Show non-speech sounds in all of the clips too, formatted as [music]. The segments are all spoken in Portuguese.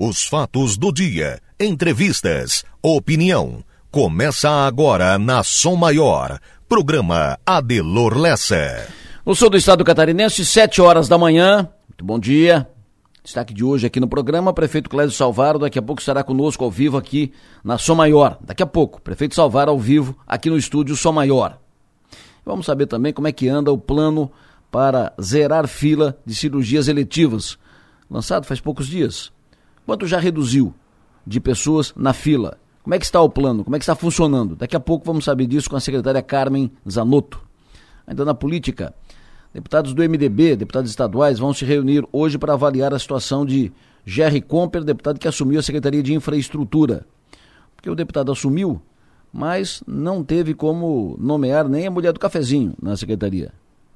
Os fatos do dia, entrevistas, opinião. Começa agora na Som Maior. Programa Adelor Lessa. No sul do estado catarinense, 7 horas da manhã. Muito bom dia. Destaque de hoje aqui no programa, prefeito Clésio Salvaro, daqui a pouco estará conosco ao vivo aqui na Som Maior. Daqui a pouco, prefeito Salvaro ao vivo aqui no estúdio Som Maior. Vamos saber também como é que anda o plano para zerar fila de cirurgias eletivas, lançado faz poucos dias. Quanto já reduziu de pessoas na fila? Como é que está o plano? Como é que está funcionando? Daqui a pouco vamos saber disso com a secretária Carmen Zanotto. Ainda na política, deputados do MDB, deputados estaduais, vão se reunir hoje para avaliar a situação de Jerry Comper, deputado que assumiu a Secretaria de Infraestrutura. Porque o deputado assumiu, mas não teve como nomear nem a mulher do cafezinho na secretaria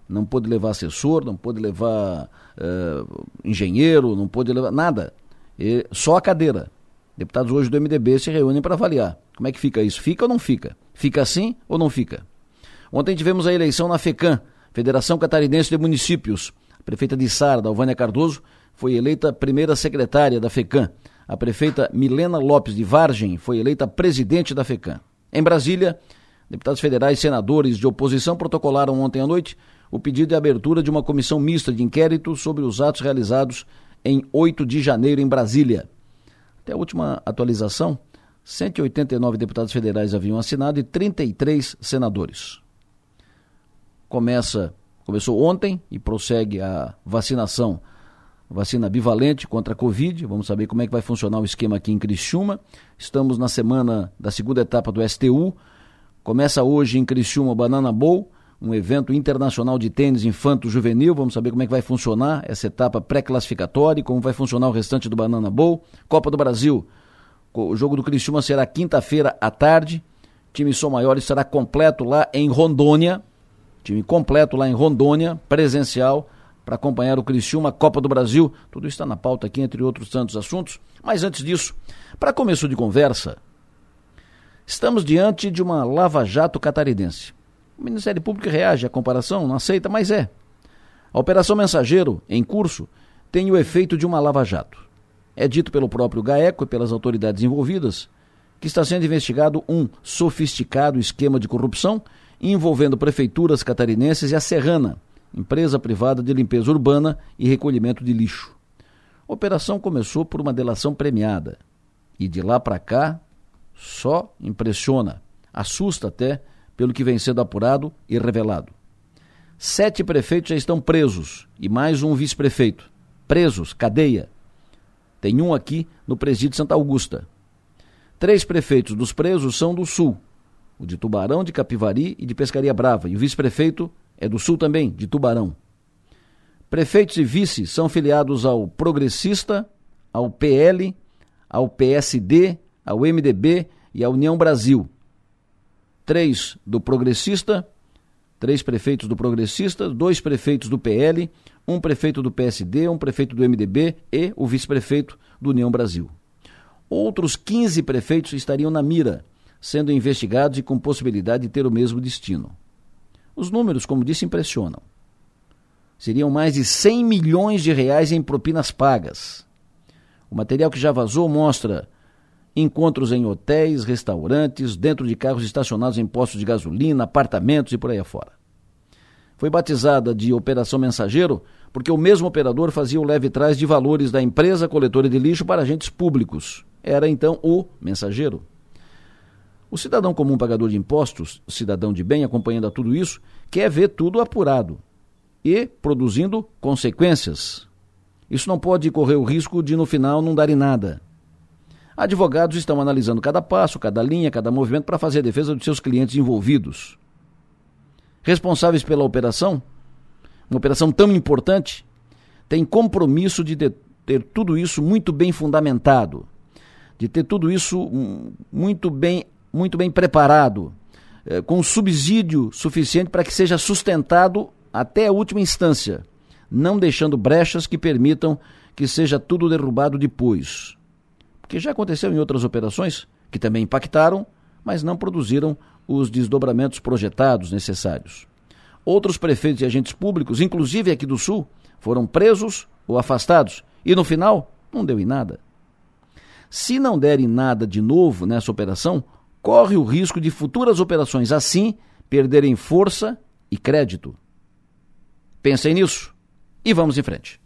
não pôde levar assessor, não pôde levar uh, engenheiro, não pôde levar nada. E, só a cadeira. Deputados hoje do MDB se reúnem para avaliar. Como é que fica isso? Fica ou não fica? Fica assim ou não fica? Ontem tivemos a eleição na FECAM, Federação Catarinense de Municípios. A prefeita de Sara, Dalvânia Cardoso, foi eleita primeira secretária da FECAM. A prefeita Milena Lopes de Vargem foi eleita presidente da FECAM. Em Brasília, deputados federais e senadores de oposição protocolaram ontem à noite o pedido de abertura de uma comissão mista de inquérito sobre os atos realizados em 8 de janeiro em Brasília. Até a última atualização, 189 deputados federais haviam assinado e 33 senadores. Começa, começou ontem e prossegue a vacinação, vacina bivalente contra a Covid. Vamos saber como é que vai funcionar o esquema aqui em Criciúma. Estamos na semana da segunda etapa do STU. Começa hoje em Criciúma Banana Bowl um evento internacional de tênis infanto-juvenil. Vamos saber como é que vai funcionar essa etapa pré-classificatória, como vai funcionar o restante do Banana Bowl. Copa do Brasil. O jogo do Criciúma será quinta-feira à tarde. O time Som Maior estará completo lá em Rondônia. Time completo lá em Rondônia, presencial, para acompanhar o Criciúma, Copa do Brasil. Tudo está na pauta aqui, entre outros tantos assuntos. Mas antes disso, para começo de conversa, estamos diante de uma lava-jato catarinense. O Ministério Público reage à comparação, não aceita, mas é. A Operação Mensageiro, em curso, tem o efeito de uma lava-jato. É dito pelo próprio GAECO e pelas autoridades envolvidas que está sendo investigado um sofisticado esquema de corrupção envolvendo prefeituras catarinenses e a Serrana, empresa privada de limpeza urbana e recolhimento de lixo. A operação começou por uma delação premiada e de lá para cá só impressiona, assusta até pelo que vem sendo apurado e revelado. Sete prefeitos já estão presos e mais um vice-prefeito. Presos, cadeia. Tem um aqui no presídio de Santa Augusta. Três prefeitos dos presos são do Sul, o de Tubarão, de Capivari e de Pescaria Brava, e o vice-prefeito é do Sul também, de Tubarão. Prefeitos e vices são filiados ao Progressista, ao PL, ao PSD, ao MDB e à União Brasil três do Progressista, três prefeitos do Progressista, dois prefeitos do PL, um prefeito do PSD, um prefeito do MDB e o vice-prefeito do União Brasil. Outros 15 prefeitos estariam na mira, sendo investigados e com possibilidade de ter o mesmo destino. Os números, como disse, impressionam. Seriam mais de 100 milhões de reais em propinas pagas. O material que já vazou mostra encontros em hotéis, restaurantes, dentro de carros estacionados em postos de gasolina, apartamentos e por aí afora. Foi batizada de Operação Mensageiro porque o mesmo operador fazia o leve trás de valores da empresa coletora de lixo para agentes públicos. Era então o mensageiro. O cidadão comum pagador de impostos, cidadão de bem acompanhando a tudo isso, quer ver tudo apurado e produzindo consequências. Isso não pode correr o risco de no final não dar em nada. Advogados estão analisando cada passo, cada linha, cada movimento para fazer a defesa dos seus clientes envolvidos. Responsáveis pela operação, uma operação tão importante, têm compromisso de ter tudo isso muito bem fundamentado, de ter tudo isso hum, muito bem, muito bem preparado, eh, com subsídio suficiente para que seja sustentado até a última instância, não deixando brechas que permitam que seja tudo derrubado depois que já aconteceu em outras operações, que também impactaram, mas não produziram os desdobramentos projetados necessários. Outros prefeitos e agentes públicos, inclusive aqui do Sul, foram presos ou afastados, e no final não deu em nada. Se não derem nada de novo nessa operação, corre o risco de futuras operações assim perderem força e crédito. Pensem nisso e vamos em frente.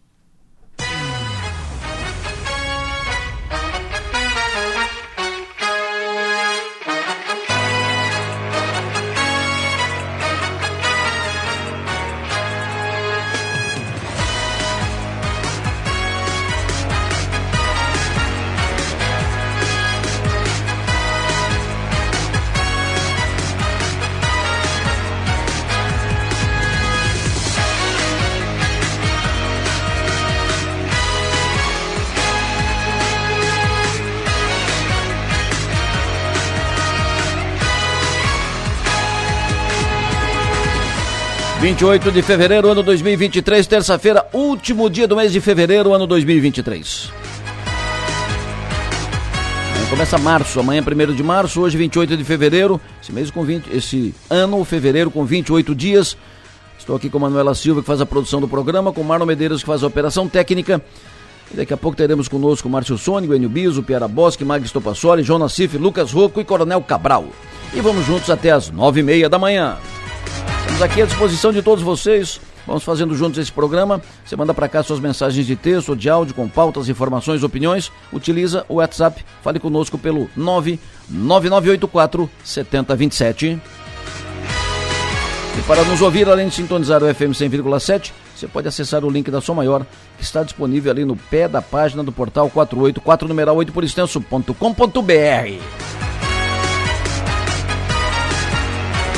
28 de fevereiro, ano 2023, terça-feira, último dia do mês de fevereiro, ano 2023. Amanhã começa março, amanhã é 1 de março, hoje 28 de fevereiro, esse mês com 20, esse ano, fevereiro, com 28 dias. Estou aqui com Manuela Silva, que faz a produção do programa, com Marlon Medeiros, que faz a operação técnica. E daqui a pouco teremos conosco Márcio Sônico, Enio Biso, Piara Bosque, Magis Topassoli, João Nassif, Lucas Rocco e Coronel Cabral. E vamos juntos até as nove e meia da manhã. Estamos aqui à disposição de todos vocês. Vamos fazendo juntos esse programa. Você manda para cá suas mensagens de texto de áudio com pautas, informações, opiniões. Utiliza o WhatsApp. Fale conosco pelo 99984 7027. E para nos ouvir, além de sintonizar o FM 100,7, você pode acessar o link da Som Maior, que está disponível ali no pé da página do portal 484 numeral 8 por extenso.com.br.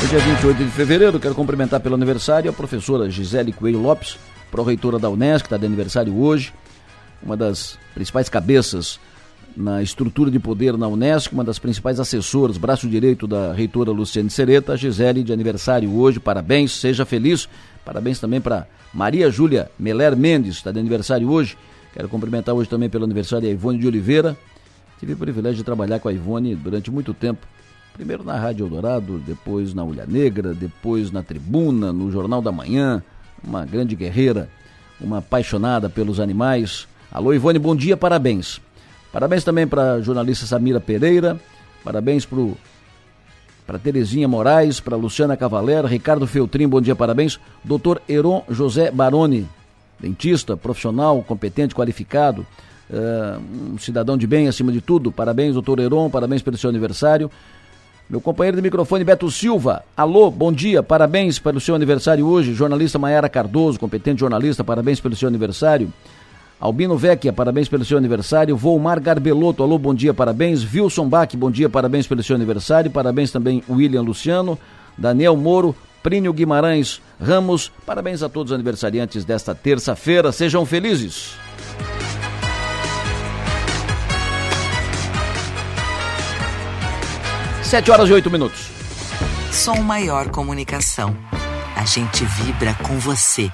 Hoje é 28 de fevereiro, quero cumprimentar pelo aniversário a professora Gisele Coelho Lopes, pró-reitora da Unesco, está de aniversário hoje, uma das principais cabeças na estrutura de poder na Unesco, uma das principais assessoras, braço direito da reitora Luciane Sereta, Gisele de aniversário hoje, parabéns, seja feliz. Parabéns também para Maria Júlia Meler Mendes, está de aniversário hoje. Quero cumprimentar hoje também pelo aniversário a Ivone de Oliveira. Tive o privilégio de trabalhar com a Ivone durante muito tempo Primeiro na Rádio Eldorado, depois na Ulha Negra, depois na Tribuna, no Jornal da Manhã. Uma grande guerreira, uma apaixonada pelos animais. Alô, Ivone, bom dia, parabéns. Parabéns também para a jornalista Samira Pereira. Parabéns para Terezinha Moraes, para Luciana Cavalera, Ricardo Feltrin, bom dia, parabéns. Doutor Heron José Baroni, dentista, profissional, competente, qualificado, uh, um cidadão de bem acima de tudo. Parabéns, doutor Heron, parabéns pelo seu aniversário. Meu companheiro de microfone, Beto Silva. Alô, bom dia, parabéns pelo seu aniversário hoje. Jornalista Maiara Cardoso, competente jornalista, parabéns pelo seu aniversário. Albino Vecchia, parabéns pelo seu aniversário. Volmar Garbelotto, alô, bom dia, parabéns. Wilson Bach, bom dia, parabéns pelo seu aniversário. Parabéns também William Luciano, Daniel Moro, Prínio Guimarães Ramos. Parabéns a todos os aniversariantes desta terça-feira. Sejam felizes. 7 horas e 8 minutos. Som Maior Comunicação. A gente vibra com você.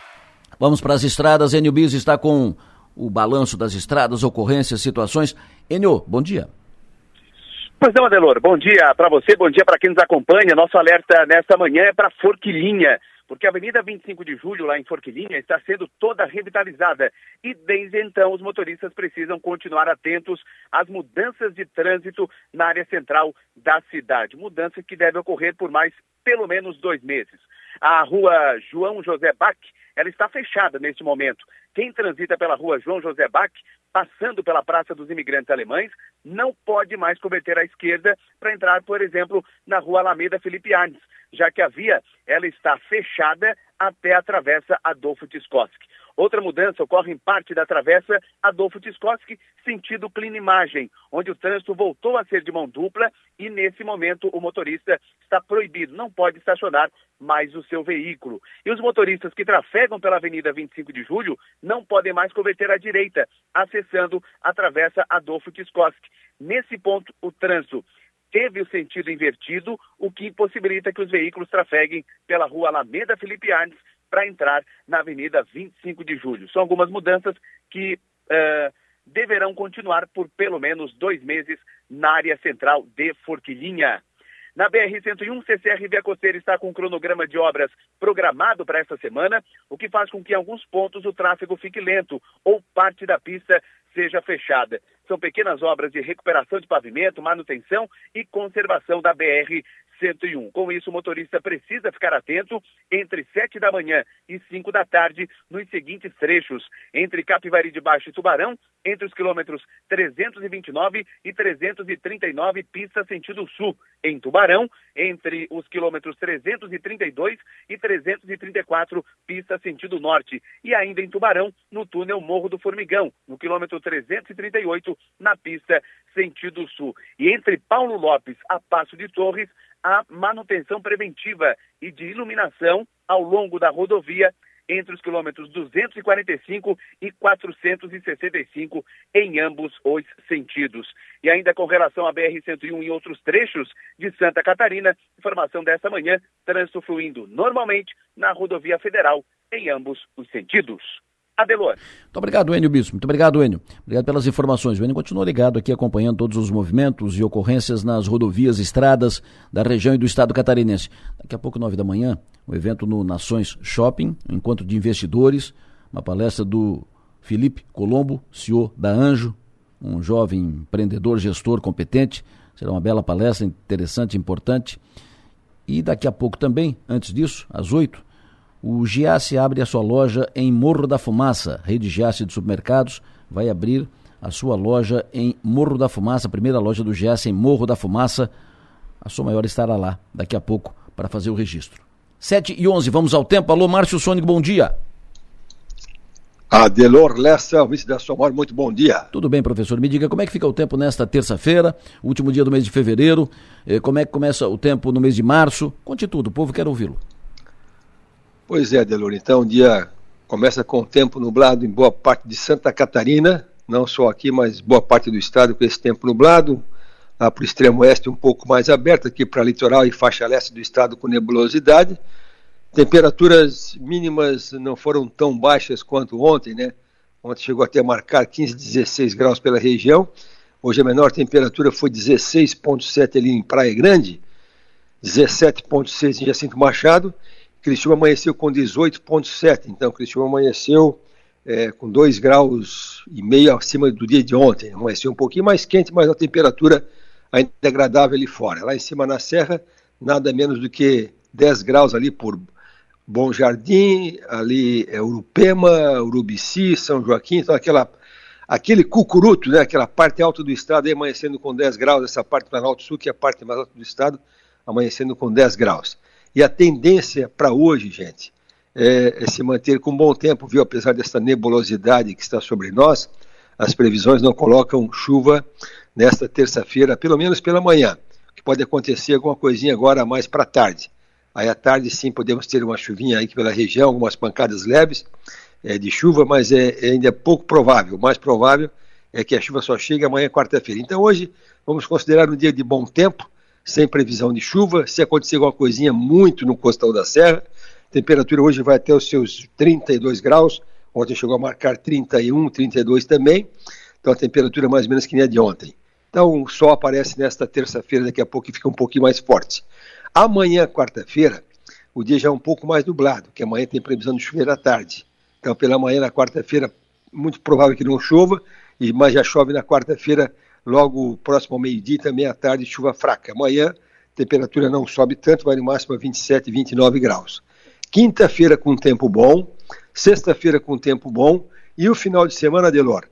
Vamos para as estradas. Enio Bis está com o balanço das estradas, ocorrências, situações. Enio, bom dia. Pois não, Adelor. Bom dia para você, bom dia para quem nos acompanha. Nosso alerta nesta manhã é para Forquilinha porque a Avenida 25 de Julho, lá em Forquilinha, está sendo toda revitalizada. E desde então, os motoristas precisam continuar atentos às mudanças de trânsito na área central da cidade. Mudança que deve ocorrer por mais pelo menos dois meses. A rua João José Bach, ela está fechada neste momento. Quem transita pela rua João José Bach, passando pela Praça dos Imigrantes Alemães, não pode mais converter à esquerda para entrar, por exemplo, na rua Alameda Felipe Arnes já que a via ela está fechada até a travessa Adolfo Tiscoski. Outra mudança ocorre em parte da travessa Adolfo Tiscoski, sentido Imagem, onde o trânsito voltou a ser de mão dupla e, nesse momento, o motorista está proibido, não pode estacionar mais o seu veículo. E os motoristas que trafegam pela Avenida 25 de Julho não podem mais converter à direita, acessando a travessa Adolfo Tiscoski. Nesse ponto, o trânsito teve o sentido invertido, o que possibilita que os veículos trafeguem pela rua Alameda Felipe Arnes para entrar na Avenida 25 de Julho. São algumas mudanças que uh, deverão continuar por pelo menos dois meses na área central de Forquilhinha. Na BR-101, CCR Via Costeira está com um cronograma de obras programado para esta semana, o que faz com que em alguns pontos o tráfego fique lento ou parte da pista seja fechada. São pequenas obras de recuperação de pavimento, manutenção e conservação da BR 101. Com isso, o motorista precisa ficar atento entre 7 da manhã e 5 da tarde nos seguintes trechos: entre Capivari de Baixo e Tubarão, entre os quilômetros 329 e 339, pista sentido sul. Em Tubarão, entre os quilômetros 332 e 334, pista sentido norte. E ainda em Tubarão, no túnel Morro do Formigão, no quilômetro 338, na pista sentido sul. E entre Paulo Lopes a Passo de Torres, a manutenção preventiva e de iluminação ao longo da rodovia entre os quilômetros 245 e 465 em ambos os sentidos. E ainda com relação à BR-101 e outros trechos de Santa Catarina, informação desta manhã, trânsito fluindo normalmente na rodovia federal em ambos os sentidos. Adelor. Muito obrigado, Enio Bispo. Muito obrigado, Enio. Obrigado pelas informações. O Enio continua ligado aqui acompanhando todos os movimentos e ocorrências nas rodovias estradas da região e do estado catarinense. Daqui a pouco, nove da manhã, o um evento no Nações Shopping, um encontro de investidores, uma palestra do Felipe Colombo, CEO da Anjo, um jovem empreendedor, gestor competente. Será uma bela palestra, interessante, importante. E daqui a pouco também, antes disso, às oito, o Giasse abre a sua loja em Morro da Fumaça. Rede Giasse de Supermercados vai abrir a sua loja em Morro da Fumaça, a primeira loja do Giasse em Morro da Fumaça. A sua maior estará lá daqui a pouco para fazer o registro. 7 e 11, vamos ao tempo. Alô, Márcio Sônico, bom dia. Adelor Lessa, vice da Somar, muito bom dia. Tudo bem, professor. Me diga como é que fica o tempo nesta terça-feira, último dia do mês de fevereiro, eh, como é que começa o tempo no mês de março. Conte tudo, o povo quer ouvi-lo. Pois é, Delor. Então, o dia começa com o tempo nublado em boa parte de Santa Catarina, não só aqui, mas boa parte do estado com esse tempo nublado. Lá para o extremo oeste um pouco mais aberto, aqui para litoral e faixa leste do estado com nebulosidade. Temperaturas mínimas não foram tão baixas quanto ontem, né? Ontem chegou até a marcar 15, 16 graus pela região. Hoje a menor temperatura foi 16,7 ali em Praia Grande, 17,6 em Jacinto Machado Criciúma amanheceu com 18,7, então Criciúma amanheceu é, com 2 graus e meio acima do dia de ontem. Amanheceu um pouquinho mais quente, mas a temperatura ainda é agradável ali fora. Lá em cima na serra, nada menos do que 10 graus ali por Bom Jardim, ali é Urupema, Urubici, São Joaquim, então aquela, aquele cucuruto, né, aquela parte alta do estado amanhecendo com 10 graus, essa parte Planalto Sul, que é a parte mais alta do estado, amanhecendo com 10 graus. E a tendência para hoje, gente, é, é, se manter com bom tempo, viu? Apesar dessa nebulosidade que está sobre nós, as previsões não colocam chuva nesta terça-feira, pelo menos pela manhã. Que pode acontecer alguma coisinha agora mais para tarde. Aí à tarde sim podemos ter uma chuvinha aí pela região, algumas pancadas leves é, de chuva, mas é, é ainda é pouco provável. O mais provável é que a chuva só chegue amanhã, quarta-feira. Então hoje vamos considerar um dia de bom tempo, sem previsão de chuva. Se acontecer alguma coisinha muito no costão da serra, a temperatura hoje vai até os seus 32 graus. Ontem chegou a marcar 31, 32 também. Então a temperatura mais ou menos que nem a de ontem. Então o sol aparece nesta terça-feira, daqui a pouco e fica um pouquinho mais forte. Amanhã, quarta-feira, o dia já é um pouco mais nublado, que amanhã tem previsão de chover à tarde. Então pela manhã, na quarta-feira, muito provável que não chova, mas já chove na quarta-feira Logo próximo ao meio-dia também à tarde, chuva fraca. Amanhã, temperatura não sobe tanto, vai no máximo a 27, 29 graus. Quinta-feira com tempo bom, sexta-feira com tempo bom e o final de semana, Delor.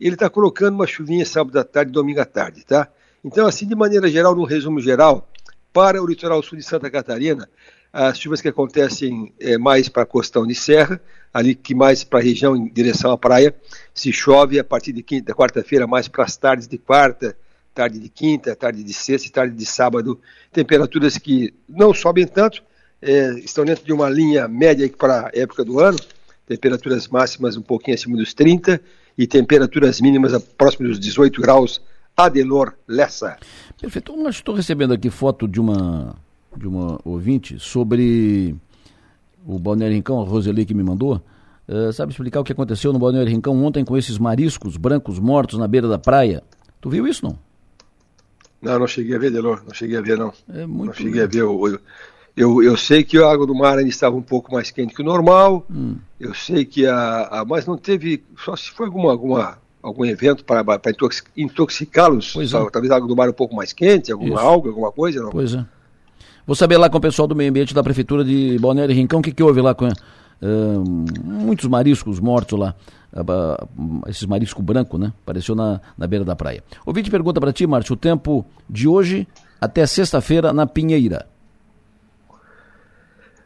Ele está colocando uma chuvinha sábado à tarde, domingo à tarde, tá? Então, assim, de maneira geral, num resumo geral, para o litoral sul de Santa Catarina, as chuvas que acontecem é, mais para a costão de serra, ali que mais para a região em direção à praia, se chove a partir de quinta, quarta-feira, mais para as tardes de quarta, tarde de quinta, tarde de sexta e tarde de sábado, temperaturas que não sobem tanto, é, estão dentro de uma linha média para a época do ano, temperaturas máximas um pouquinho acima dos 30 e temperaturas mínimas próximas dos 18 graus, Adelor Lessa. Perfeito. Estou recebendo aqui foto de uma de uma ouvinte sobre o Balneário Rincão, a Roseli que me mandou. Uh, sabe explicar o que aconteceu no Balneário Rincão ontem com esses mariscos brancos mortos na beira da praia? Tu viu isso, não? Não, não cheguei a ver, Delor. Não cheguei a ver, não. É muito... Não cheguei a ver. Eu, eu, eu, sei que a água do mar ainda estava um pouco mais quente que o normal. Hum. Eu sei que a, a, Mas não teve... Só se foi alguma, alguma algum evento para intoxicá-los, é. talvez algo do mar um pouco mais quente, alguma Isso. alga, alguma coisa, não? Pois é. Vou saber lá com o pessoal do meio ambiente da prefeitura de Balneário Rincão o que, que houve lá com uh, muitos mariscos mortos lá. Uh, esses marisco branco, né? Apareceu na, na beira da praia. O vídeo pergunta para ti, Márcio, o tempo de hoje até sexta-feira na Pinheira.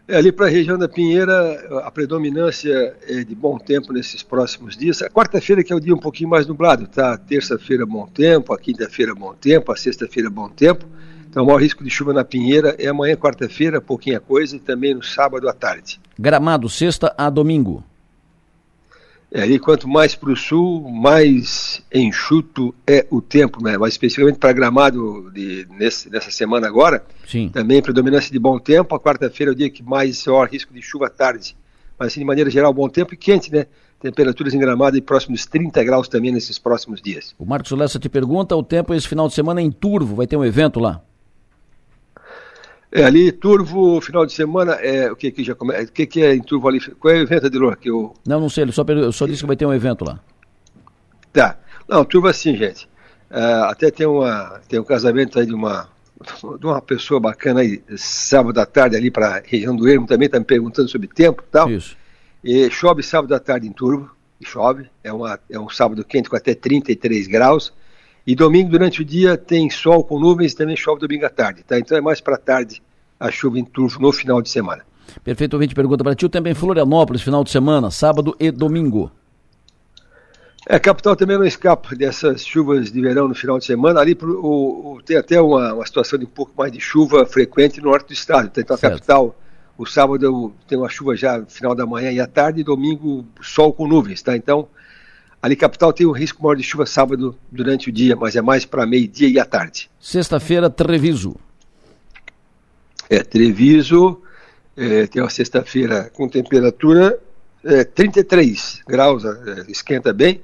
É, ali para a região da Pinheira, a predominância é de bom tempo nesses próximos dias. A quarta-feira que é o dia um pouquinho mais nublado, tá? Terça-feira bom tempo, a quinta-feira bom tempo, a sexta-feira bom tempo. Então o maior risco de chuva na Pinheira é amanhã, quarta-feira, pouquinha coisa, e também no sábado à tarde. Gramado, sexta a domingo. É, ali, quanto mais para o sul, mais enxuto é o tempo, né? mas especificamente para Gramado de, nesse, nessa semana agora, Sim. também predominância de bom tempo. A quarta-feira é o dia que mais maior risco de chuva à tarde. Mas, assim, de maneira geral, bom tempo e quente, né? Temperaturas em Gramado e próximos 30 graus também nesses próximos dias. O Marcos Lessa te pergunta: o tempo esse final de semana em Turvo, vai ter um evento lá? É, ali, Turvo, final de semana, é, o que que já começa? O que que é em Turvo ali? Qual é o evento, Adelor? Que eu... Não, não sei, ele só, só disse que vai ter um evento lá. Tá. Não, Turvo é assim, gente. Uh, até tem, uma, tem um casamento aí de uma, de uma pessoa bacana aí, sábado à tarde ali para região do Ermo, também está me perguntando sobre tempo e tal. Isso. E chove sábado à tarde em Turvo, chove, é, uma, é um sábado quente com até 33 graus. E domingo, durante o dia, tem sol com nuvens e também chove domingo à tarde. Tá? Então é mais para tarde a chuva em turvo no final de semana. Perfeito, ouvinte pergunta para ti. Em Florianópolis, final de semana, sábado e domingo. É, a capital também não escapa dessas chuvas de verão no final de semana. Ali pro, o, o, tem até uma, uma, situação de um pouco mais de chuva frequente no norte do estado. Então a certo. capital, o sábado tem uma chuva já no final da manhã e à tarde, e domingo sol com nuvens, tá? Então Ali capital tem um risco maior de chuva sábado durante o dia, mas é mais para meio-dia e à tarde. Sexta-feira, Treviso. É, Treviso é, tem uma sexta-feira com temperatura é, 33 graus, é, esquenta bem,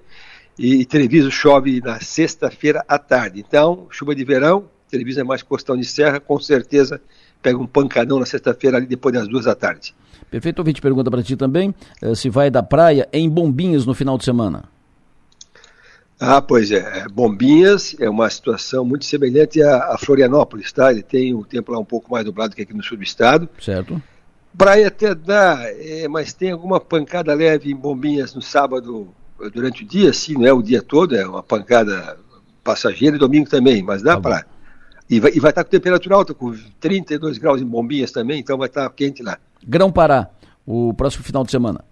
e, Treviso chove na sexta-feira à tarde. Então, chuva de verão, Treviso é mais costão de serra, com certeza pega um pancadão na sexta-feira ali depois das duas da tarde. Perfeito, ouvinte pergunta para ti também, eh, se vai da praia em Bombinhas no final de semana. Ah, pois é. é. Bombinhas é uma situação muito semelhante a, a, Florianópolis, tá? Ele tem o tempo lá um pouco mais dublado que aqui no sul do estado. Certo. Praia até dá, é, mas tem alguma pancada leve em Bombinhas no sábado durante o dia, sim, não é o dia todo, é uma pancada passageira e domingo também, mas dá tá para. E vai, e vai estar com temperatura alta, com 32 graus em Bombinhas também, então vai estar quente lá. Grão Pará, o próximo final de semana.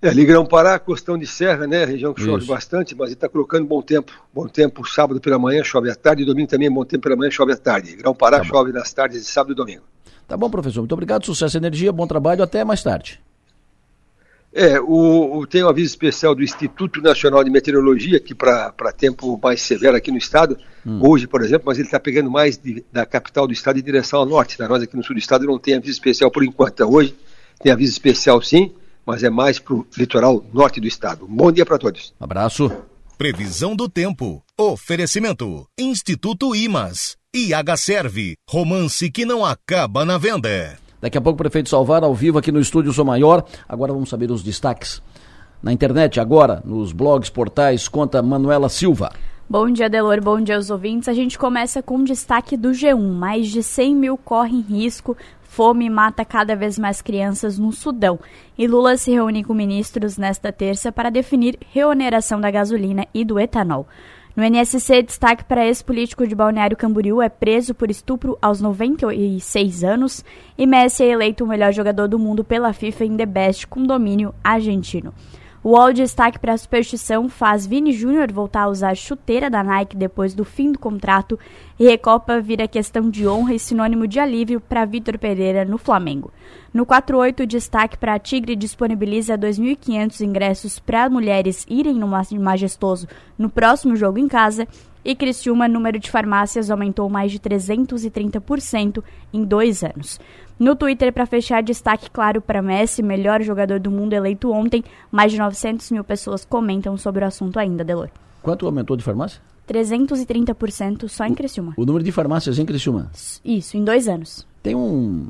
É, ali Grão-Pará, Costão de Serra, né? Região que chove Isso. bastante, mas está colocando bom tempo. Bom tempo sábado pela manhã, chove à tarde, e domingo também bom tempo pela manhã, chove à tarde. Grão-Pará tá chove nas tardes de sábado e domingo. Tá bom, professor. Muito obrigado. Sucesso energia, bom trabalho. Até mais tarde. É, o, o, tem um aviso especial do Instituto Nacional de Meteorologia, que para tempo mais severo aqui no estado, hum. hoje, por exemplo, mas ele está pegando mais de, da capital do estado em direção ao norte. Tá? Nós aqui no sul do estado não tem aviso especial por enquanto. Então, hoje tem aviso especial sim mas é mais para o litoral norte do estado. Bom dia para todos. Abraço. Previsão do tempo. Oferecimento. Instituto Imas. IH Serve. Romance que não acaba na venda. Daqui a pouco o prefeito Salvar ao vivo aqui no estúdio Sou Maior. Agora vamos saber os destaques. Na internet, agora, nos blogs, portais, conta Manuela Silva. Bom dia, Delor. Bom dia aos ouvintes. A gente começa com o destaque do G1. Mais de 100 mil correm risco Fome mata cada vez mais crianças no Sudão. E Lula se reúne com ministros nesta terça para definir reoneração da gasolina e do etanol. No NSC, destaque para ex-político de Balneário Camboriú é preso por estupro aos 96 anos e Messi é eleito o melhor jogador do mundo pela FIFA em The Best com domínio argentino. O UOL destaque para a superstição faz Vini Júnior voltar a usar chuteira da Nike depois do fim do contrato e Recopa vira questão de honra e sinônimo de alívio para Vitor Pereira no Flamengo. No 48, destaque para a Tigre disponibiliza 2.500 ingressos para mulheres irem no Majestoso no próximo jogo em casa e Criciúma, número de farmácias aumentou mais de 330% em dois anos. No Twitter, para fechar, destaque claro para Messi, melhor jogador do mundo eleito ontem. Mais de 900 mil pessoas comentam sobre o assunto ainda, Delor. Quanto aumentou de farmácia? 330% só em Criciúma. O, o número de farmácias em Criciúma? Isso, em dois anos. tem um.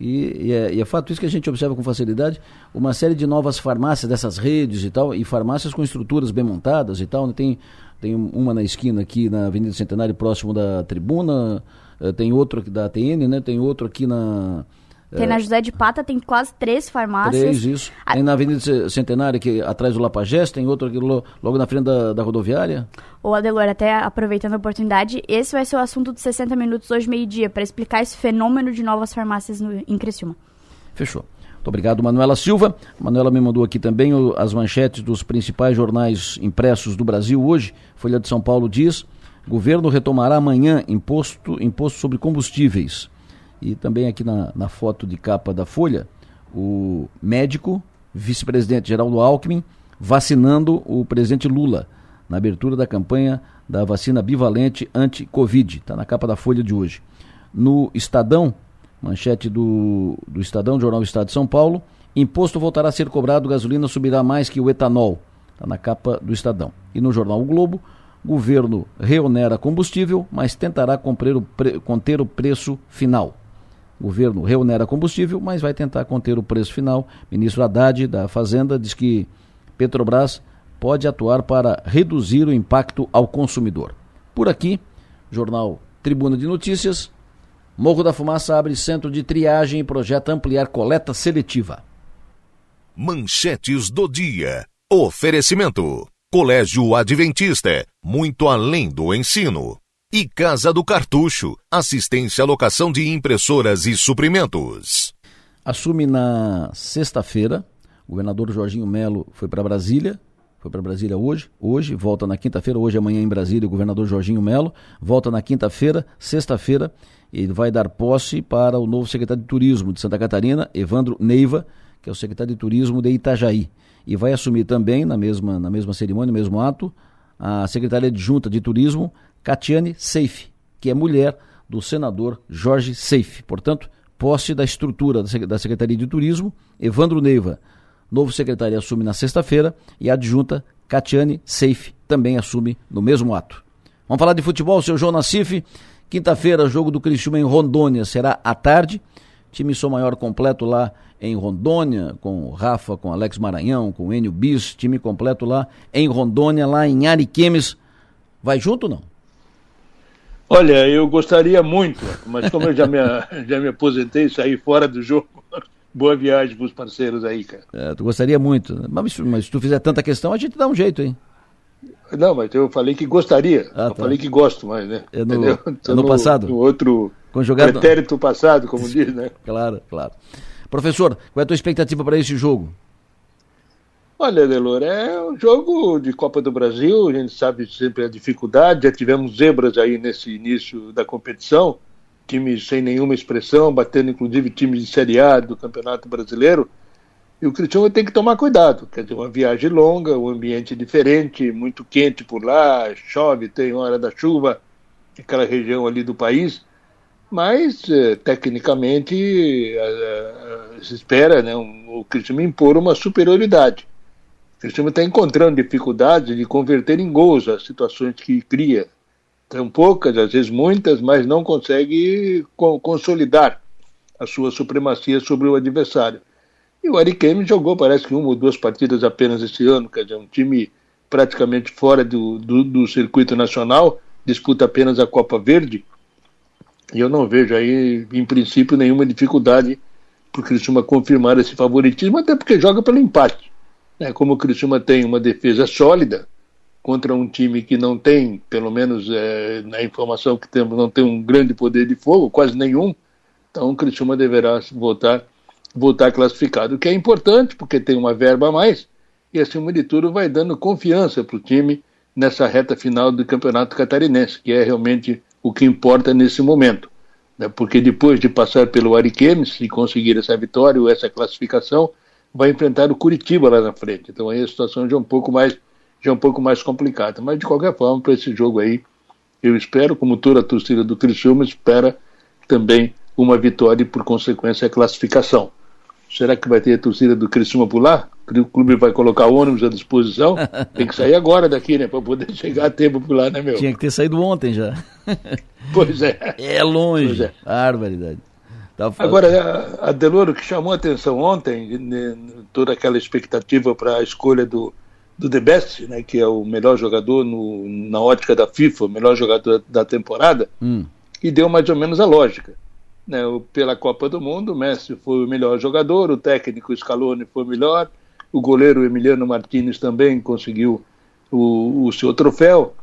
E, e, é, e, é, fato isso que a gente observa com facilidade, uma série de novas farmácias dessas redes e tal, e farmácias com estruturas bem montadas e tal. Né? Tem, tem uma na esquina aqui na Avenida Centenário, próximo da tribuna, tem outro aqui da ATN, né? Tem outro aqui na tem na José de Pata, tem quase três farmácias. Três, isso. A... Tem na Avenida Centenária, que atrás do Lapagés, tem outro aqui logo na frente da, da rodoviária. Ô Adelor, até aproveitando a oportunidade, esse vai ser o assunto de 60 minutos hoje, meio-dia, para explicar esse fenômeno de novas farmácias no, em Criciúma. Fechou. Muito obrigado, Manuela Silva. Manuela me mandou aqui também o, as manchetes dos principais jornais impressos do Brasil hoje. Folha de São Paulo diz: governo retomará amanhã imposto, imposto sobre combustíveis. E também aqui na, na foto de capa da Folha, o médico, vice-presidente Geraldo Alckmin, vacinando o presidente Lula na abertura da campanha da vacina bivalente anti-Covid. Está na capa da Folha de hoje. No Estadão, manchete do, do Estadão, Jornal Estado de São Paulo, imposto voltará a ser cobrado, gasolina subirá mais que o etanol. Está na capa do Estadão. E no Jornal o Globo, governo reonera combustível, mas tentará o conter o preço final. Governo reonera combustível, mas vai tentar conter o preço final. Ministro Haddad, da Fazenda, diz que Petrobras pode atuar para reduzir o impacto ao consumidor. Por aqui, jornal Tribuna de Notícias. Morro da Fumaça abre centro de triagem e projeta ampliar coleta seletiva. Manchetes do dia. Oferecimento. Colégio Adventista. Muito além do ensino. E Casa do Cartucho, assistência à locação de impressoras e suprimentos. Assume na sexta-feira, o governador Jorginho Melo foi para Brasília, foi para Brasília hoje, hoje, volta na quinta-feira, hoje amanhã em Brasília, o governador Jorginho Melo, volta na quinta-feira, sexta-feira, ele vai dar posse para o novo secretário de Turismo de Santa Catarina, Evandro Neiva, que é o secretário de Turismo de Itajaí. E vai assumir também, na mesma, na mesma cerimônia, no mesmo ato, a secretária adjunta de Turismo, Catiane Seife, que é mulher do senador Jorge Seife. Portanto, posse da estrutura da Secretaria de Turismo, Evandro Neiva, novo secretário, assume na sexta-feira e a adjunta Catiane Seife também assume no mesmo ato. Vamos falar de futebol, seu João Nassif. Quinta-feira, jogo do Criciúma em Rondônia será à tarde. Time Sou Maior completo lá em Rondônia, com o Rafa, com Alex Maranhão, com o Enio Bis, time completo lá em Rondônia, lá em Ariquemes. Vai junto ou não? Olha, eu gostaria muito, mas como eu já me, [laughs] já me aposentei e saí fora do jogo, boa viagem para os parceiros aí, cara. É, tu gostaria muito, mas, mas se tu fizer tanta questão, a gente dá um jeito, hein? Não, mas eu falei que gostaria. Ah, eu tá. falei que gosto mais, né? É no, [laughs] é no, no, passado? No outro Conjugado... pretérito passado, como diz, né? Claro, claro. Professor, qual é a tua expectativa para esse jogo? Olha, Delor, é um jogo de Copa do Brasil, a gente sabe sempre a dificuldade, já tivemos zebras aí nesse início da competição, times sem nenhuma expressão, batendo inclusive times de Série A do Campeonato Brasileiro, e o Cristiano tem que tomar cuidado, quer dizer, uma viagem longa, um ambiente diferente, muito quente por lá, chove, tem hora da chuva, aquela região ali do país, mas eh, tecnicamente eh, eh, se espera né, o Cristiano impor uma superioridade. O Cristiano está encontrando dificuldade de converter em gols as situações que cria. São poucas, às vezes muitas, mas não consegue co consolidar a sua supremacia sobre o adversário. E o Ariquemes jogou, parece que uma ou duas partidas apenas esse ano, quer dizer, um time praticamente fora do, do, do circuito nacional, disputa apenas a Copa Verde. E eu não vejo aí, em princípio, nenhuma dificuldade para o Cristiano confirmar esse favoritismo, até porque joga pelo empate. Né? Como o Criciúma tem uma defesa sólida contra um time que não tem, pelo menos é, na informação que temos, não tem um grande poder de fogo, quase nenhum, então o Criciúma deverá voltar, voltar classificado, o que é importante porque tem uma verba a mais e acima de tudo vai dando confiança para o time nessa reta final do Campeonato Catarinense, que é realmente o que importa nesse momento. Né? Porque depois de passar pelo Ariquemes e conseguir essa vitória ou essa classificação, vai enfrentar o Curitiba lá na frente. Então aí a situação já é um pouco mais, já é um pouco mais complicada. Mas de qualquer forma, para esse jogo aí, eu espero, como toda a torcida do Criciúma, espera também uma vitória e, por consequência, a classificação. Será que vai ter a torcida do Criciúma por lá? O clube vai colocar ônibus à disposição? [laughs] Tem que sair agora daqui, né? Para poder [laughs] chegar a tempo por lá, né, meu? Tinha que ter saído ontem já. [laughs] Pois é. É longe. Pois é. Barbaridade. Tá Agora, a Deloro, que chamou a atenção ontem, né, toda aquela expectativa para a escolha do, do The Best, né, que é o melhor jogador no, na ótica da FIFA, o melhor jogador da temporada, hum. e deu mais ou menos a lógica. Né, pela Copa do Mundo, o Messi foi o melhor jogador, o técnico Scaloni foi o melhor, o goleiro Emiliano Martinez também conseguiu o, o seu troféu.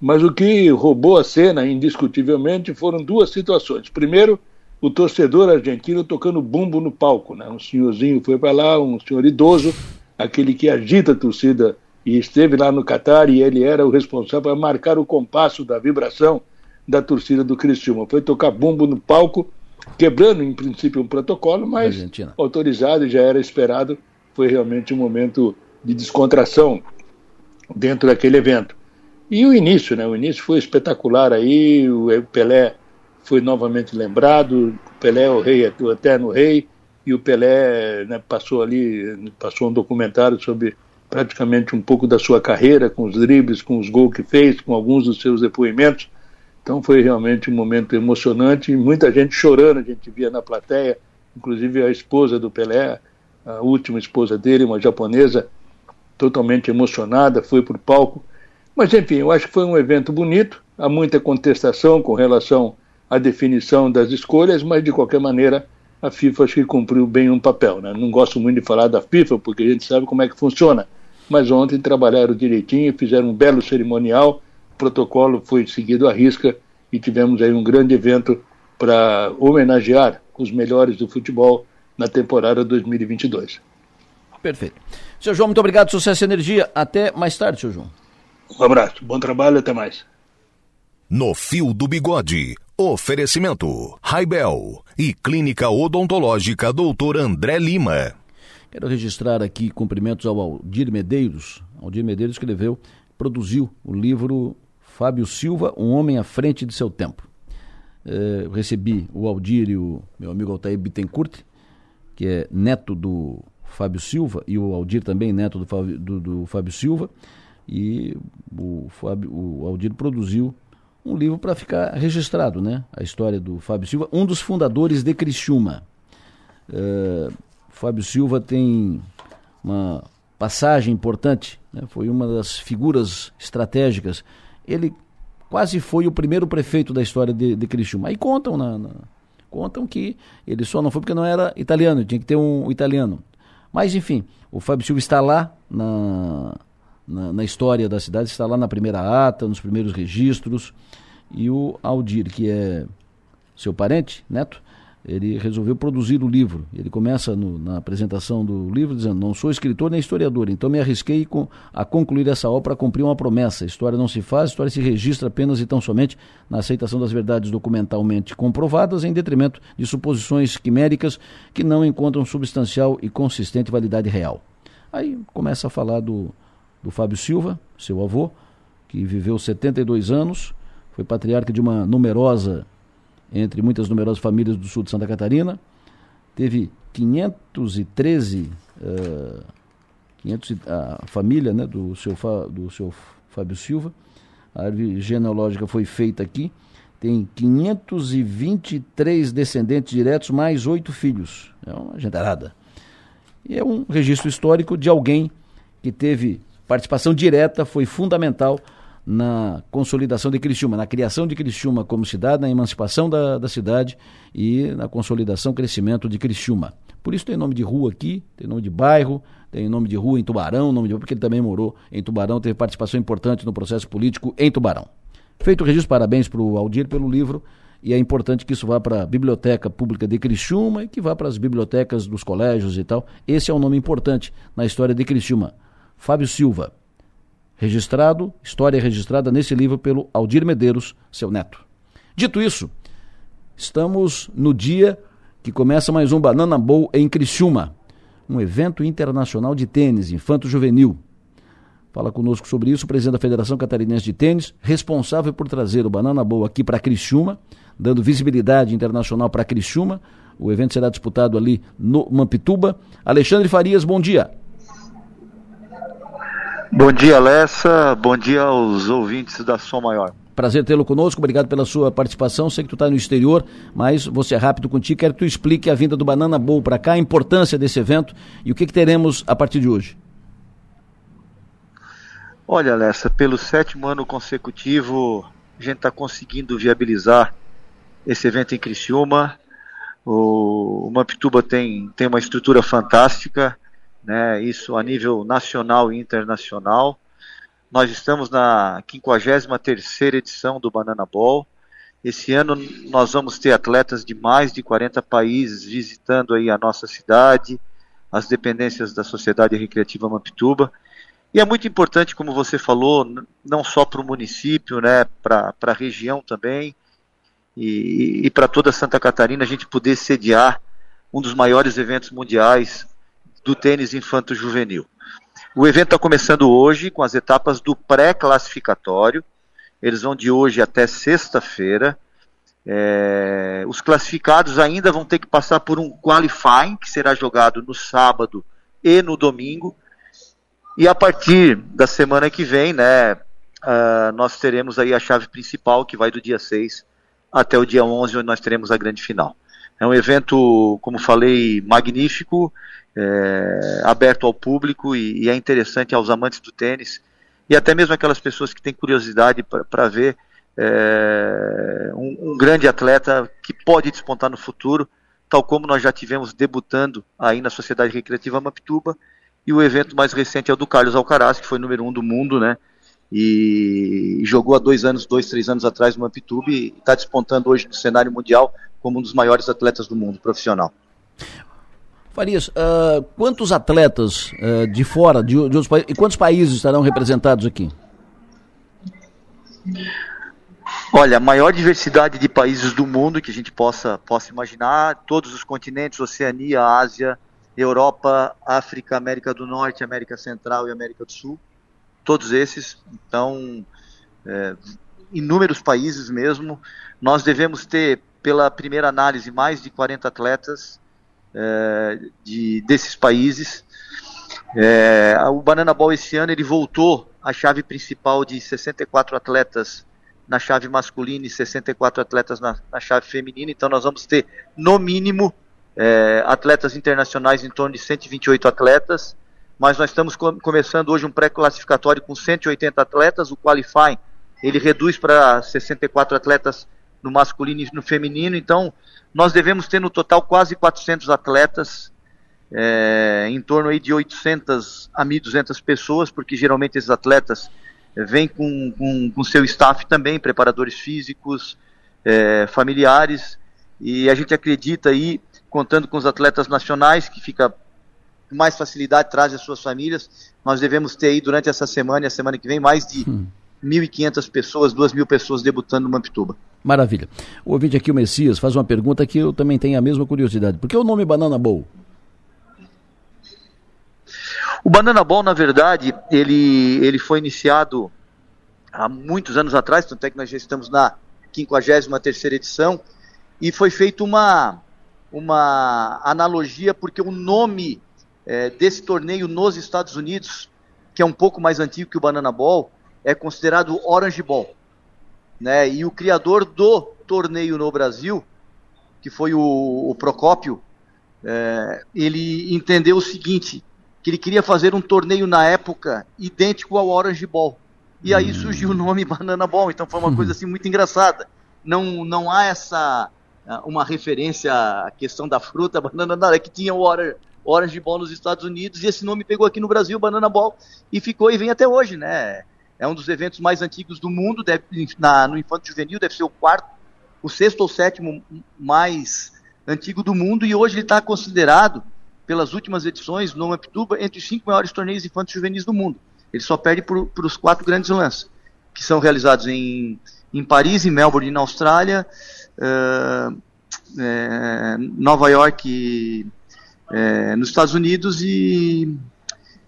Mas o que roubou a cena, indiscutivelmente, foram duas situações. Primeiro, o torcedor argentino tocando bumbo no palco. Né? Um senhorzinho foi para lá, um senhor idoso, aquele que agita a torcida e esteve lá no Catar e ele era o responsável por marcar o compasso da vibração da torcida do Criciúma. Foi tocar bumbo no palco, quebrando em princípio um protocolo, mas autorizado e já era esperado. Foi realmente um momento de descontração dentro daquele evento. E o início, né? O início foi espetacular aí, o Pelé foi novamente lembrado, o Pelé é o rei, é o eterno rei, e o Pelé né, passou ali, passou um documentário sobre praticamente um pouco da sua carreira, com os dribles, com os gols que fez, com alguns dos seus depoimentos. Então foi realmente um momento emocionante, muita gente chorando, a gente via na plateia, inclusive a esposa do Pelé, a última esposa dele, uma japonesa, totalmente emocionada, foi para o palco. Mas, enfim, eu acho que foi um evento bonito. Há muita contestação com relação à definição das escolhas, mas, de qualquer maneira, a FIFA acho que cumpriu bem um papel. Né? Não gosto muito de falar da FIFA, porque a gente sabe como é que funciona. Mas ontem trabalharam direitinho, fizeram um belo cerimonial, protocolo foi seguido à risca e tivemos aí um grande evento para homenagear os melhores do futebol na temporada 2022. Perfeito. Seu João, muito obrigado, sucesso e energia. Até mais tarde, seu João. Um abraço, bom trabalho, até mais. No Fio do Bigode, oferecimento Raibel e Clínica Odontológica Doutor André Lima. Quero registrar aqui cumprimentos ao Aldir Medeiros. Aldir Medeiros escreveu, produziu o livro Fábio Silva, Um Homem à Frente de Seu Tempo. É, recebi o Aldir e o meu amigo Altair Bittencourt, que é neto do Fábio Silva, e o Aldir também, neto do Fábio, do, do Fábio Silva, e o, Fábio, o Aldir produziu um livro para ficar registrado, né? A história do Fábio Silva, um dos fundadores de Criciúma. Uh, Fábio Silva tem uma passagem importante, né? foi uma das figuras estratégicas. Ele quase foi o primeiro prefeito da história de, de Criciúma. Aí contam na, na, contam que ele só não foi porque não era italiano, tinha que ter um italiano. Mas, enfim, o Fábio Silva está lá na, na, na, história da cidade, está lá na primeira ata, nos primeiros registros. E o Aldir, que é seu parente, neto, ele resolveu produzir o livro. Ele começa no, na apresentação do livro dizendo: Não sou escritor nem historiador, então me arrisquei a concluir essa obra para cumprir uma promessa. História não se faz, história se registra apenas e tão somente na aceitação das verdades documentalmente comprovadas, em detrimento de suposições quiméricas que não encontram substancial e consistente validade real. Aí começa a falar do, do Fábio Silva, seu avô, que viveu 72 anos, foi patriarca de uma numerosa entre muitas numerosas famílias do sul de Santa Catarina. Teve 513, uh, 500, a família né, do, seu, do seu Fábio Silva. A árvore genealógica foi feita aqui. Tem 523 descendentes diretos, mais oito filhos. É uma gentarada. E é um registro histórico de alguém que teve participação direta, foi fundamental na consolidação de Criciúma, na criação de Criciúma como cidade, na emancipação da, da cidade e na consolidação, crescimento de Criciúma. Por isso tem nome de rua aqui, tem nome de bairro, tem nome de rua em Tubarão, nome de porque ele também morou em Tubarão, teve participação importante no processo político em Tubarão. Feito o registro, parabéns para o Aldir pelo livro e é importante que isso vá para a Biblioteca Pública de Criciúma e que vá para as bibliotecas dos colégios e tal. Esse é um nome importante na história de Criciúma. Fábio Silva, registrado, história registrada nesse livro pelo Aldir Medeiros, seu neto. Dito isso, estamos no dia que começa mais um Banana Bowl em Criciúma, um evento internacional de tênis infanto-juvenil. Fala conosco sobre isso o presidente da Federação Catarinense de Tênis, responsável por trazer o Banana Bowl aqui para Criciúma, dando visibilidade internacional para Criciúma. O evento será disputado ali no Mampituba. Alexandre Farias, bom dia. Bom dia, Lessa. Bom dia aos ouvintes da Som Maior. Prazer tê-lo conosco, obrigado pela sua participação. Sei que tu está no exterior, mas vou ser rápido contigo. Quero que tu explique a vinda do Banana Bowl para cá, a importância desse evento e o que, que teremos a partir de hoje. Olha, Alessa, pelo sétimo ano consecutivo, a gente está conseguindo viabilizar esse evento em Criciúma. O, o Mampituba tem, tem uma estrutura fantástica, né, isso a nível nacional e internacional. Nós estamos na 53ª edição do Banana Ball. Esse ano nós vamos ter atletas de mais de 40 países visitando aí a nossa cidade, as dependências da Sociedade Recreativa Mampituba. E é muito importante, como você falou, não só para o município, né, para a região também, e, e para toda Santa Catarina, a gente poder sediar um dos maiores eventos mundiais do tênis infanto-juvenil. O evento está começando hoje com as etapas do pré-classificatório. Eles vão de hoje até sexta-feira. É, os classificados ainda vão ter que passar por um qualifying, que será jogado no sábado e no domingo. E a partir da semana que vem, né, uh, nós teremos aí a chave principal, que vai do dia 6 até o dia 11, onde nós teremos a grande final. É um evento, como falei, magnífico, é, aberto ao público e, e, é interessante aos amantes do tênis e até mesmo aquelas pessoas que têm curiosidade para ver é, um, um, grande atleta que pode despontar no futuro, tal como nós já tivemos debutando aí na Sociedade Recreativa Mapituba e o evento mais recente é o do Carlos Alcaraz, que foi número um do mundo, né? E jogou há dois anos, dois, três anos atrás no Amptube e está despontando hoje no cenário mundial como um dos maiores atletas do mundo profissional. Farias, uh, quantos atletas uh, de fora, de, de outros países, e quantos países estarão representados aqui? Olha, a maior diversidade de países do mundo que a gente possa, possa imaginar, todos os continentes, Oceania, Ásia, Europa, África, América do Norte, América Central e América do Sul. Todos esses, então, é, inúmeros países mesmo. Nós devemos ter, pela primeira análise, mais de 40 atletas é, de, desses países. É, o Banana Ball esse ano ele voltou à chave principal de 64 atletas na chave masculina e 64 atletas na, na chave feminina. Então nós vamos ter no mínimo é, atletas internacionais em torno de 128 atletas, mas nós estamos com, começando hoje um pré-classificatório com 180 atletas, o qualifying ele reduz para 64 atletas no masculino e no feminino, então nós devemos ter no total quase 400 atletas, é, em torno aí de 800 a 1.200 pessoas, porque geralmente esses atletas vêm com, com, com seu staff também, preparadores físicos, é, familiares, e a gente acredita aí contando com os atletas nacionais, que fica com mais facilidade, traz as suas famílias. Nós devemos ter aí durante essa semana e a semana que vem mais de hum. 1.500 pessoas, 2.000 pessoas debutando no Mampituba. Maravilha. O ouvinte aqui, o Messias, faz uma pergunta que eu também tenho a mesma curiosidade. Por que o nome Banana Bowl? O Banana Bowl, na verdade, ele, ele foi iniciado há muitos anos atrás, tanto é que nós já estamos na 53ª edição, e foi feita uma, uma analogia, porque o nome é, desse torneio nos Estados Unidos, que é um pouco mais antigo que o Banana Ball, é considerado Orange Ball. Né? E o criador do torneio no Brasil, que foi o, o Procópio, é, ele entendeu o seguinte, que ele queria fazer um torneio na época idêntico ao Orange Ball. E aí hum. surgiu o nome [laughs] Banana Ball, então foi uma coisa assim muito engraçada. Não, não há essa uma referência à questão da fruta, [laughs] banana não, é que tinha o Orange, Orange Ball nos Estados Unidos e esse nome pegou aqui no Brasil, Banana Ball, e ficou e vem até hoje, né? É um dos eventos mais antigos do mundo, deve, na, no Infanto Juvenil, deve ser o quarto, o sexto ou sétimo mais antigo do mundo, e hoje ele está considerado, pelas últimas edições, no Amptuba, entre os cinco maiores torneios infantos juvenis do mundo. Ele só perde para os quatro grandes lances, que são realizados em, em Paris, em Melbourne, na Austrália, uh, é, Nova York, é, nos Estados Unidos e,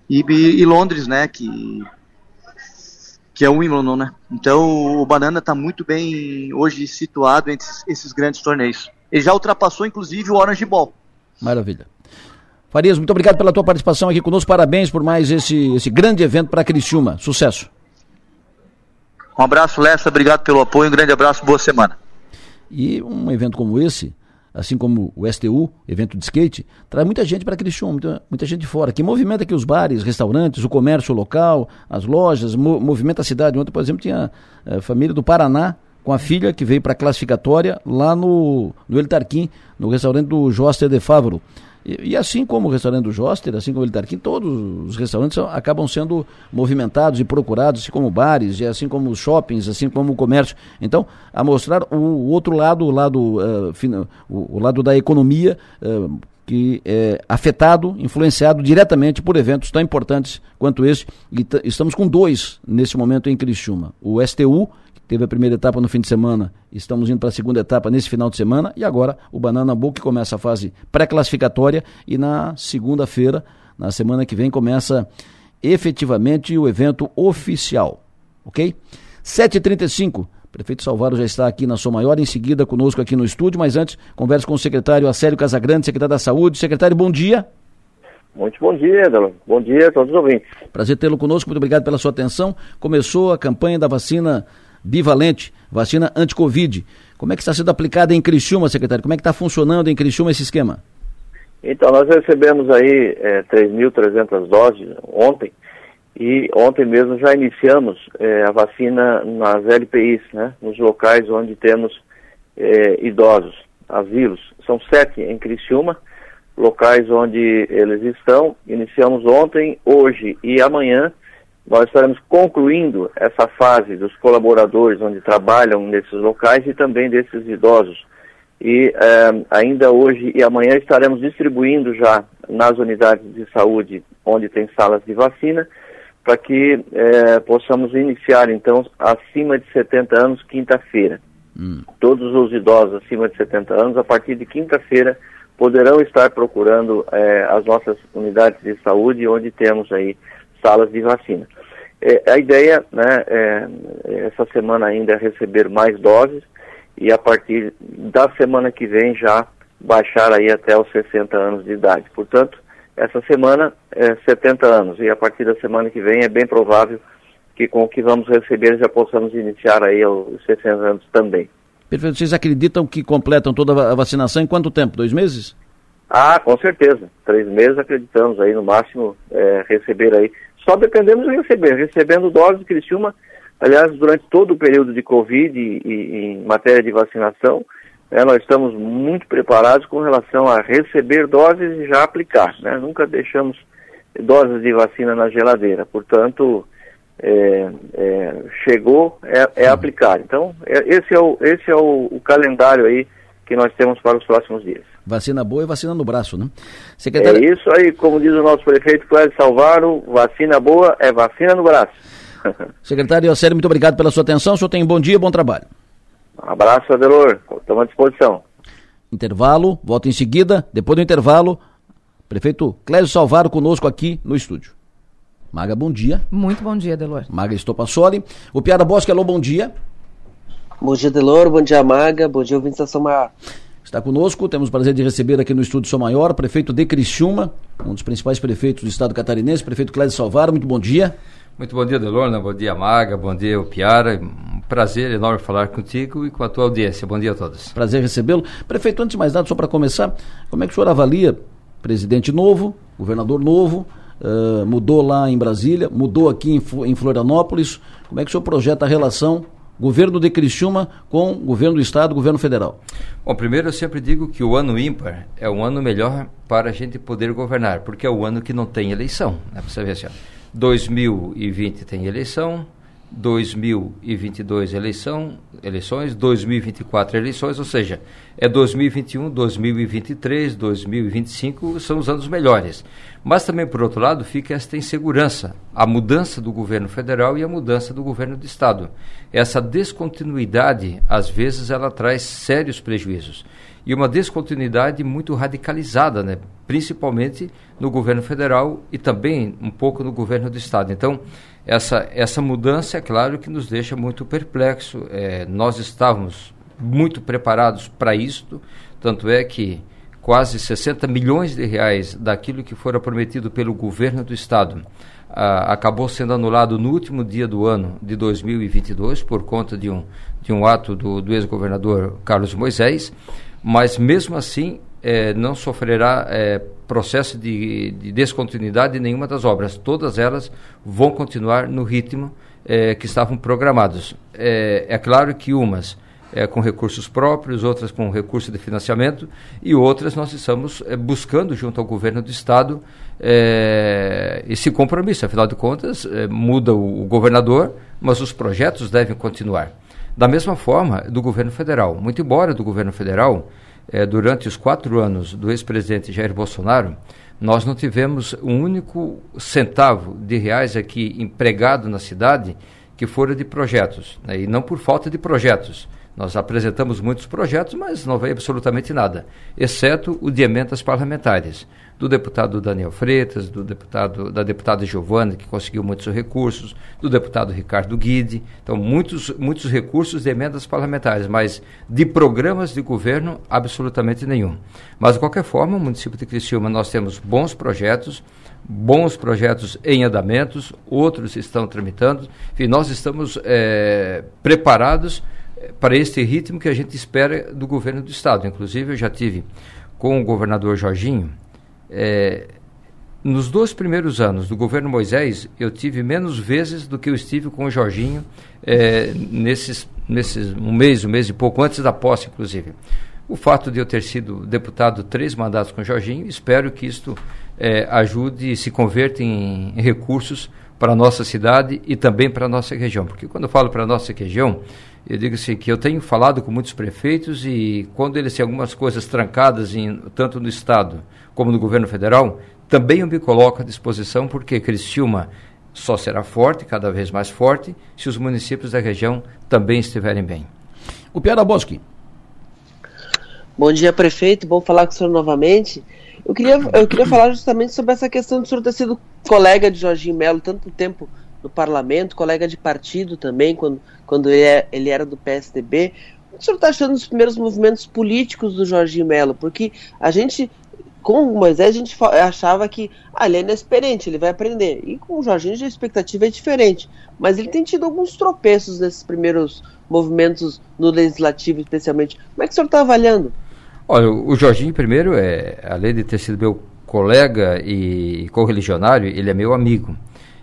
e, e, Londres, né? Que, que é o Wimbledon, né? Então o Banana está muito bem hoje situado entre esses grandes torneios. Ele já ultrapassou, inclusive, o Orange Ball. Maravilha. Farias, muito obrigado pela tua participação aqui conosco. Parabéns por mais esse, esse grande evento para Criciúma. Sucesso. Um abraço, Lessa, obrigado pelo apoio, um grande abraço, boa semana. E um evento como esse, assim como o STU, evento de skate, traz muita gente para Criciúma, muita, muita gente de fora, que movimenta aqui os bares, restaurantes, o comércio local, as lojas, mo movimenta a cidade. Ontem, por exemplo, tinha eh, família do Paraná com a filha que veio para a classificatória lá no, no El Tarquim, no restaurante do Joster de Fávaro. E, e, assim como o restaurante do Joster, assim como o Tarquim, todos os restaurantes acabam sendo movimentados e procurados, assim como bares, e assim como os shoppings, assim como o comércio. Então, a mostrar o outro lado, o lado, uh, o, o, lado da economia, uh, que é afetado, influenciado diretamente por eventos tão importantes quanto esse. E estamos com dois nesse momento em Criciúma. O STU, Teve a primeira etapa no fim de semana, estamos indo para a segunda etapa nesse final de semana e agora o Banana que começa a fase pré-classificatória e na segunda-feira, na semana que vem, começa efetivamente o evento oficial. Ok? 7h35. Prefeito Salvaro já está aqui na sua maior, em seguida conosco aqui no estúdio, mas antes, converso com o secretário Acélio Casagrande, secretário da Saúde. Secretário, bom dia. Muito bom dia, Edelo. Bom dia a todos os ouvintes. Prazer tê-lo conosco, muito obrigado pela sua atenção. Começou a campanha da vacina bivalente, vacina anti-Covid. Como é que está sendo aplicada em Criciúma, secretário? Como é que está funcionando em Criciúma esse esquema? Então, nós recebemos aí é, 3.300 doses ontem e ontem mesmo já iniciamos é, a vacina nas LPIs, né, nos locais onde temos é, idosos, asilos. São sete em Criciúma, locais onde eles estão. Iniciamos ontem, hoje e amanhã nós estaremos concluindo essa fase dos colaboradores onde trabalham nesses locais e também desses idosos. E eh, ainda hoje e amanhã estaremos distribuindo já nas unidades de saúde onde tem salas de vacina, para que eh, possamos iniciar então acima de 70 anos quinta-feira. Hum. Todos os idosos acima de 70 anos, a partir de quinta-feira, poderão estar procurando eh, as nossas unidades de saúde onde temos aí salas de vacina. É, a ideia, né, é, essa semana ainda é receber mais doses e a partir da semana que vem já baixar aí até os 60 anos de idade. Portanto, essa semana é 70 anos e a partir da semana que vem é bem provável que com o que vamos receber já possamos iniciar aí os 60 anos também. Perfeito. Vocês acreditam que completam toda a vacinação em quanto tempo? Dois meses? Ah, com certeza. Três meses acreditamos aí no máximo é, receber aí só dependemos de receber. Recebendo doses de Criciúma, aliás, durante todo o período de Covid e, e em matéria de vacinação, né, nós estamos muito preparados com relação a receber doses e já aplicar. Né? Nunca deixamos doses de vacina na geladeira. Portanto, é, é, chegou, é, é, aplicar. Então, é, esse é, o, esse é o, o calendário aí que nós temos para os próximos dias. Vacina boa e vacina no braço, né? Secretário... É isso aí, como diz o nosso prefeito Cláudio Salvaro, vacina boa é vacina no braço. [laughs] Secretário Sério, muito obrigado pela sua atenção. O senhor tem um bom dia e bom trabalho. Um abraço, Adelor. Estamos à disposição. Intervalo, volto em seguida. Depois do intervalo, prefeito Clésio Salvaro conosco aqui no estúdio. Maga, bom dia. Muito bom dia, Delor. Maga Estopassoli. O Piara Bosque, alô, bom dia. Bom dia, Delor. Bom dia, Maga. Bom dia, ouvintes da São Maior. Está conosco, temos o prazer de receber aqui no estúdio São Maior, prefeito de Criciúma, um dos principais prefeitos do estado catarinense, prefeito Clédio Salvaro, muito bom dia. Muito bom dia, Delorna, bom dia, Maga, bom dia, Piara, um prazer enorme falar contigo e com a tua audiência, bom dia a todos. Prazer recebê-lo. Prefeito, antes de mais nada, só para começar, como é que o senhor avalia, presidente novo, governador novo, uh, mudou lá em Brasília, mudou aqui em, em Florianópolis, como é que o senhor projeta a relação governo de Criciúma com governo do Estado, governo federal? Bom, primeiro eu sempre digo que o ano ímpar é um ano melhor para a gente poder governar, porque é o ano que não tem eleição. Né? Você vê assim, ó, 2020 tem eleição, 2022 eleição, eleições, 2024 eleições, ou seja, é 2021, 2023, 2025 são os anos melhores. Mas também, por outro lado, fica esta insegurança, a mudança do governo federal e a mudança do governo do Estado. Essa descontinuidade, às vezes, ela traz sérios prejuízos. E uma descontinuidade muito radicalizada, né? principalmente no governo federal e também um pouco no governo do Estado. Então, essa, essa mudança, é claro, que nos deixa muito perplexo. É, nós estávamos muito preparados para isto, tanto é que quase 60 milhões de reais daquilo que fora prometido pelo governo do Estado a, acabou sendo anulado no último dia do ano de 2022 por conta de um, de um ato do, do ex-governador Carlos Moisés, mas mesmo assim é, não sofrerá é, processo de, de, descontinuidade de nenhuma das obras. Todas elas vão continuar no ritmo é, que estavam programados. É, é claro que umas é, com recursos próprios, outras com recurso de financiamento e outras nós estamos é, buscando junto ao governo do estado esse compromisso. Afinal de contas, muda o, o, governador, mas os projetos devem continuar. Da mesma forma do governo federal. Muito embora do governo federal, é, durante os quatro anos do ex-presidente Jair Bolsonaro, nós não tivemos um único centavo de reais aqui empregado na cidade que fora de projetos, né, e não por falta de projetos. Nós apresentamos muitos projetos, mas não veio absolutamente nada, exceto o de emendas parlamentares do deputado Daniel Freitas, do deputado da deputada Giovana, que conseguiu muitos recursos, do deputado Ricardo Guide. Então, muitos, muitos recursos de emendas parlamentares, mas de programas de governo, absolutamente nenhum. Mas, de qualquer forma, no município de Criciúma nós temos bons projetos, bons projetos em andamentos, outros estão tramitando, e nós estamos é, preparados para este ritmo que a gente espera do governo do Estado. Inclusive, eu já tive com o governador Jorginho. É, nos dois primeiros anos do governo Moisés, eu tive menos vezes do que eu estive com o Jorginho é, nesses, nesses um mês, um mês e pouco antes da posse, inclusive. O fato de eu ter sido deputado três mandatos com o Jorginho, espero que isto é, ajude e se converta em, em recursos para a nossa cidade e também para a nossa região. Porque quando eu falo para a nossa região, eu digo assim, que eu tenho falado com muitos prefeitos e quando eles têm algumas coisas trancadas, em, tanto no Estado como no governo federal, também eu me coloco à disposição, porque Criciúma só será forte, cada vez mais forte, se os municípios da região também estiverem bem. O Piara Bosque. Bom dia, prefeito. Bom falar com o senhor novamente. Eu queria, eu queria falar justamente sobre essa questão de o senhor ter sido colega de Jorginho Melo tanto tempo no parlamento, colega de partido também, quando, quando ele, é, ele era do PSDB. O senhor está achando dos primeiros movimentos políticos do Jorginho Melo? Porque a gente, com o Moisés, a gente achava que ah, ele é inexperiente, ele vai aprender. E com o Jorginho a expectativa é diferente. Mas ele tem tido alguns tropeços nesses primeiros movimentos no legislativo, especialmente. Como é que o senhor está avaliando? Olha, o Jorginho, primeiro, é, além de ter sido meu colega e correligionário, ele é meu amigo.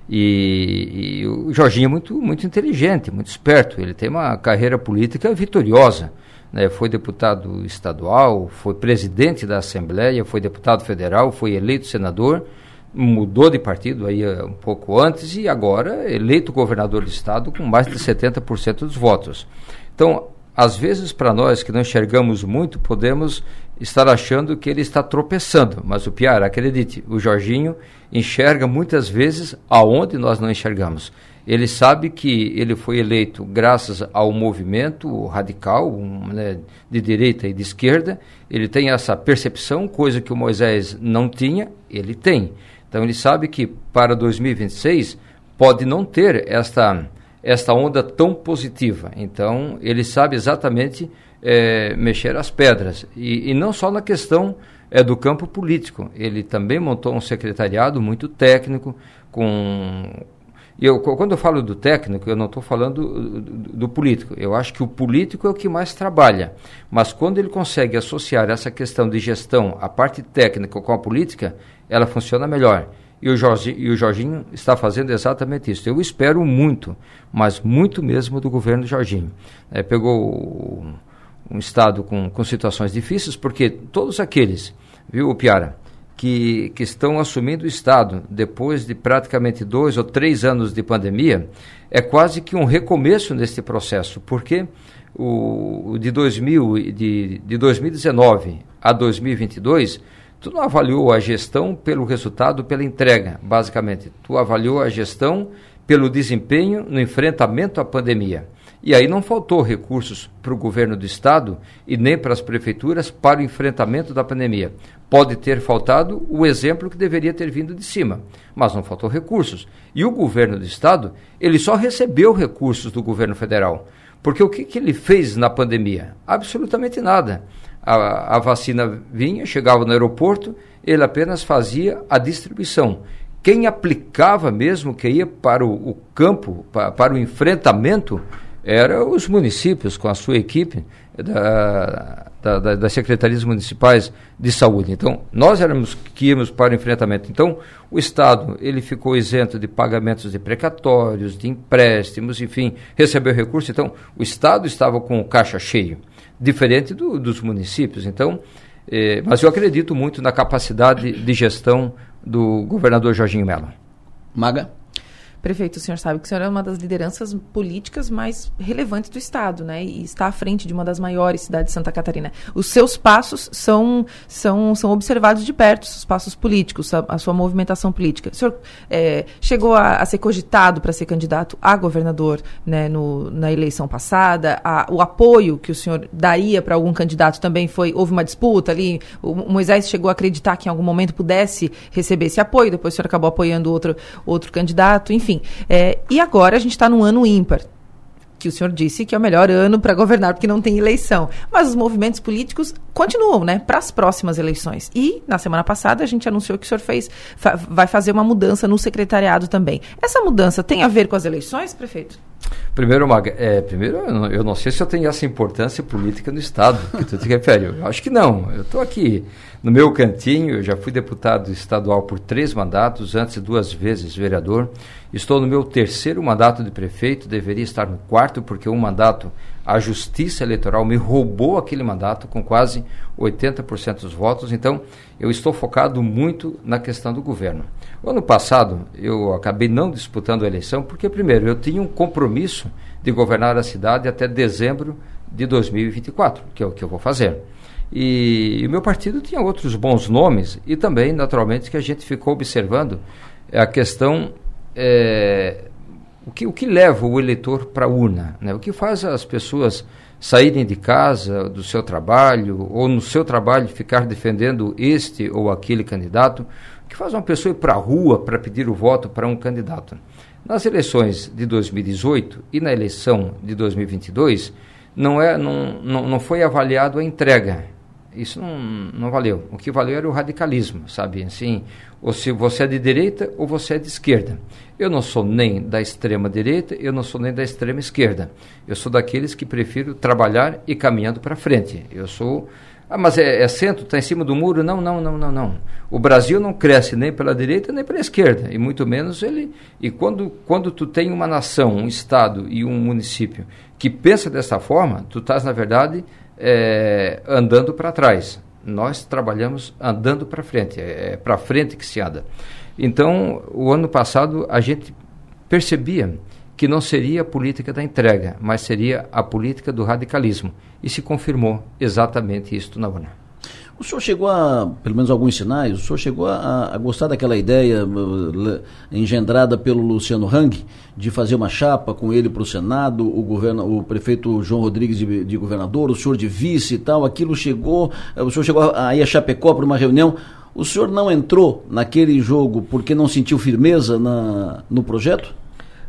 E, e, o Jorginho é muito, muito inteligente, muito esperto. Ele tem uma carreira política vitoriosa. Né? Foi deputado estadual, foi presidente da Assembleia, foi deputado federal, foi eleito senador, mudou de partido aí eh, um pouco antes e agora eleito governador do estado com mais de 70% dos votos. Então, às vezes, para nós que não enxergamos muito, podemos estar achando que ele está tropeçando. Mas o Piar, acredite, o Jorginho enxerga muitas vezes aonde nós não enxergamos. Ele sabe que ele foi eleito graças ao movimento radical, um, né, de direita e de esquerda. Ele tem essa percepção, coisa que o Moisés não tinha, ele tem. Então ele sabe que para 2026 pode não ter esta, esta onda tão positiva. Então ele sabe exatamente é, mexer as pedras. E, e, não só na questão é, do campo político. Ele também montou um secretariado muito técnico, com. Eu, quando eu falo do técnico, eu não estou falando do, do, do, político. Eu acho que o político é o que mais trabalha. Mas quando ele consegue associar essa questão de gestão, a parte técnica com a política, ela funciona melhor. E o, Jorge, e o Jorginho está fazendo exatamente isso. Eu espero muito, mas muito mesmo do governo Jorginho. É, pegou um estado com, com situações difíceis, porque todos aqueles, viu, Piara, que, que estão assumindo o Estado depois de praticamente dois ou três anos de pandemia, é quase que um recomeço neste processo, porque o, de, 2000, de, de 2019 a 2022, tu não avaliou a gestão pelo resultado, pela entrega, basicamente. Tu avaliou a gestão pelo desempenho no enfrentamento à pandemia. E aí não faltou recursos para o governo do estado e nem para as prefeituras para o enfrentamento da pandemia. Pode ter faltado o exemplo que deveria ter vindo de cima, mas não faltou recursos. E o governo do estado, ele só recebeu recursos do governo federal. Porque o que, que ele fez na pandemia? Absolutamente nada. A, a vacina vinha, chegava no aeroporto, ele apenas fazia a distribuição quem aplicava mesmo, que ia para o, o campo, para, para o enfrentamento, eram os municípios com a sua equipe da, da, da, das secretarias municipais de saúde. Então, nós éramos que íamos para o enfrentamento. Então, o Estado ele ficou isento de pagamentos de precatórios, de empréstimos, enfim, recebeu recurso. Então, o Estado estava com o caixa cheio, diferente do, dos municípios. Então, eh, mas eu acredito muito na capacidade de gestão do governador Jorginho Mello. Maga? Prefeito, o senhor sabe que o senhor é uma das lideranças políticas mais relevantes do Estado, né? E está à frente de uma das maiores cidades de Santa Catarina. Os seus passos são, são, são observados de perto, os passos políticos, a, a sua movimentação política. O senhor é, chegou a, a, ser cogitado para ser candidato a governador né, no, na eleição passada. A, o apoio que o senhor daria para algum candidato também foi. Houve uma disputa ali. O Moisés chegou a acreditar que em algum momento pudesse receber esse apoio, depois o senhor acabou apoiando outro, outro candidato, enfim. Enfim, é, e agora a gente está num ano ímpar que o senhor disse que é o melhor ano para governar porque não tem eleição. Mas os movimentos políticos continuam, né, para as próximas eleições. E na semana passada a gente anunciou que o senhor fez, fa vai fazer uma mudança no secretariado também. Essa mudança tem a ver com as eleições, prefeito? Primeiro, é, primeiro eu não, eu não, sei se eu tenho essa importância política no Estado que tu te refere. Eu acho que não. Eu estou aqui no meu cantinho, eu já fui deputado estadual por três mandatos, antes duas vezes vereador. Estou no meu terceiro mandato de prefeito, deveria estar no quarto, porque um mandato, a Justiça Eleitoral me roubou aquele mandato com quase 80% dos votos. Então, eu estou focado muito na questão do governo. O ano passado, eu acabei não disputando a eleição, porque, primeiro, eu tinha um compromisso de governar a cidade até dezembro de 2024, que é o que eu vou fazer. E, o meu partido tinha outros bons nomes, e também, naturalmente, que a gente ficou observando a questão. É, o, que, o que leva o eleitor para a urna? Né? O que faz as pessoas saírem de casa, do seu trabalho, ou no seu trabalho ficar defendendo este ou aquele candidato? Que faz uma pessoa ir para a rua para pedir o voto para um candidato. Nas eleições de 2018 e na eleição de 2022, não, é, não, não, não foi avaliado a entrega. Isso não, não valeu. O que valeu era o radicalismo, sabe? Assim, ou se você é de direita ou você é de esquerda. Eu não sou nem da extrema direita, eu não sou nem da extrema esquerda. Eu sou daqueles que prefiro trabalhar e caminhando para frente. Eu sou ah, mas é, é centro, está em cima do muro? Não, não, não, não, não. O Brasil não cresce nem pela direita nem pela esquerda, e muito menos ele. E quando, quando tu tem uma nação, um estado e um município que pensa dessa forma, tu estás, na verdade, é, andando para trás. Nós trabalhamos andando para frente, é, é para frente que se anda. Então, o ano passado, a gente percebia que não seria a política da entrega, mas seria a política do radicalismo. E se confirmou exatamente isto na urna. O senhor chegou a, pelo menos alguns sinais, o senhor chegou a, a gostar daquela ideia uh, engendrada pelo Luciano Hang de fazer uma chapa com ele para o Senado, o, governo, o prefeito João Rodrigues de, de, governador, o senhor de vice e tal, aquilo chegou, uh, o senhor chegou a ir a Chapecó para uma reunião. O senhor não entrou naquele jogo porque não sentiu firmeza na, no projeto?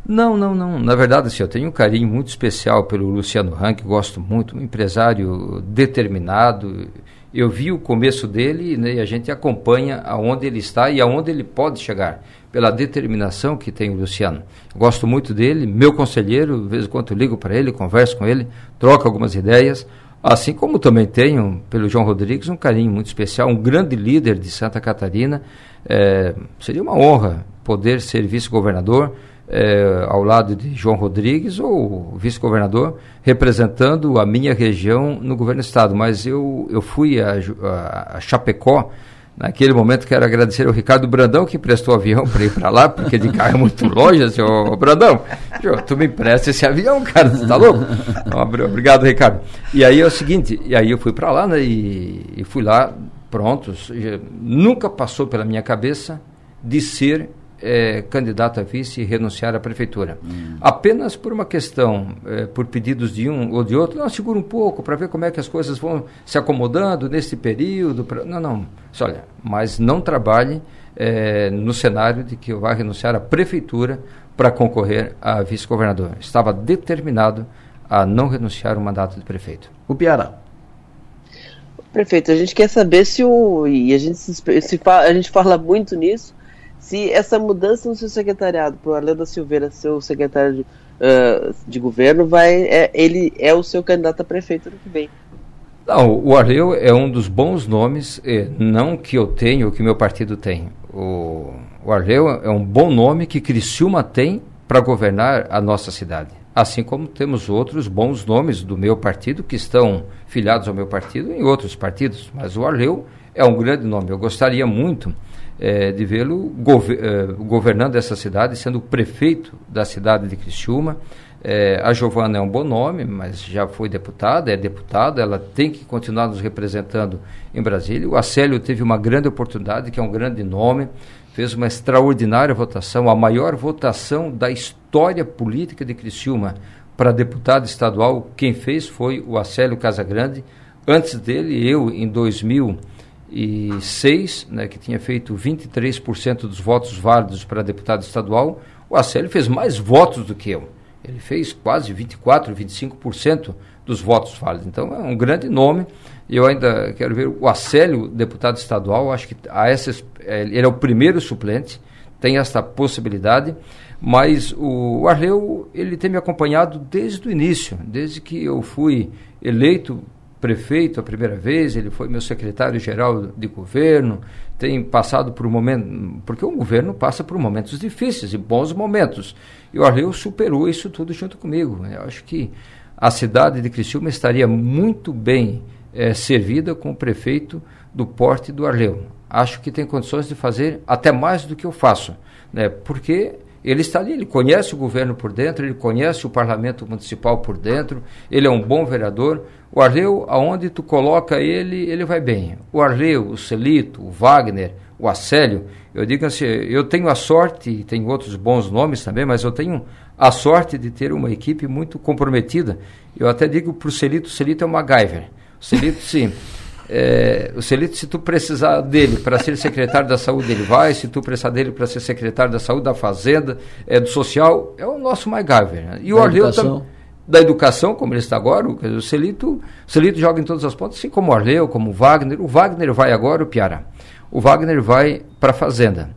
Não, não, não. Na verdade, assim, eu tenho um carinho muito especial pelo Luciano Rank, gosto muito, um empresário determinado. Eu vi o começo dele né, e a gente acompanha aonde ele está e aonde ele pode chegar, pela determinação que tem o Luciano. Gosto muito dele, meu conselheiro, de vez em quando ligo para ele, converso com ele, troco algumas ideias. Assim como também tenho, pelo João Rodrigues, um carinho muito especial, um grande líder de Santa Catarina. É, seria uma honra poder ser vice-governador é, ao lado de João Rodrigues ou vice-governador, representando a minha região no governo do estado. Mas eu, eu fui a, a, a Chapecó, naquele momento quero agradecer ao Ricardo Brandão que prestou avião para ir para lá, porque de carro é muito longe, assim, ô, Brandão, tu me empresta esse avião, cara, você tá louco? Então, obrigado, Ricardo. E aí é o seguinte, e aí eu fui para lá, né, e, e fui lá, pronto, nunca passou pela minha cabeça de ser é, candidato a vice e renunciar à prefeitura. Hum. Apenas por uma questão, é, por pedidos de um ou de outro, não, segura um pouco para ver como é que as coisas vão se acomodando nesse período. Pra... Não, não. Olha, mas não trabalhe é, no cenário de que eu vá renunciar à prefeitura para concorrer a vice-governador. Estava determinado a não renunciar ao mandato de prefeito. O Piara. Prefeito, a gente quer saber se o. E a gente, se, se, a gente fala muito nisso se essa mudança no seu secretariado, para o Arleu da Silveira ser o secretário de, uh, de governo, vai, é, ele é o seu candidato a prefeito no que vem. Não, o Arleu é um dos bons nomes, não que eu tenho ou que meu partido tem. O, o Arleu é um bom nome que Criciúma tem para governar a nossa cidade. Assim como temos outros bons nomes do meu partido que estão filiados ao meu partido em outros partidos. Mas o Arleu é um grande nome. Eu gostaria muito é, de vê-lo gover é, governando essa cidade, sendo prefeito da cidade de Criciúma. É, a Giovana é um bom nome, mas já foi deputada, é deputada, ela tem que continuar nos representando em Brasília. O Acélio teve uma grande oportunidade, que é um grande nome, fez uma extraordinária votação, a maior votação da história política de Criciúma para deputado estadual. Quem fez foi o Acélio Casagrande. Antes dele, eu, em 2000 e seis, né, que tinha feito 23% dos votos válidos para deputado estadual, o Acélio fez mais votos do que eu. Ele fez quase 24%, 25% dos votos válidos. Então é um grande nome. E eu ainda quero ver o Acélio, deputado estadual, acho que a essa, ele é o primeiro suplente, tem esta possibilidade. Mas o Arleu, ele tem me acompanhado desde o início, desde que eu fui eleito prefeito a primeira vez, ele foi meu secretário-geral de governo, tem passado por um momento, porque o governo passa por momentos difíceis e bons momentos. E o Arleu superou isso tudo junto comigo. Eu acho que a cidade de Criciúma estaria muito bem é, servida com o prefeito do porte do Arleu. Acho que tem condições de fazer até mais do que eu faço, né? porque ele está ali, ele conhece o governo por dentro, ele conhece o parlamento municipal por dentro, ele é um bom vereador. O Arleu, aonde tu coloca ele, ele vai bem. O Arleu, o Celito, o Wagner, o Acélio, eu digo assim, eu tenho a sorte, e tem outros bons nomes também, mas eu tenho a sorte de ter uma equipe muito comprometida. Eu até digo para o Celito, o Celito é uma MacGyver. O Celito, sim. É, o Celito, se tu precisar dele para ser secretário da saúde, ele vai. Se tu precisar dele para ser secretário da saúde, da fazenda, é, do social, é o nosso MacGyver. Né? E da o Arleu também da educação, como ele está agora, o, o Celito, o Celito joga em todas as pontas, assim como o Arleu, como o Wagner. O Wagner vai agora, o Piara. O Wagner vai para a Fazenda.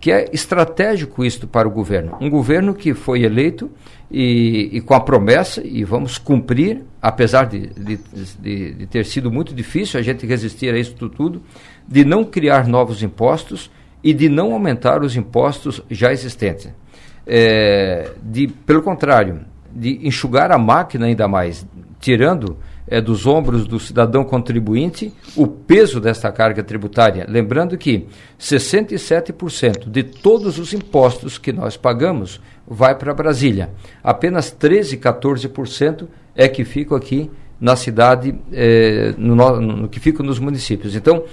Que é estratégico isto para o governo. Um governo que foi eleito e, e com a promessa, e vamos cumprir, apesar de, de, de, de ter sido muito difícil a gente resistir a isso tudo, de não criar novos impostos e de não aumentar os impostos já existentes. É, de, pelo contrário, de enxugar a máquina ainda mais, tirando é, dos ombros do cidadão contribuinte o peso desta carga tributária. Lembrando que 67% de todos os impostos que nós pagamos vai para Brasília. Apenas 13, 14% é que ficam aqui na cidade, é, no, no, que ficam nos municípios. Então,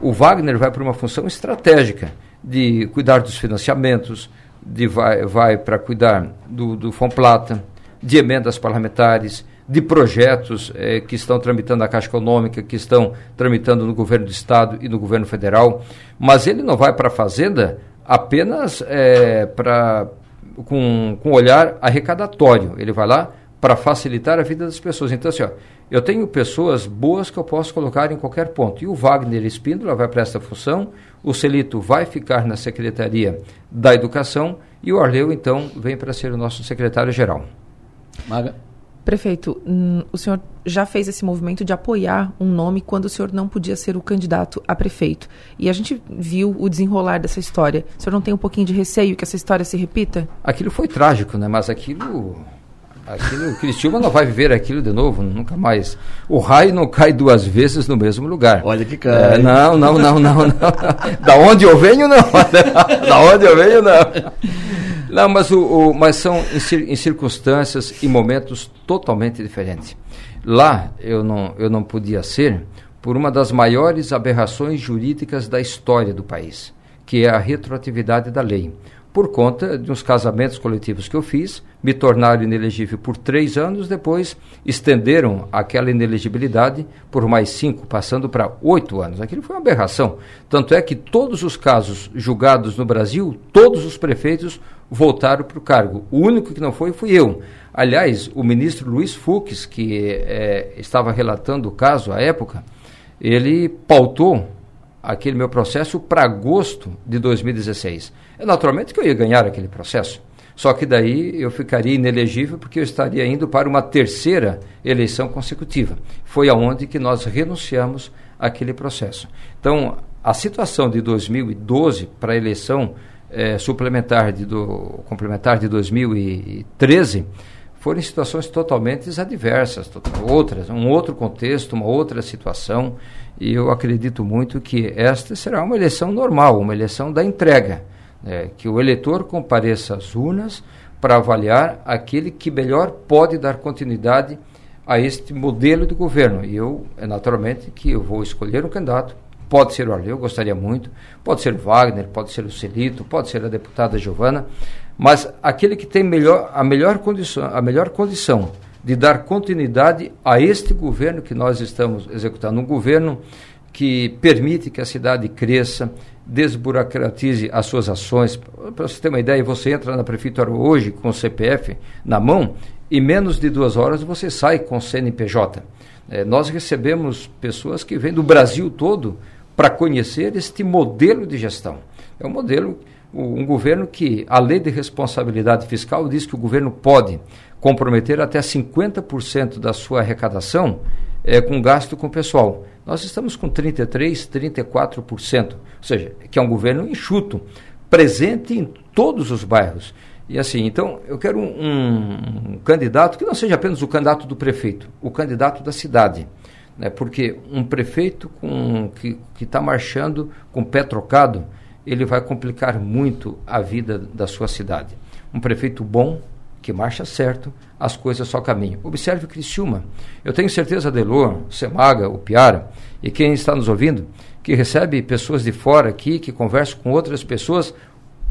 o Wagner vai para uma função estratégica de cuidar dos financiamentos, de vai, vai para cuidar do, do Fomplata, de emendas parlamentares, de projetos eh, que estão tramitando na Caixa Econômica, que estão tramitando no governo do Estado e no governo federal, mas ele não vai para a Fazenda apenas eh, com, com olhar arrecadatório, ele vai lá para facilitar a vida das pessoas. Então, assim, ó, eu tenho pessoas boas que eu posso colocar em qualquer ponto. E o Wagner Espíndola vai para essa função, o Celito vai ficar na Secretaria da Educação e o Arleu, então, vem para ser o nosso secretário-geral. Maga. Prefeito, hum, o senhor já fez esse movimento de apoiar um nome quando o senhor não podia ser o candidato a prefeito. E a gente viu o desenrolar dessa história. O senhor não tem um pouquinho de receio que essa história se repita? Aquilo foi trágico, né? Mas aquilo. Aquilo, o Cristiúma não vai viver aquilo de novo, nunca mais. O raio não cai duas vezes no mesmo lugar. Olha que cai. É, não, não, não, não, não. da onde eu venho, não. [laughs] da onde eu venho, não. Não, mas, o, o mas são em, em, circunstâncias e momentos totalmente diferentes. Lá eu não, eu não podia ser por uma das maiores aberrações jurídicas da história do país, que é a retroatividade da lei por conta de uns casamentos coletivos que eu fiz, me tornaram inelegível por três anos, depois estenderam aquela inelegibilidade por mais cinco, passando para oito anos. Aquilo foi uma aberração. Tanto é que todos os casos julgados no Brasil, todos os prefeitos voltaram para o cargo. O único que não foi, fui eu. Aliás, o ministro Luiz Fux, que é, estava relatando o caso à época, ele pautou aquele meu processo para agosto de 2016. É naturalmente que eu ia ganhar aquele processo. Só que daí eu ficaria inelegível porque eu estaria indo para uma terceira eleição consecutiva. Foi aonde que nós renunciamos àquele processo. Então, a situação de 2012 para a eleição é, suplementar de do, complementar de 2013 foram situações totalmente adversas, outras, um outro contexto, uma outra situação, e eu acredito muito que esta será uma eleição normal, uma eleição da entrega, né, que o eleitor compareça às urnas para avaliar aquele que melhor pode dar continuidade a este modelo de governo. E eu, é naturalmente, que eu vou escolher um candidato Pode ser o Arleu, gostaria muito. Pode ser o Wagner, pode ser o Celito, pode ser a deputada Giovana. Mas aquele que tem melhor, a, melhor condição, a melhor condição de dar continuidade a este governo que nós estamos executando. Um governo que permite que a cidade cresça, desburocratize as suas ações. Para você ter uma ideia, você entra na prefeitura hoje com o CPF na mão e menos de duas horas você sai com o CNPJ. É, nós recebemos pessoas que vêm do Brasil todo para conhecer este modelo de gestão. É um modelo, um governo que a lei de responsabilidade fiscal diz que o governo pode comprometer até 50% da sua arrecadação é, com gasto com pessoal. Nós estamos com 33%, 34%, ou seja, que é um governo enxuto, presente em todos os bairros. E assim, então, eu quero um, um, candidato que não seja apenas o candidato do prefeito, o candidato da cidade né? porque um prefeito com, que está marchando com o pé trocado, ele vai complicar muito a vida da sua cidade. Um prefeito bom, que marcha certo, as coisas só caminham. Observe Criciúma. Eu tenho certeza, Delor, Semaga, o Piara, e quem está nos ouvindo, que recebe pessoas de fora aqui, que conversam com outras pessoas,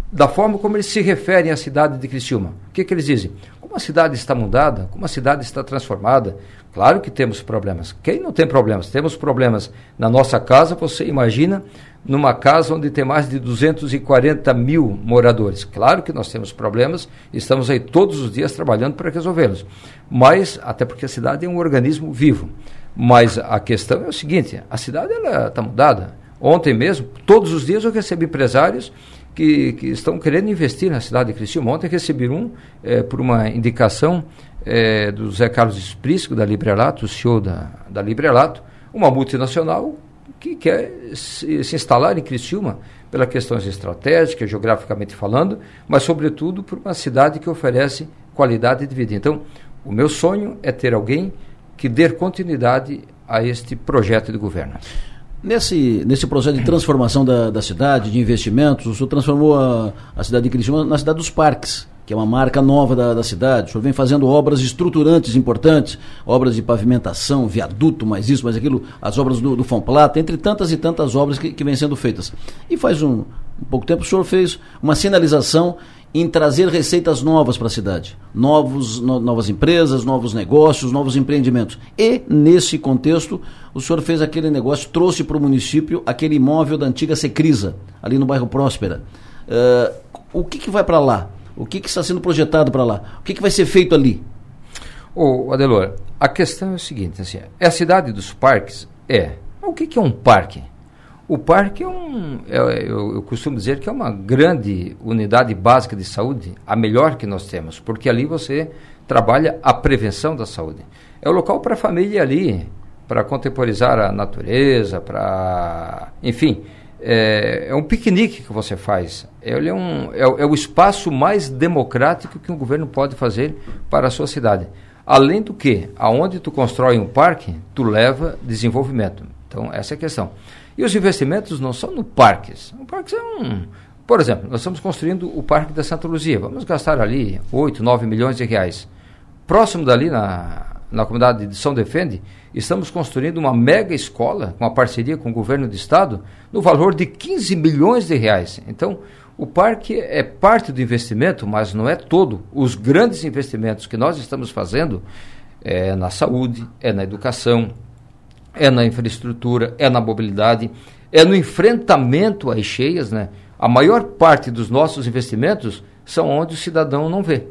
da forma como eles se referem à cidade de Criciúma. O que, que eles dizem? Como a cidade está mudada, como a cidade está transformada, Claro que temos problemas. Quem não tem problemas? Temos problemas na nossa casa, você imagina, numa casa onde tem mais de 240 mil moradores. Claro que nós temos problemas, estamos aí todos os dias trabalhando para resolvê-los. Mas, até porque a cidade é um organismo vivo. Mas a questão é o seguinte: a cidade está mudada. Ontem mesmo, todos os dias eu recebo empresários que, que estão querendo investir na cidade de Criciúma. Ontem recebi um é, por uma indicação é, do Zé Carlos Esprícico, da Librelato, o CEO da, da Librelato, uma multinacional que quer se, se, instalar em Criciúma pelas questões estratégicas, geograficamente falando, mas sobretudo por uma cidade que oferece qualidade de vida. Então, o meu sonho é ter alguém que dê continuidade a este projeto de governo. Nesse, nesse processo de transformação da, da cidade, de investimentos, o senhor transformou a, a cidade de Criciúma na cidade dos parques que é uma marca nova da, da, cidade. O senhor vem fazendo obras estruturantes importantes, obras de pavimentação, viaduto, mais isso, mais aquilo, as obras do, do Fomplata, entre tantas e tantas obras que, que vêm sendo feitas. E faz um, um pouco tempo o senhor fez uma sinalização em trazer receitas novas para a cidade, novos, no, novas empresas, novos negócios, novos empreendimentos. E, nesse contexto, o senhor fez aquele negócio, trouxe para o município aquele imóvel da antiga Secrisa, ali no bairro Próspera. Uh, o que, que vai para lá? O que, que está sendo projetado para lá? O que, que vai ser feito ali? Ô, Adelor, a questão é o seguinte, assim, é a cidade dos parques? É. O que, que é um parque? O parque é um, é, eu, eu, costumo dizer que é uma grande unidade básica de saúde, a melhor que nós temos, porque ali você trabalha a prevenção da saúde. É o local para a família ali, para contemporizar a natureza, para, enfim, é, é, um piquenique que você faz. Ele é, um, é, é, o espaço mais democrático que um governo pode fazer para a sua cidade. Além do que, aonde tu constrói um parque, tu leva desenvolvimento. Então, essa é a questão. E os investimentos não são no parques. O parque é um... Por exemplo, nós estamos construindo o Parque da Santa Luzia. Vamos gastar ali 8, 9 milhões de reais. Próximo dali, na, na comunidade de São Defende, estamos construindo uma mega escola, com uma parceria com o governo do estado, no valor de 15 milhões de reais. Então, o parque é parte do investimento, mas não é todo. Os grandes investimentos que nós estamos fazendo é na saúde, é na educação, é na infraestrutura, é na mobilidade, é no enfrentamento às cheias, né? A maior parte dos nossos investimentos são onde o cidadão não vê.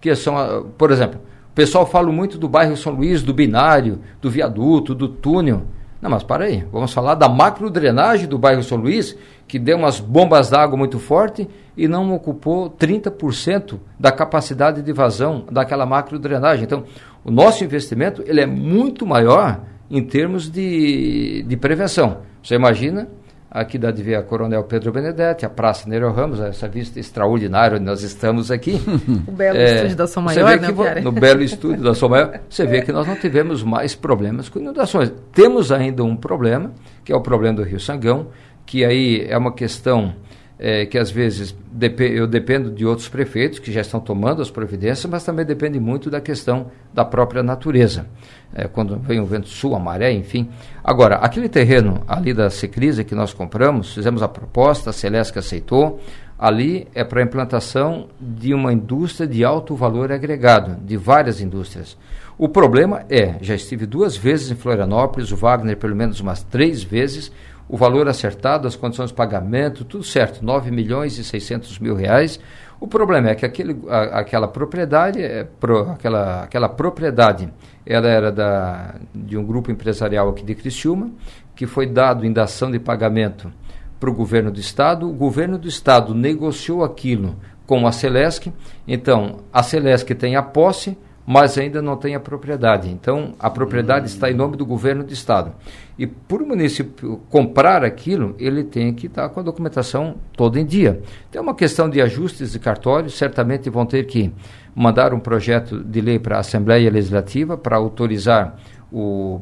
Que são, por exemplo, o pessoal fala muito do bairro São Luís, do binário, do viaduto, do túnel. Não, mas para aí, vamos falar da macrodrenagem do bairro São Luís, que deu umas bombas d'água muito forte e não ocupou 30% da capacidade de vazão daquela macrodrenagem. Então, o nosso investimento ele é muito maior em termos de, de prevenção. Você imagina aqui da DV Coronel Pedro Benedetti, a Praça Nero Ramos, essa vista extraordinária onde nós estamos aqui. [laughs] o belo é, estúdio da Som Maior, né, que, No belo estúdio da Som Maior, você vê que nós não tivemos mais problemas com inundações. Temos ainda um problema, que é o problema do Rio Sangão, que aí é uma questão é, que às vezes eu dependo de outros prefeitos que já estão tomando as providências, mas também depende muito da questão da própria natureza. É, quando vem o vento sul, a maré, enfim. Agora, aquele terreno ali da Secrisa que nós compramos, fizemos a proposta, a Celeste aceitou, ali é para a implantação de uma indústria de alto valor agregado, de várias indústrias. O problema é, já estive duas vezes em Florianópolis, o Wagner pelo menos umas três vezes, o valor acertado, as condições de pagamento, tudo certo, 9 milhões e 600 mil reais. O problema é que aquele, a, aquela propriedade, é, pro, aquela, aquela propriedade, ela era da, de um grupo empresarial aqui de Criciúma, que foi dado em dação de pagamento para o governo do estado. O governo do estado negociou aquilo com a Celesc. Então, a Celesc tem a posse, mas ainda não tem a propriedade. Então, a propriedade está em nome do governo do estado. E por o município comprar aquilo, ele tem que estar com a documentação toda em dia. Tem uma questão de ajustes de cartório, certamente vão ter que mandar um projeto de lei para a Assembleia Legislativa para autorizar o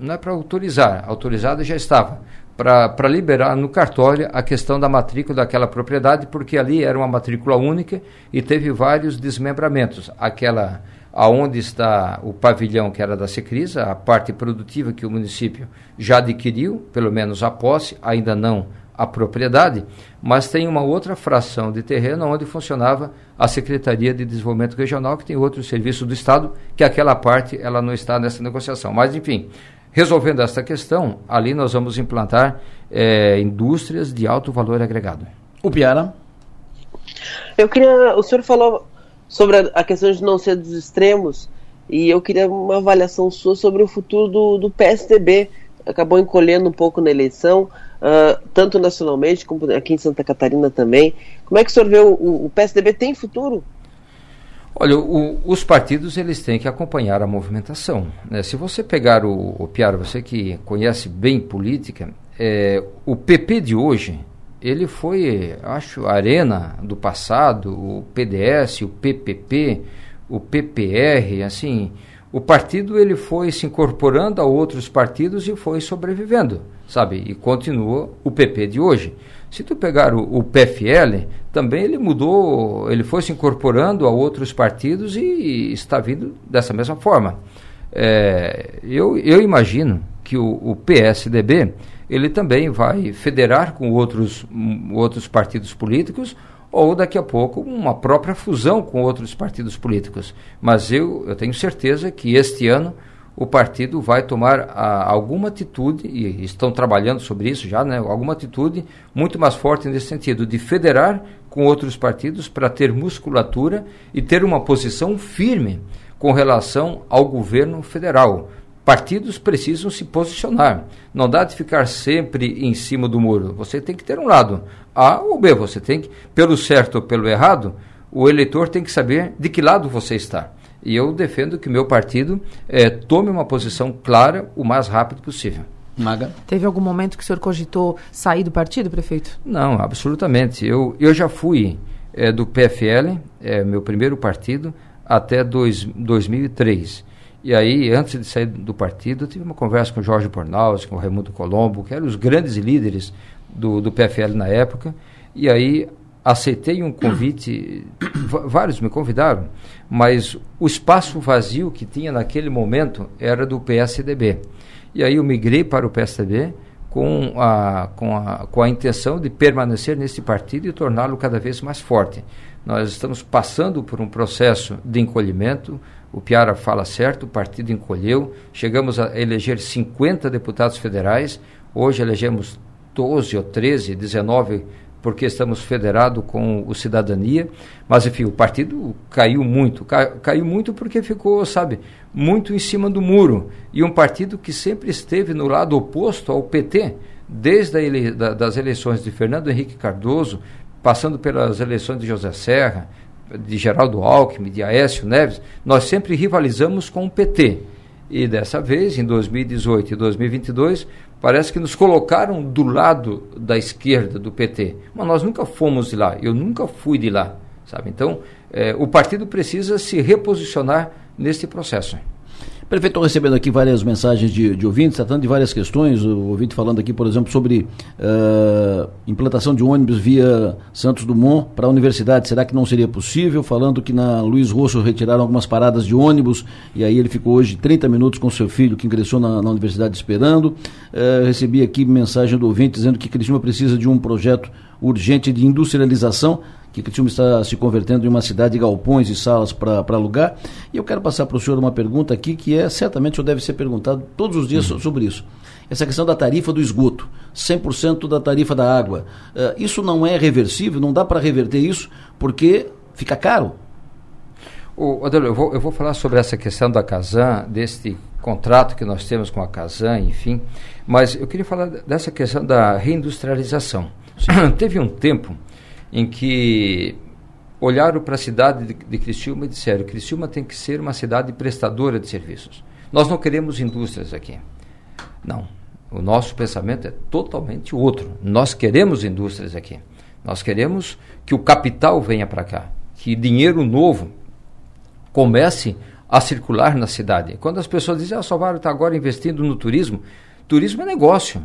não é para autorizar, autorizado já estava, para liberar no cartório a questão da matrícula daquela propriedade, porque ali era uma matrícula única e teve vários desmembramentos. Aquela aonde está o pavilhão que era da Secrisa, a parte produtiva que o município já adquiriu, pelo menos a posse, ainda não a propriedade, mas tem uma outra fração de terreno onde funcionava a Secretaria de Desenvolvimento Regional, que tem outro serviço do Estado, que aquela parte ela não está nessa negociação. Mas, enfim, resolvendo esta questão, ali nós vamos implantar é, indústrias de alto valor agregado. O Piara? Eu queria. O senhor falou sobre a, a, questão de não ser dos extremos, e eu queria uma avaliação sua sobre o futuro do, do PSDB. Acabou encolhendo um pouco na eleição, uh, tanto nacionalmente como aqui em Santa Catarina também. Como é que o senhor vê o, o PSDB tem futuro? Olha, o, os partidos eles têm que acompanhar a movimentação. Né? Se você pegar o, o Piara, você que conhece bem política, é, o PP de hoje ele foi, acho, a arena do passado, o PDS, o PPP, o PPR, assim, o partido ele foi se incorporando a outros partidos e foi sobrevivendo, sabe? E continua o PP de hoje. Se tu pegar o, o PFL, também ele mudou, ele foi se incorporando a outros partidos e, e está vindo dessa mesma forma. É, eu, eu imagino que o, o PSDB ele também vai federar com outros, outros partidos políticos ou daqui a pouco uma própria fusão com outros partidos políticos. Mas eu, eu tenho certeza que este ano o partido vai tomar a, alguma atitude, e estão trabalhando sobre isso já, né, alguma atitude muito mais forte nesse sentido, de federar com outros partidos para ter musculatura e ter uma posição firme com relação ao governo federal partidos precisam se posicionar. Não dá de ficar sempre em cima do muro. Você tem que ter um lado, A ou B. Você tem que, pelo certo ou pelo errado, o eleitor tem que saber de que lado você está. E eu defendo que meu partido é, tome uma posição clara o mais rápido possível. Maga. Teve algum momento que o senhor cogitou sair do partido, prefeito? Não, absolutamente. Eu, eu já fui é, do PFL, é, meu primeiro partido, até dois, 2003. E aí, antes de sair do partido, eu tive uma conversa com Jorge Bornaus, com Raimundo Colombo, que eram os grandes líderes do, do PFL na época. E aí aceitei um convite, [coughs] vários me convidaram, mas o espaço vazio que tinha naquele momento era do PSDB. E aí eu migrei para o PSDB com a, com a, com a intenção de permanecer nesse partido e torná-lo cada vez mais forte. Nós estamos passando por um processo de encolhimento, o Piara fala certo, o partido encolheu, chegamos a eleger 50 deputados federais, hoje elegemos 12 ou 13, 19 porque estamos federados com o Cidadania, mas enfim, o partido caiu muito, caiu muito porque ficou, sabe, muito em cima do muro, e um partido que sempre esteve no lado oposto ao PT, desde ele, da, das eleições de Fernando Henrique Cardoso, passando pelas eleições de José Serra, de Geraldo Alckmin, de Aécio Neves, nós sempre rivalizamos com o PT. E dessa vez, em 2018 e 2022, parece que nos colocaram do lado da esquerda do PT. Mas nós nunca fomos de lá, eu nunca fui de lá, sabe? Então, é, o partido precisa se reposicionar neste processo. Prefeito, estou recebendo aqui várias mensagens de, de, ouvintes, tratando de várias questões. O ouvinte falando aqui, por exemplo, sobre uh, implantação de ônibus via Santos Dumont para a universidade. Será que não seria possível? Falando que na Luiz Rosso retiraram algumas paradas de ônibus e aí ele ficou hoje 30 minutos com seu filho que ingressou na, na universidade esperando. Uh, recebi aqui mensagem do ouvinte dizendo que Cristina precisa de um projeto urgente de industrialização que Criciúma está se convertendo em uma cidade de galpões e salas para alugar. E eu quero passar para o senhor uma pergunta aqui que é, certamente o senhor deve ser perguntado todos os dias uhum. sobre isso. Essa questão da tarifa do esgoto, 100% da tarifa da água. Uh, isso não é reversível, não dá para reverter isso, porque fica caro. O, Adelo, eu vou, eu vou falar sobre essa questão da Casan, deste contrato que nós temos com a Casan, enfim, mas eu queria falar dessa questão da reindustrialização. [clears throat] Teve um tempo em que olharam para a cidade de, de Criciúma e disseram: Criciúma tem que ser uma cidade prestadora de serviços. Nós não queremos indústrias aqui. Não. O nosso pensamento é totalmente outro. Nós queremos indústrias aqui. Nós queremos que o capital venha para cá, que dinheiro novo comece a circular na cidade. Quando as pessoas dizem, ah, Salvador está agora investindo no turismo, turismo é negócio,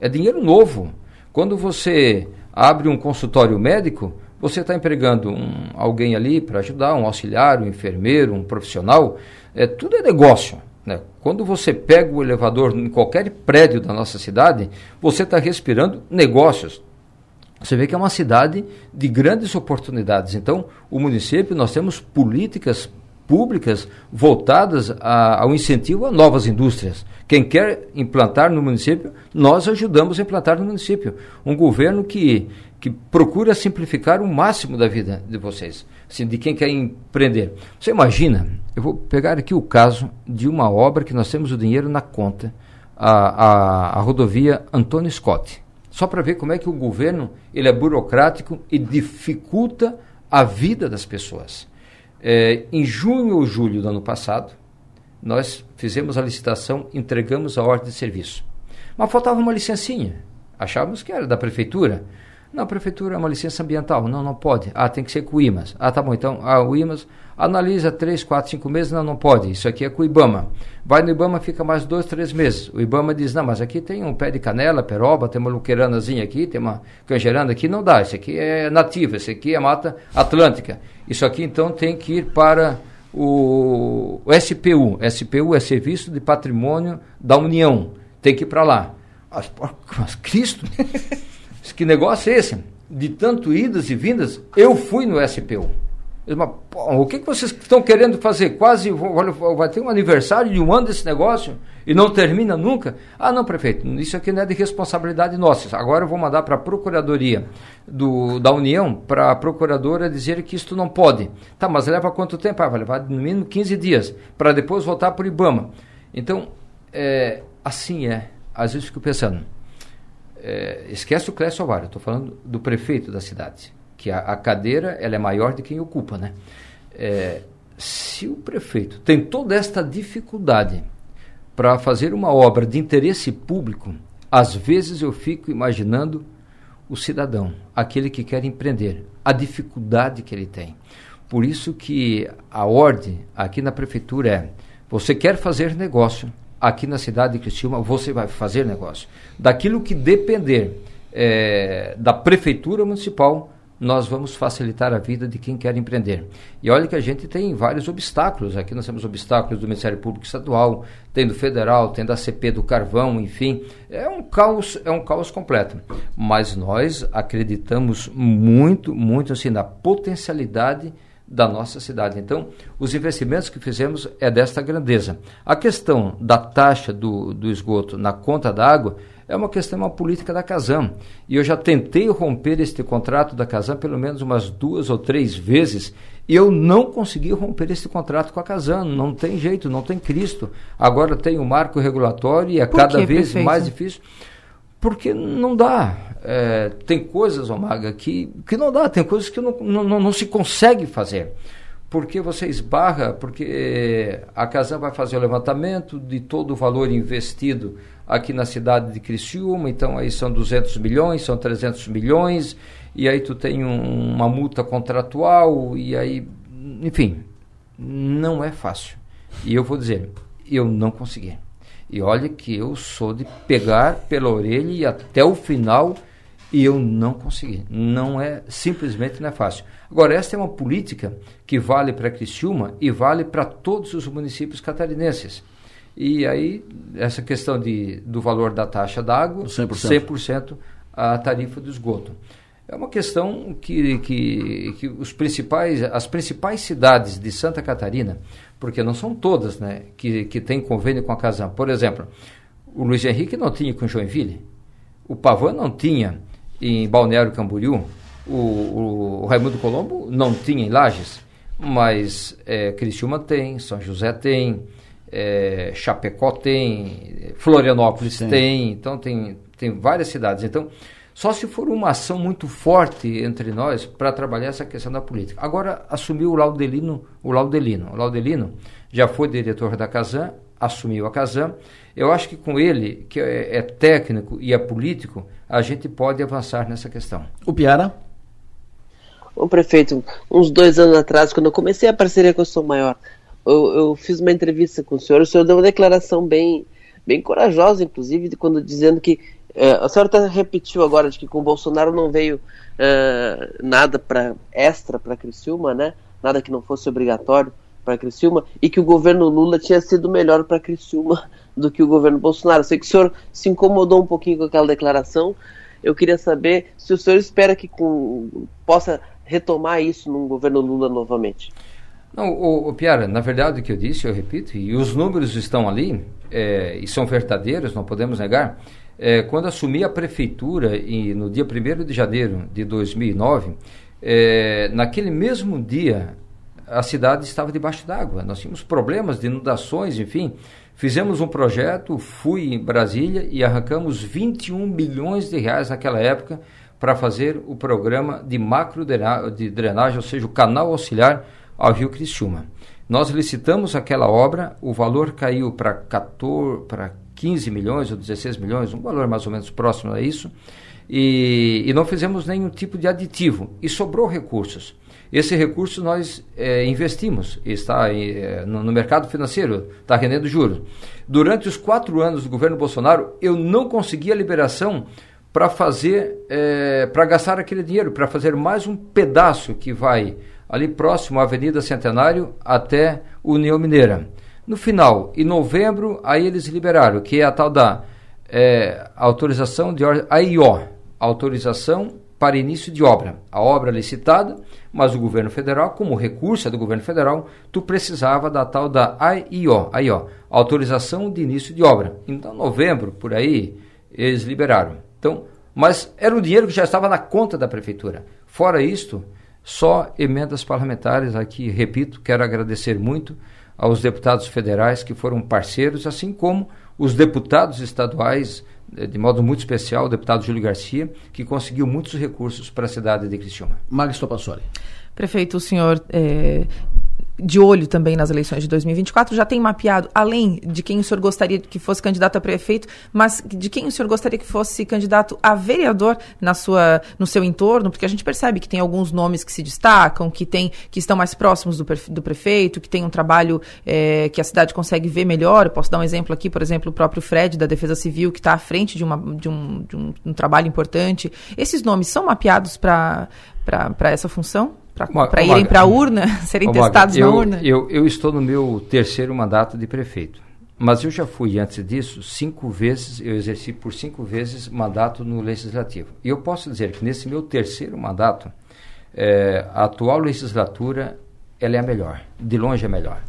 é dinheiro novo. Quando você abre um consultório médico, você está empregando um, alguém ali para ajudar, um auxiliar, um enfermeiro, um profissional, é, tudo é negócio. Né? Quando você pega o elevador em qualquer prédio da nossa cidade, você está respirando negócios. Você vê que é uma cidade de grandes oportunidades. Então, o município, nós temos políticas públicas voltadas a, ao incentivo a novas indústrias. Quem quer implantar no município, nós ajudamos a implantar no município. Um governo que, que procura simplificar o máximo da vida de vocês, assim, de quem quer empreender. Você imagina, eu vou pegar aqui o caso de uma obra que nós temos o dinheiro na conta, a, a, a rodovia Antônio Scott. Só para ver como é que o governo ele é burocrático e dificulta a vida das pessoas. É, em junho ou julho do ano passado, nós fizemos a licitação, entregamos a ordem de serviço. Mas faltava uma licencinha. Achávamos que era da prefeitura. Não, a prefeitura é uma licença ambiental. Não, não pode. Ah, tem que ser com o IMAS. Ah, tá bom. Então, ah, o IMAS analisa três, quatro, cinco meses. Não, não pode. Isso aqui é com o IBAMA. Vai no IBAMA, fica mais dois, três meses. O IBAMA diz, não, mas aqui tem um pé de canela, peroba, tem uma luqueiranazinha aqui, tem uma canjerana aqui. Não dá. Isso aqui é nativa. Isso aqui é mata atlântica. Isso aqui, então, tem que ir para o, o SPU. SPU é Serviço de Patrimônio da União. Tem que ir para lá. Mas, mas Cristo, [laughs] que negócio é esse? De tanto idas e vindas, eu fui no SPU. Mas, pô, o que, que vocês estão querendo fazer? Quase vai ter um aniversário de um ano desse negócio e não termina nunca? Ah, não, prefeito, isso aqui não é de responsabilidade nossa. Agora eu vou mandar para a Procuradoria do, da União, para a Procuradora dizer que isto não pode. Tá, mas leva quanto tempo? Ah, vai levar no mínimo 15 dias, para depois voltar para o IBAMA. Então, é, assim é. Às vezes fico pensando, é, esquece o Clécio Ovário, estou falando do prefeito da cidade que a, a cadeira ela é maior de quem ocupa, né? É, se o prefeito tem toda esta dificuldade para fazer uma obra de interesse público, às vezes eu fico imaginando o cidadão, aquele que quer empreender, a dificuldade que ele tem. Por isso que a ordem aqui na prefeitura é: você quer fazer negócio aqui na cidade de Criciúma, você vai fazer negócio. Daquilo que depender é, da prefeitura municipal, nós vamos facilitar a vida de quem quer empreender. E olha que a gente tem vários obstáculos. Aqui nós temos obstáculos do Ministério Público Estadual, tem do Federal, tem da CP do Carvão, enfim. É um caos, é um caos completo. Mas nós acreditamos muito, muito assim na potencialidade da nossa cidade. Então, os investimentos que fizemos é desta grandeza. A questão da taxa do, do esgoto na conta da água é uma questão, uma política da Casam. E eu já tentei romper este contrato da Casam pelo menos umas duas ou três vezes e eu não consegui romper este contrato com a Casam. Não tem jeito, não tem Cristo. Agora tem o marco regulatório e é Por cada vez prefeito? mais difícil. Porque não dá. É, tem coisas, Omaga, que, que não dá, tem coisas que não, não, não se consegue fazer porque você esbarra, porque a Casam vai fazer o levantamento de todo o valor investido aqui na cidade de Criciúma, então aí são 200 milhões, são 300 milhões, e aí tu tem um, uma multa contratual, e aí, enfim, não é fácil. E eu vou dizer, eu não consegui. E olha que eu sou de pegar pela orelha e até o final e eu não consegui. Não é, simplesmente não é fácil. Agora, esta é uma política que vale para Criciúma e vale para todos os municípios catarinenses. E aí, essa questão de, do valor da taxa d'água, 100%. 100% a tarifa do esgoto. É uma questão que, que, que os principais, as principais cidades de Santa Catarina, porque não são todas né, que, que têm convênio com a Casam. Por exemplo, o Luiz Henrique não tinha com Joinville, o Pavan não tinha em Balneário Camboriú. O, o, Raimundo Colombo não tinha em Lages, mas é, Criciúma tem, São José tem, é, Chapecó tem, Florianópolis Sim. tem, então tem, tem várias cidades. Então, só se for uma ação muito forte entre nós para trabalhar essa questão da política. Agora assumiu o Laudelino, o Laudelino. O Laudelino já foi diretor da Casam, assumiu a Casam. Eu acho que com ele, que é, é técnico e é político, a gente pode avançar nessa questão. O Piara? O prefeito, uns dois anos atrás, quando eu comecei a parceria com o Sou Maior, eu, eu, fiz uma entrevista com o senhor, o senhor deu uma declaração bem, bem corajosa, inclusive, de quando dizendo que é, a senhora até repetiu agora de que com o Bolsonaro não veio é, nada para extra para Criciúma, né? Nada que não fosse obrigatório para Criciúma e que o governo Lula tinha sido melhor para Criciúma [laughs] do que o governo Bolsonaro. Sei que o senhor se incomodou um pouquinho com aquela declaração. Eu queria saber se o senhor espera que com, possa retomar isso no governo Lula novamente. Não, o, o Piara, na verdade o que eu disse, eu repito, e os números estão ali, é, e são verdadeiros, não podemos negar. É, quando assumi a prefeitura e, no dia 1 de janeiro de 2009, é, naquele mesmo dia a cidade estava debaixo d'água. Nós tínhamos problemas de inundações, enfim. Fizemos um projeto, fui em Brasília e arrancamos 21 bilhões de reais naquela época para fazer o programa de macro de drenagem, ou seja, o canal auxiliar ao Rio Criciúma. Nós licitamos aquela obra, o valor caiu para 14, para 15 milhões ou 16 milhões, um valor mais ou menos próximo a isso, e, e não fizemos nenhum tipo de aditivo e sobrou recursos. Esse recurso nós é, investimos, está é, no, no, mercado financeiro, está rendendo juros. Durante os quatro anos do governo Bolsonaro, eu não consegui a liberação para fazer, é, para gastar aquele dinheiro, para fazer mais um pedaço que vai ali próximo à Avenida Centenário até União Mineira. No final, em novembro, aí eles liberaram, que é a tal da é, autorização de AIO, autorização para início de obra. A obra licitada, mas o governo federal, como recurso é do governo federal, tu precisava da tal da AIO, AIO, autorização de início de obra. Então, novembro, por aí, eles liberaram. Então, mas era um dinheiro que já estava na conta da prefeitura. Fora isto, só emendas parlamentares aqui, repito, quero agradecer muito aos deputados federais que foram parceiros, assim como os deputados estaduais eh, de modo muito especial, o deputado Júlio Garcia, que conseguiu muitos recursos para a cidade de Criciúma. Magis Topassoli. Prefeito, o senhor é, de olho também nas eleições de 2024, já tem mapeado, além de quem o senhor gostaria que fosse candidato a prefeito, mas de quem o senhor gostaria que fosse candidato a vereador na sua, no seu entorno, porque a gente percebe que tem alguns nomes que se destacam, que, tem, que estão mais próximos do, do prefeito, que tem um trabalho é, que a cidade consegue ver melhor. Eu posso dar um exemplo aqui, por exemplo, o próprio Fred, da Defesa Civil, que está à frente de, uma, de, um, de um, um trabalho importante. Esses nomes são mapeados para essa função? Para irem para a urna, [laughs] serem testados eu, na urna? Eu, eu estou no meu terceiro mandato de prefeito. Mas eu já fui, antes disso, cinco vezes, eu exerci por cinco vezes mandato no Legislativo. E eu posso dizer que nesse meu terceiro mandato, é, a atual legislatura, ela é a melhor, de longe é a melhor.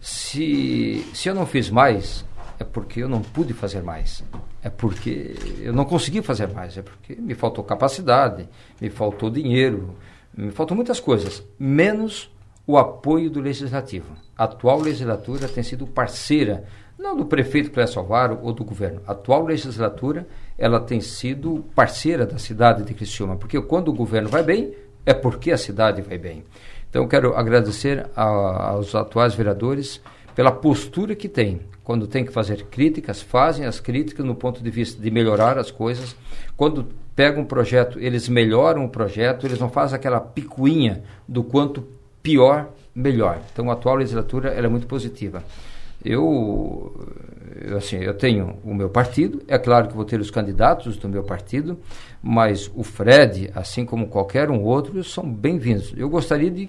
Se, se eu não fiz mais, é porque eu não pude fazer mais. é porque eu não consegui fazer mais, é porque me faltou capacidade, me faltou dinheiro, me faltou muitas coisas, menos o apoio do legislativo. A atual legislatura tem sido parceira, não do prefeito Clécio Alvaro ou do governo. A atual legislatura, ela tem sido parceira da cidade de Criciúma, porque quando o governo vai bem, é porque a cidade vai bem. Então, quero agradecer a, aos atuais vereadores pela postura que têm. Quando tem que fazer críticas, fazem as críticas no ponto de vista de melhorar as coisas. Quando pegam um projeto, eles melhoram o projeto, eles não fazem aquela picuinha do quanto pior, melhor. Então, a atual legislatura é muito positiva. Eu, eu, assim, eu tenho o meu partido, é claro que vou ter os candidatos do meu partido, mas o Fred, assim como qualquer um outro, são bem-vindos. Eu gostaria de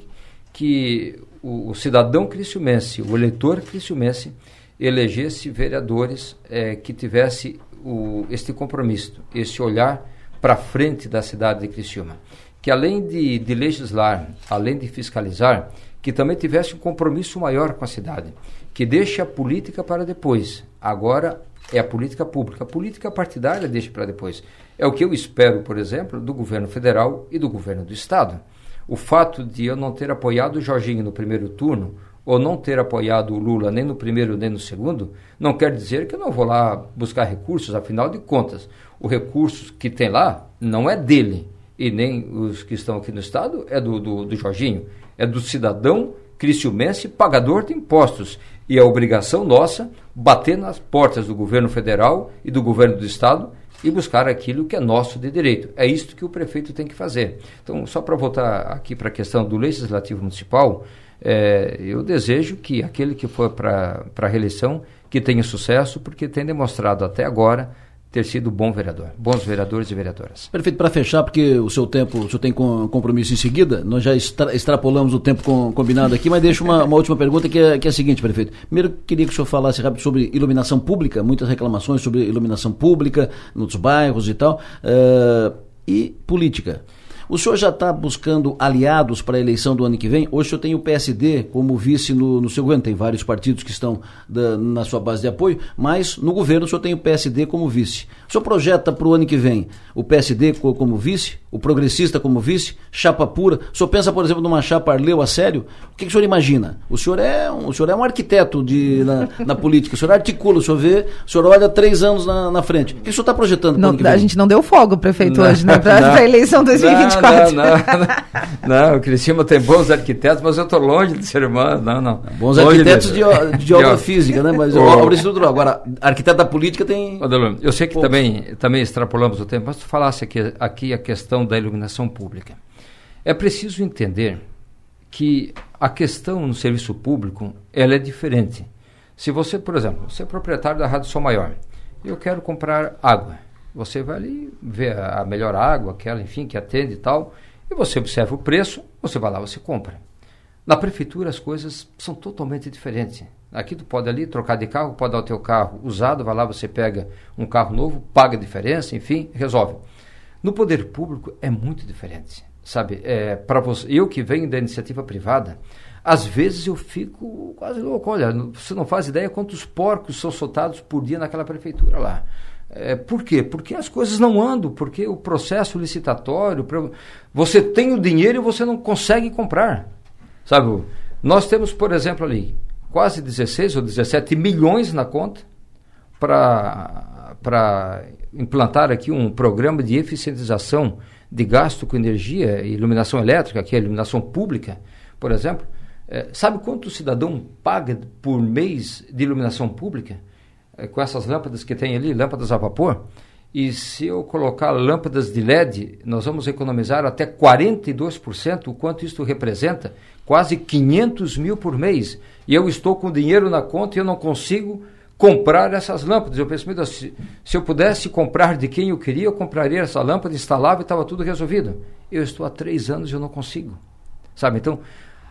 que o, o cidadão criciumense, o eleitor criciumense, elegesse vereadores é, que tivesse o, este compromisso, esse olhar para frente da cidade de Criciúma. Que além de, de legislar, além de fiscalizar, que também tivesse um compromisso maior com a cidade, que deixe a política para depois. Agora é a política pública. A política partidária deixa para depois. É o que eu espero, por exemplo, do governo federal e do governo do estado. O fato de eu não ter apoiado o Jorginho no primeiro turno, ou não ter apoiado o Lula nem no primeiro nem no segundo, não quer dizer que eu não vou lá buscar recursos, afinal de contas, o recurso que tem lá não é dele, e nem os que estão aqui no Estado, é do, do, do Jorginho, é do cidadão criciumense pagador de impostos. E é obrigação nossa bater nas portas do governo federal e do governo do Estado e buscar aquilo que é nosso de direito. É isto que o prefeito tem que fazer. Então, só para voltar aqui para a questão do legislativo municipal, é, eu desejo que aquele que for para a reeleição que tenha sucesso, porque tem demonstrado até agora ter sido bom vereador, bons vereadores e vereadoras. Perfeito, para fechar, porque o seu tempo, o senhor tem compromisso em seguida, nós já extra, extrapolamos o tempo com, combinado aqui, mas deixo uma, uma última pergunta que é, que é a seguinte, prefeito. Primeiro, queria que o senhor falasse rápido sobre iluminação pública, muitas reclamações sobre iluminação pública nos bairros e tal, uh, e política. O senhor já está buscando aliados para a eleição do ano que vem? Hoje o senhor tem o PSD como vice no, no seu governo, tem vários partidos que estão da, na sua base de apoio, mas no governo o senhor tem o PSD como vice. O senhor projeta para o ano que vem o PSD como vice, o progressista como vice, chapa pura? O senhor pensa, por exemplo, numa chapa Arleu a sério? O que, que o senhor imagina? O senhor é um, o senhor é um arquiteto de, na, na política, o senhor articula, o senhor vê, o senhor olha três anos na, na frente. O que, que o senhor está projetando para o ano que vem? A gente não deu fogo, prefeito, não, hoje, né, para a eleição 2024. Não, não, não, não, o Criciúma tem bons arquitetos, mas eu estou longe de ser humano, não, não. Bons longe arquitetos de, de, de obra física, né, mas obra estrutural. Agora, arquiteto da política tem... Eu sei que também, também extrapolamos o tempo, mas tu falasse aqui, aqui a questão da iluminação pública. É preciso entender que a questão no serviço público ela é diferente. Se você, por exemplo, você é proprietário da Rádio Sol Maior, eu quero comprar água. Você vai ali ver a melhor água, aquela, enfim, que atende e tal, e você observa o preço, você vai lá, você compra. Na prefeitura as coisas são totalmente diferentes. Aqui tu pode ali trocar de carro, pode dar o teu carro usado, vai lá, você pega um carro novo, paga a diferença, enfim, resolve. No poder público é muito diferente, sabe? É, para eu que venho da iniciativa privada, às vezes eu fico quase louco. Olha, você não faz ideia quantos porcos são soltados por dia naquela prefeitura lá. É, por quê? Porque as coisas não andam, porque o processo licitatório, você tem o dinheiro e você não consegue comprar. Sabe? Nós temos, por exemplo, ali quase 16 ou 17 milhões na conta para implantar aqui um programa de eficientização de gasto com energia e iluminação elétrica, que é a iluminação pública, por exemplo, é, sabe quanto o cidadão paga por mês de iluminação pública? É, com essas lâmpadas que tem ali, lâmpadas a vapor? E se eu colocar lâmpadas de LED, nós vamos economizar até 42%, o quanto isso representa? Quase 500 mil por mês. E eu estou com dinheiro na conta e eu não consigo comprar essas lâmpadas. Eu penso, Deus, se, se eu pudesse comprar de quem eu queria, eu compraria essa lâmpada, instalava e estava tudo resolvido. Eu estou há três anos e eu não consigo. Sabe? Então,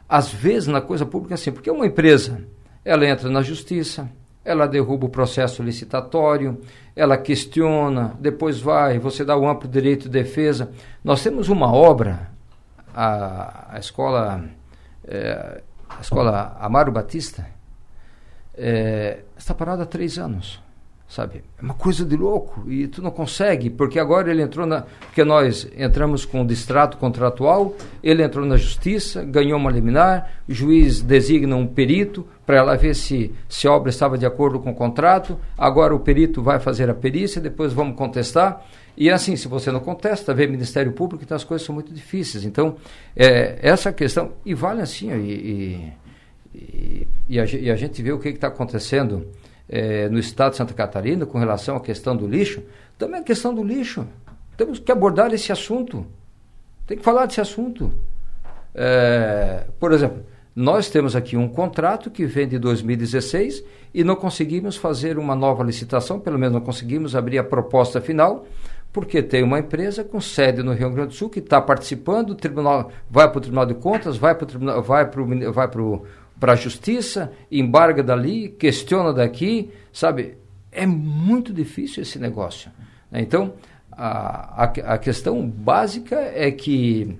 às vezes na coisa pública é assim, porque uma empresa, ela entra na justiça, ela derruba o processo licitatório, ela questiona, depois vai, você dá o amplo direito de defesa. Nós temos uma obra, a, a escola, é, a escola Amaro Batista, é, está parada há três anos. Sabe? É uma coisa de louco e tu não consegue, porque agora ele entrou na. Porque nós entramos com o distrato contratual, ele entrou na justiça, ganhou uma liminar, o juiz designa um perito para ela ver se, se a obra estava de acordo com o contrato, agora o perito vai fazer a perícia, depois vamos contestar. E assim, se você não contesta, vê Ministério Público, então as coisas são muito difíceis. Então, é, essa questão. E vale assim, e, e, e, a, e a gente vê o que está acontecendo é, no estado de Santa Catarina com relação à questão do lixo, também a questão do lixo. Temos que abordar esse assunto. Tem que falar desse assunto. É, por exemplo, nós temos aqui um contrato que vem de 2016 e não conseguimos fazer uma nova licitação, pelo menos não conseguimos abrir a proposta final, porque tem uma empresa com sede no Rio Grande do Sul que está participando, o tribunal vai para o Tribunal de Contas, vai para o vai para o para a justiça, embarga dali, questiona daqui, sabe? É muito difícil esse negócio. Né? Então, a, a, a, questão básica é que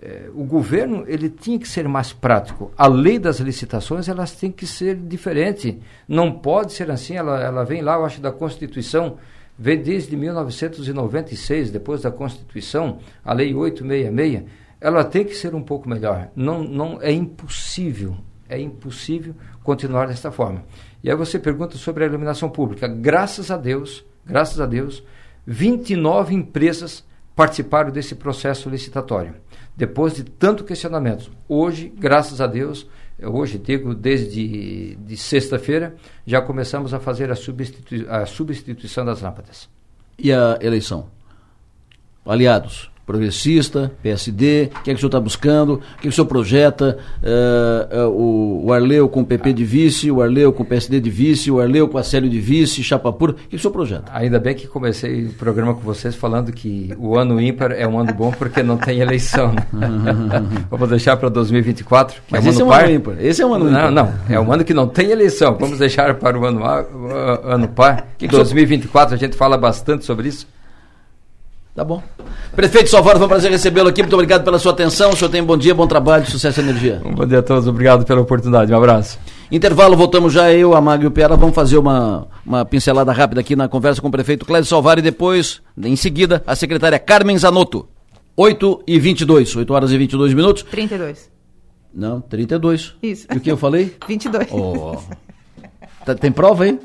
é, o governo ele tinha que ser mais prático. A lei das licitações elas têm que ser diferente. Não pode ser assim. Ela, ela vem lá, eu acho, da Constituição, vem desde 1996, depois da Constituição, a Lei 866. Ela tem que ser um pouco melhor. Não, não é impossível é impossível continuar desta forma. E aí você pergunta sobre a iluminação pública. Graças a Deus, graças a Deus, 29 empresas participaram desse processo licitatório. Depois de tanto questionamento. Hoje, graças a Deus, hoje digo desde de sexta-feira, já começamos a fazer a, a substituição das lâmpadas. E a eleição? Aliados, progressista, PSD, o que é que o senhor está buscando, o que, é que o senhor projeta, uh, uh, o, Arleu com o PP de vice, o Arleu com o PSD de vice, o Arleu com a Célio de vice, chapa pura, o que, é que o senhor projeta? Ainda bem que comecei o programa com vocês falando que o ano ímpar é um ano bom porque não tem eleição. Né? [laughs] Vamos deixar para 2024, que Mas é um esse é um par. ano ímpar, esse é um ano não, ímpar. Não, é um ano que não tem eleição, vamos deixar para o ano, ano par, que 2024 a gente fala bastante sobre isso. Tá bom. Prefeito Salvador, foi um prazer recebê-lo aqui. Muito obrigado pela sua atenção. O senhor tem um bom dia, bom trabalho, sucesso e energia. Um bom dia a todos, obrigado pela oportunidade. Um abraço. Intervalo, voltamos já, eu, a Mag e o Piara. Vamos fazer uma, uma pincelada rápida aqui na conversa com o prefeito Clédio Salvar e depois, em seguida, a secretária Carmen Zanotto. 8 e 22, 8 horas e 22 minutos. 32. Não, 32. Isso. E o que eu falei? [laughs] 22. Oh. Tá, tem prova aí?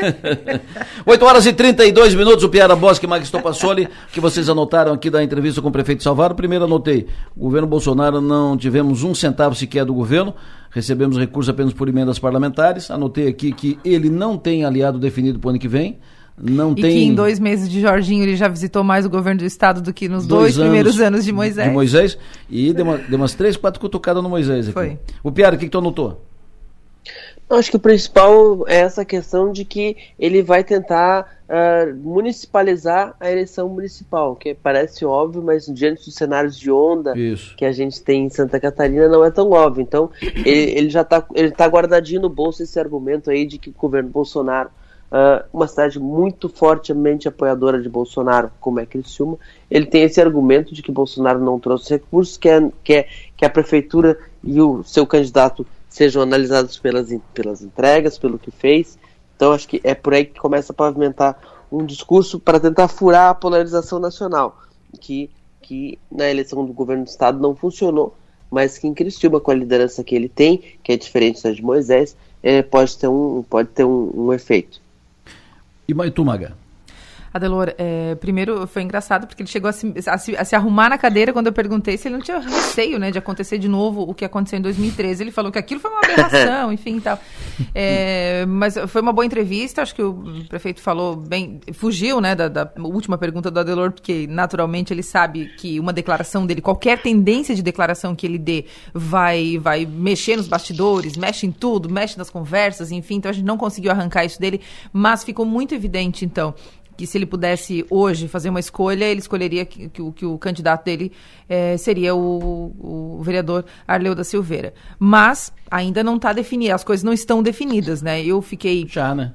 [laughs] 8 horas e 32 minutos, o Piara Bosque e Max Topassoli, que vocês anotaram aqui da entrevista com o prefeito Salvador. Primeiro anotei, o governo Bolsonaro não tivemos um centavo sequer do governo, recebemos recursos apenas por emendas parlamentares. Anotei aqui que ele não tem aliado definido para o ano que vem. Não e tem... que em dois meses de Jorginho ele já visitou mais o governo do estado do que nos dois, dois primeiros anos de Moisés. De Moisés. E deu, uma, deu umas três, quatro cutucadas no Moisés aqui. Foi. O Piara, o que, que tu anotou? Acho que o principal é essa questão de que ele vai tentar uh, municipalizar a eleição municipal, que parece óbvio, mas diante dos cenários de onda Isso. que a gente tem em Santa Catarina não é tão óbvio. Então, ele, ele já está ele tá guardadinho no bolso esse argumento aí de que o governo Bolsonaro, uh, uma cidade muito fortemente apoiadora de Bolsonaro, como é Criciúma, ele tem esse argumento de que Bolsonaro não trouxe recursos, que, é, que, é, que a prefeitura e o seu candidato sejam analisados pelas, pelas entregas, pelo que fez. Então, acho que é por aí que começa a pavimentar um discurso para tentar furar a polarização nacional, que, que na eleição do governo do Estado não funcionou, mas que em Criciúma, com a liderança que ele tem, que é diferente da de Moisés, é, pode ter, um, pode ter um, um efeito. E Maitumaga? Adelor, é, primeiro foi engraçado porque ele chegou a se, a, se, a se, arrumar na cadeira quando eu perguntei se ele não tinha receio né, de acontecer de novo o que aconteceu em 2013. Ele falou que aquilo foi uma aberração, [laughs] enfim e tal. É, mas foi uma boa entrevista, acho que o prefeito falou bem, fugiu né, da, da, última pergunta do Adelor, porque naturalmente ele sabe que uma declaração dele, qualquer tendência de declaração que ele dê, vai, vai mexer nos bastidores, mexe em tudo, mexe nas conversas, enfim, então a gente não conseguiu arrancar isso dele, mas ficou muito evidente, então, que se ele pudesse hoje fazer uma escolha, ele escolheria que, que, que o candidato dele é, seria o, o, vereador Arleu da Silveira. Mas ainda não está definido, as coisas não estão definidas, né? Eu fiquei. Já, né?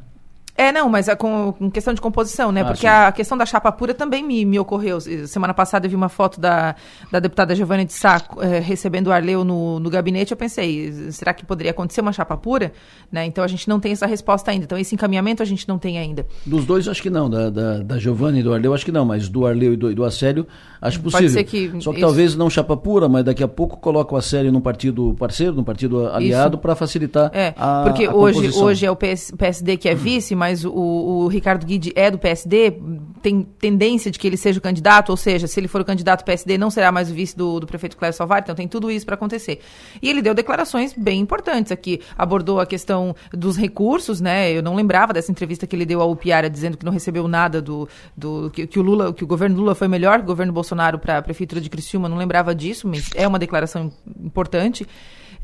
É, não, mas é com, com questão de composição, né? Ah, Porque sim. a questão da chapa pura também me, me ocorreu. Semana passada eu vi uma foto da, da deputada Giovanni de Sá eh, recebendo o Arleu no, no gabinete. Eu pensei, será que poderia acontecer uma chapa pura? Né? Então a gente não tem essa resposta ainda. Então esse encaminhamento a gente não tem ainda. Dos dois, acho que não. Da, da, da Giovanni e do Arleu, acho que não. Mas do Arleu e do, do Acélio, acho possível. Pode ser que Só que isso... talvez não chapa pura, mas daqui a pouco coloca o Acélio num partido parceiro, num partido aliado, para facilitar é, a Porque a hoje, hoje é o PS, PSD que é vice, mas o, o o Ricardo Guide é do PSD, tem tendência de que ele seja o candidato, ou seja, se ele for o candidato do PSD, não será mais o vice do, do prefeito Cléber Salvar, então tem tudo isso para acontecer. E ele deu declarações bem importantes aqui, abordou a questão dos recursos, né? Eu não lembrava dessa entrevista que ele deu ao Upiara dizendo que não recebeu nada do, do que, que o Lula, que o governo Lula foi melhor que o governo Bolsonaro para a prefeitura de Criciúma, não lembrava disso, mas é uma declaração importante.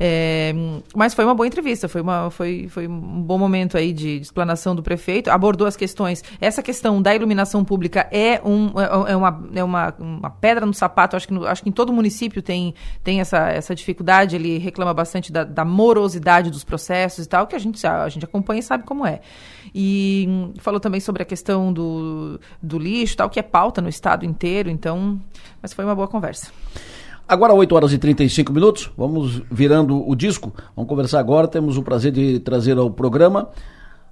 É, mas foi uma boa entrevista, foi, uma, foi, foi um bom momento aí de, de, explanação do prefeito. Abordou as questões. Essa questão da iluminação pública é, um, é, é uma, é uma, uma pedra no sapato. Acho que, no, acho que em todo município tem, tem essa, essa dificuldade. Ele reclama bastante da, da morosidade dos processos e tal, que a gente, a gente acompanha e sabe como é. E falou também sobre a questão do, do lixo, tal, que é pauta no estado inteiro. Então, mas foi uma boa conversa. Agora 8 horas e 35 minutos, vamos virando o disco. Vamos conversar agora. Temos o prazer de trazer ao programa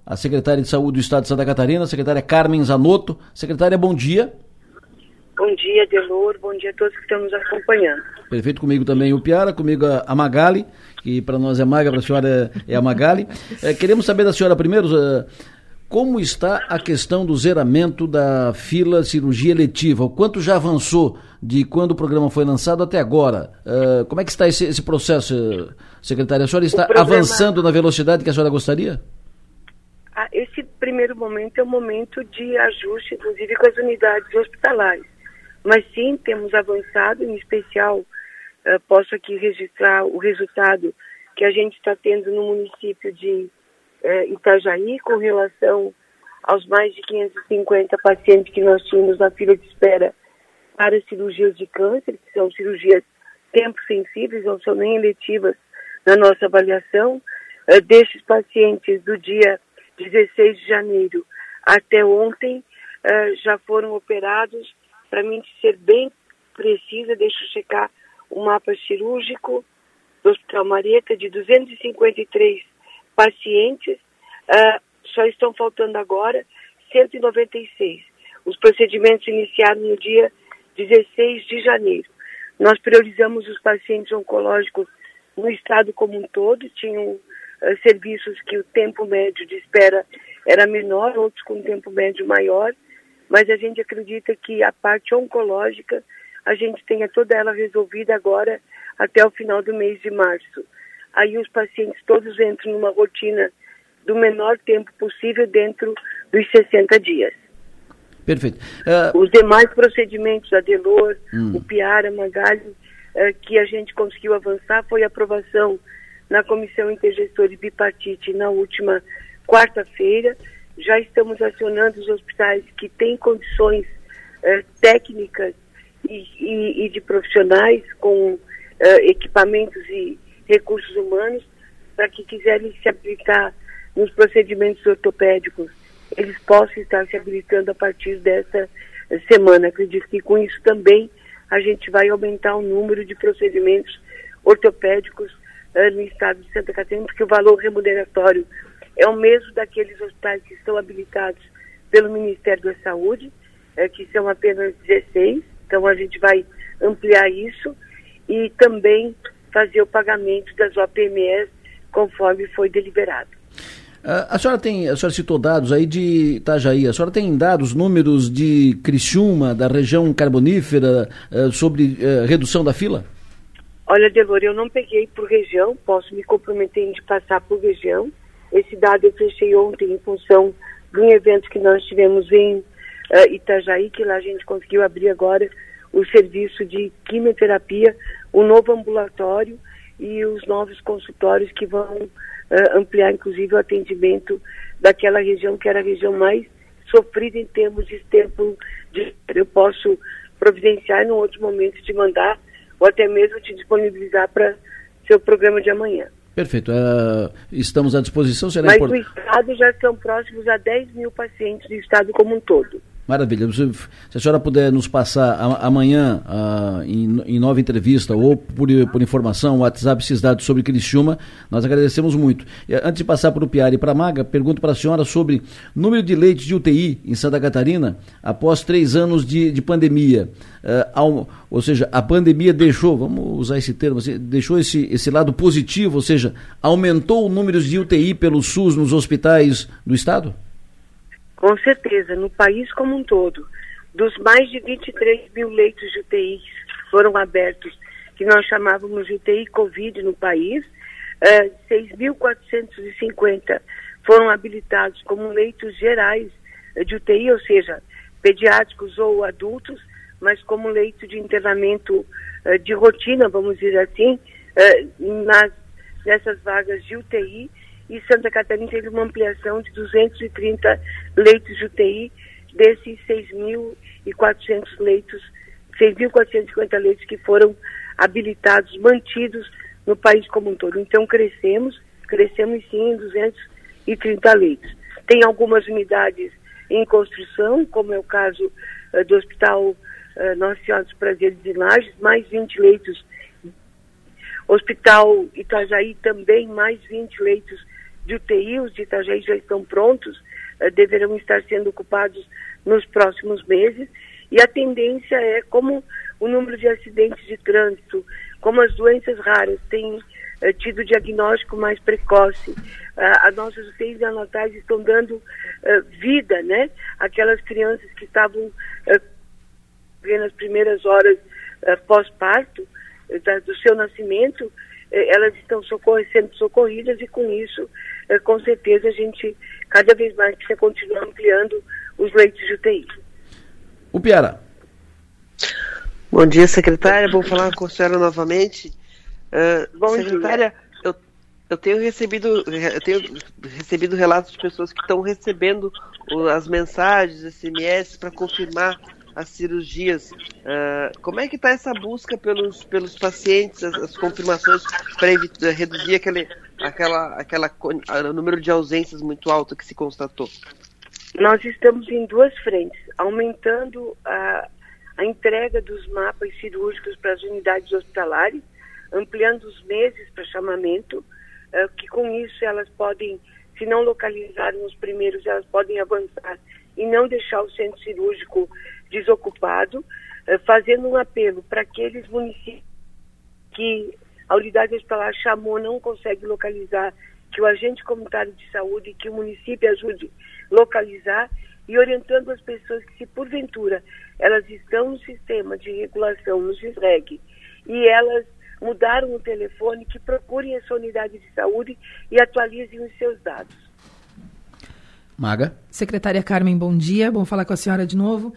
a secretária de Saúde do Estado de Santa Catarina, a secretária Carmen Zanotto. Secretária, bom dia. Bom dia, Delor. Bom dia a todos que estão nos acompanhando. Perfeito, comigo também o Piara, comigo a Magali, que para nós é Maga, para a senhora é, a Magali. [laughs] É, queremos saber da senhora primeiro, uh, como está a questão do zeramento da fila cirurgia eletiva? O quanto já avançou de quando o programa foi lançado até agora? Uh, como é que está esse, esse processo, secretária? A senhora está programa... avançando na velocidade que a senhora gostaria? Ah, esse primeiro momento é um momento de ajuste, inclusive com as unidades hospitalares. Mas sim, temos avançado, em especial, uh, posso aqui registrar o resultado que a gente está tendo no município de é, Itajaí com relação aos mais de 550 pacientes que nós tínhamos na fila de espera para cirurgias de câncer, que são cirurgias tempo sensíveis, não são nem eletivas na nossa avaliação. É, desses pacientes do dia 16 de janeiro até ontem, é, já foram operados, para mim ser bem precisa, deixa eu checar o mapa cirúrgico do Hospital Marieta, de 253 pacientes, uh, só estão faltando agora 196. Os procedimentos iniciaram no dia 16 de janeiro. Nós priorizamos os pacientes oncológicos no estado como um todo, tinham uh, serviços que o tempo médio de espera era menor, outros com tempo médio maior, mas a gente acredita que a parte oncológica a gente tenha toda ela resolvida agora até o final do mês de março aí os pacientes todos entram numa rotina do menor tempo possível dentro dos 60 dias. Perfeito. Uh... Os demais procedimentos, a Delor, hum. o Piara, Magalho, uh, que a gente conseguiu avançar foi a aprovação na Comissão Intergestora de Bipartite na última quarta-feira. Já estamos acionando os hospitais que têm condições uh, técnicas e, e, e, de profissionais com equipamentos e recursos humanos para que quiserem se habilitar nos procedimentos ortopédicos, eles possam estar se habilitando a partir dessa semana. Acredito que com isso também a gente vai aumentar o número de procedimentos ortopédicos uh, no estado de Santa Catarina, porque o valor remuneratório é o mesmo daqueles hospitais que estão habilitados pelo Ministério da Saúde, uh, que são apenas 16, então a gente vai ampliar isso. E também fazer o pagamento das OPMS conforme foi deliberado. A senhora tem, a senhora citou dados aí de Itajaí, a senhora tem dados, números de Criciúma, da região carbonífera, uh, sobre uh, redução da fila? Olha, Delor, eu não peguei por região, posso me comprometer em passar por região. Esse dado eu fechei ontem em função de um evento que nós tivemos em uh, Itajaí, que lá a gente conseguiu abrir agora o serviço de quimioterapia, o novo ambulatório e os novos consultórios que vão uh, ampliar, inclusive, o atendimento daquela região que era a região mais sofrida em termos de tempo de. Eu posso providenciar em outro momento te mandar ou até mesmo te disponibilizar para seu programa de amanhã. Perfeito. Uh, estamos à disposição. Será Mas import... no estado já são próximos a 10 mil pacientes do estado como um todo. Maravilha. Se a senhora puder nos passar amanhã uh, em, em, nova entrevista ou por, por informação, WhatsApp, esses dados sobre Criciúma, nós agradecemos muito. E, antes de passar para o Piara e para a Maga, pergunto para a senhora sobre número de leitos de UTI em Santa Catarina após três anos de, de pandemia. Uh, ou seja, a pandemia deixou, vamos usar esse termo, assim, deixou esse, esse lado positivo, ou seja, aumentou o número de UTI pelo SUS nos hospitais do Estado? Com certeza, no país como um todo, dos mais de 23 mil leitos de UTI que foram abertos, que nós chamávamos de UTI Covid no país, uh, eh, 6.450 foram habilitados como leitos gerais de UTI, ou seja, pediátricos ou adultos, mas como leito de internamento uh, de rotina, vamos dizer assim, uh, nas, nessas vagas de UTI e Santa Catarina teve uma ampliação de 230 leitos de UTI desses 6.400 leitos, 6.450 leitos que foram habilitados, mantidos no país como um todo. Então crescemos, crescemos sim em 230 leitos. Tem algumas unidades em construção, como é o caso uh, do Hospital uh, Nossa Senhora dos Prazeres de Lages, mais 20 leitos. Hospital Itajaí também mais 20 leitos de UTI, os de Itajaí já estão prontos, uh, deverão estar sendo ocupados nos próximos meses. E a tendência é, como o número de acidentes de trânsito, como as doenças raras têm uh, tido diagnóstico mais precoce, uh, as nossas UTIs neonatais estão dando vida, né? Aquelas crianças que estavam nas primeiras horas pós-parto, do seu nascimento, elas estão socorre, sendo socorridas e com isso com certeza a gente cada vez mais precisa continuar ampliando os leitos de UTI. O Piara. Bom dia, secretária. Vou falar com a senhora novamente. Uh, Bom secretária, dia. Eu, eu tenho recebido eu tenho recebido relatos de pessoas que estão recebendo as mensagens, SMS para confirmar as cirurgias. Uh, como é que está essa busca pelos, pelos pacientes, as, as confirmações para reduzir aquele, aquela, aquela o número de ausências muito alto que se constatou? Nós estamos em duas frentes, aumentando a, a entrega dos mapas cirúrgicos para as unidades hospitalares, ampliando os meses para chamamento, uh, que com isso elas podem, se não localizarem os primeiros, elas podem avançar e não deixar o centro cirúrgico desocupado, uh, fazendo um apelo para aqueles municípios que a unidade hospitalar chamou, não consegue localizar, que o agente comunitário de saúde, que o município ajude localizar e orientando as pessoas que se porventura elas estão no sistema de regulação, no SISREG, e elas mudaram o telefone, que procurem a sua unidade de saúde e atualizem os seus dados. Maga. Secretária Carmen, bom dia. Bom falar com a senhora de novo.